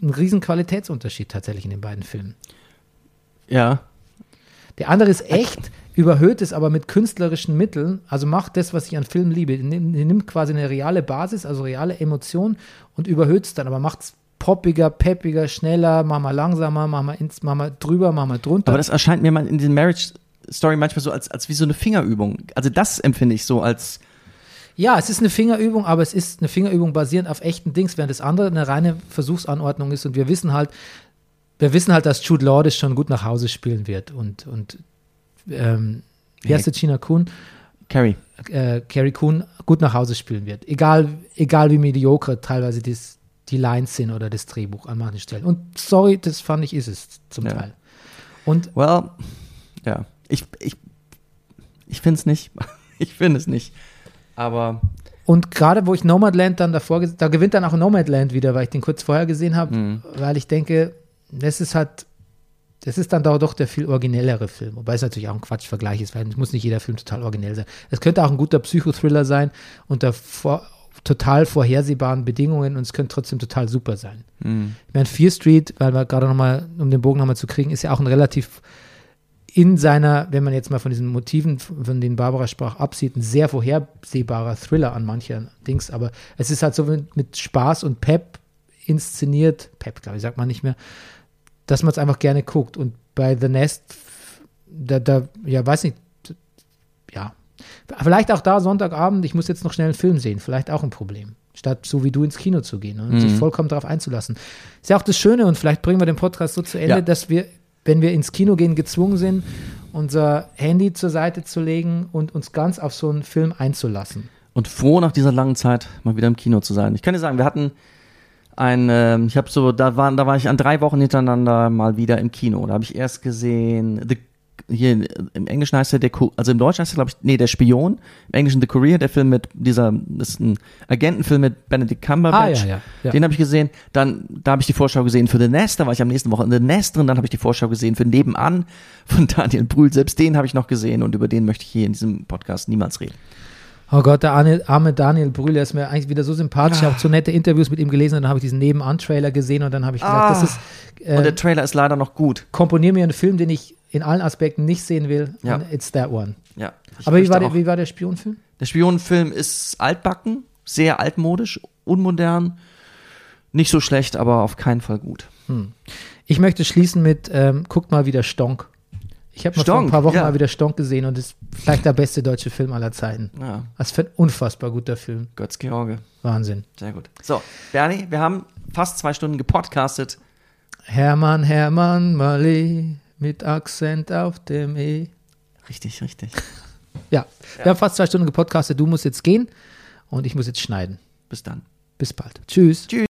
einen riesen Qualitätsunterschied tatsächlich in den beiden Filmen. Ja. Der andere ist echt, überhöht es aber mit künstlerischen Mitteln. Also macht das, was ich an Filmen liebe. Nimm- Nimmt quasi eine reale Basis, also reale Emotion und überhöht es dann, aber macht es poppiger, peppiger, schneller, mach mal langsamer, mach mal, ins, mach mal drüber, mach mal drunter. Aber das erscheint mir mal in diesem Marriage Story manchmal so als, als wie so eine Fingerübung. Also das empfinde ich so als, ja, es ist eine Fingerübung, aber es ist eine Fingerübung basierend auf echten Dings, während das andere eine reine Versuchsanordnung ist und wir wissen halt, wir wissen halt, dass Jude Law das schon gut nach Hause spielen wird und, und ähm, wie heißt der China Kuhn? Carrie. äh, Carrie Coon gut nach Hause spielen wird. Egal, egal wie mediocre teilweise das, die Lines sind oder das Drehbuch an manchen Stellen. Und sorry, das fand ich, ist es zum Ja. Teil. Und Well, ja. Ich, ich, ich finde es nicht. Ich finde es nicht. Aber Und gerade wo ich Nomadland dann davor, da gewinnt dann auch Nomadland wieder, weil ich den kurz vorher gesehen habe, Mhm. weil ich denke, das ist halt, das ist dann doch, der viel originellere Film. Wobei es natürlich auch ein Quatschvergleich ist, weil es muss nicht jeder Film total originell sein. Es könnte auch ein guter Psychothriller sein unter vor, total vorhersehbaren Bedingungen und es könnte trotzdem total super sein. hm, Ich meine, Fear Street, weil wir gerade nochmal, um den Bogen nochmal zu kriegen, ist ja auch ein relativ in seiner, wenn man jetzt mal von diesen Motiven, von denen Barbara sprach, absieht, ein sehr vorhersehbarer Thriller an mancher Dings, aber es ist halt so mit, mit Spaß und Pep inszeniert, Pep, glaube ich, sagt man nicht mehr, dass man es einfach gerne guckt. Und bei The Nest, da, da, ja, weiß nicht, ja, vielleicht auch da Sonntagabend, ich muss jetzt noch schnell einen Film sehen, vielleicht auch ein Problem. Statt so wie du ins Kino zu gehen und sich vollkommen darauf einzulassen. Ist ja auch das Schöne und vielleicht bringen wir den Podcast so zu Ende, Ja. dass wir, wenn wir ins Kino gehen, gezwungen sind, unser Handy zur Seite zu legen und uns ganz auf so einen Film einzulassen. und froh nach dieser langen Zeit mal wieder im Kino zu sein. Ich kann dir sagen, wir hatten ein, ähm, ich habe so, da waren, da war ich an drei Wochen hintereinander mal wieder im Kino. Da habe ich erst gesehen, The, hier im Englischen heißt er der, also im Deutschen heißt er glaube ich, nee, der Spion. Im Englischen The Courier, der Film mit dieser, das ist ein Agentenfilm mit Benedict Cumberbatch. Ah, ja, ja, ja. Den habe ich gesehen. Dann, da habe ich die Vorschau gesehen für The Nest. Da war ich am nächsten Woche in The Nest drin. Dann habe ich die Vorschau gesehen für Nebenan von Daniel Brühl. Selbst den habe ich noch gesehen und über den möchte ich hier in diesem Podcast niemals reden. Oh Gott, der arme, Daniel Brühl, der ist mir eigentlich wieder so sympathisch. Ich habe auch so nette Interviews mit ihm gelesen und dann habe ich diesen Nebenan-Trailer gesehen und dann habe ich gesagt, Ah. das ist, Und äh, der Trailer ist leider noch gut. komponier mir einen Film, den ich in allen Aspekten nicht sehen will. Ja. It's that one. Ja. Aber wie war, der, wie war der Spionfilm? Der Spionenfilm ist altbacken, sehr altmodisch, unmodern, nicht so schlecht, aber auf keinen Fall gut. Ich möchte schließen mit, ähm, guckt mal wieder Stonk. Ich habe mal vor ein paar Wochen ja. mal wieder Stonk gesehen und ist vielleicht der beste deutsche Film aller Zeiten. Ja, Das ist ein unfassbar guter Film. Götz George. Wahnsinn. Sehr gut. So, Bernie, wir haben fast zwei Stunden gepodcastet. Hermann, Hermann, Malé mit Akzent auf dem E. Richtig, richtig. Ja, wir haben fast zwei Stunden gepodcastet. Du musst jetzt gehen und ich muss jetzt schneiden. Bis dann. Bis bald. Tschüss. Tschüss.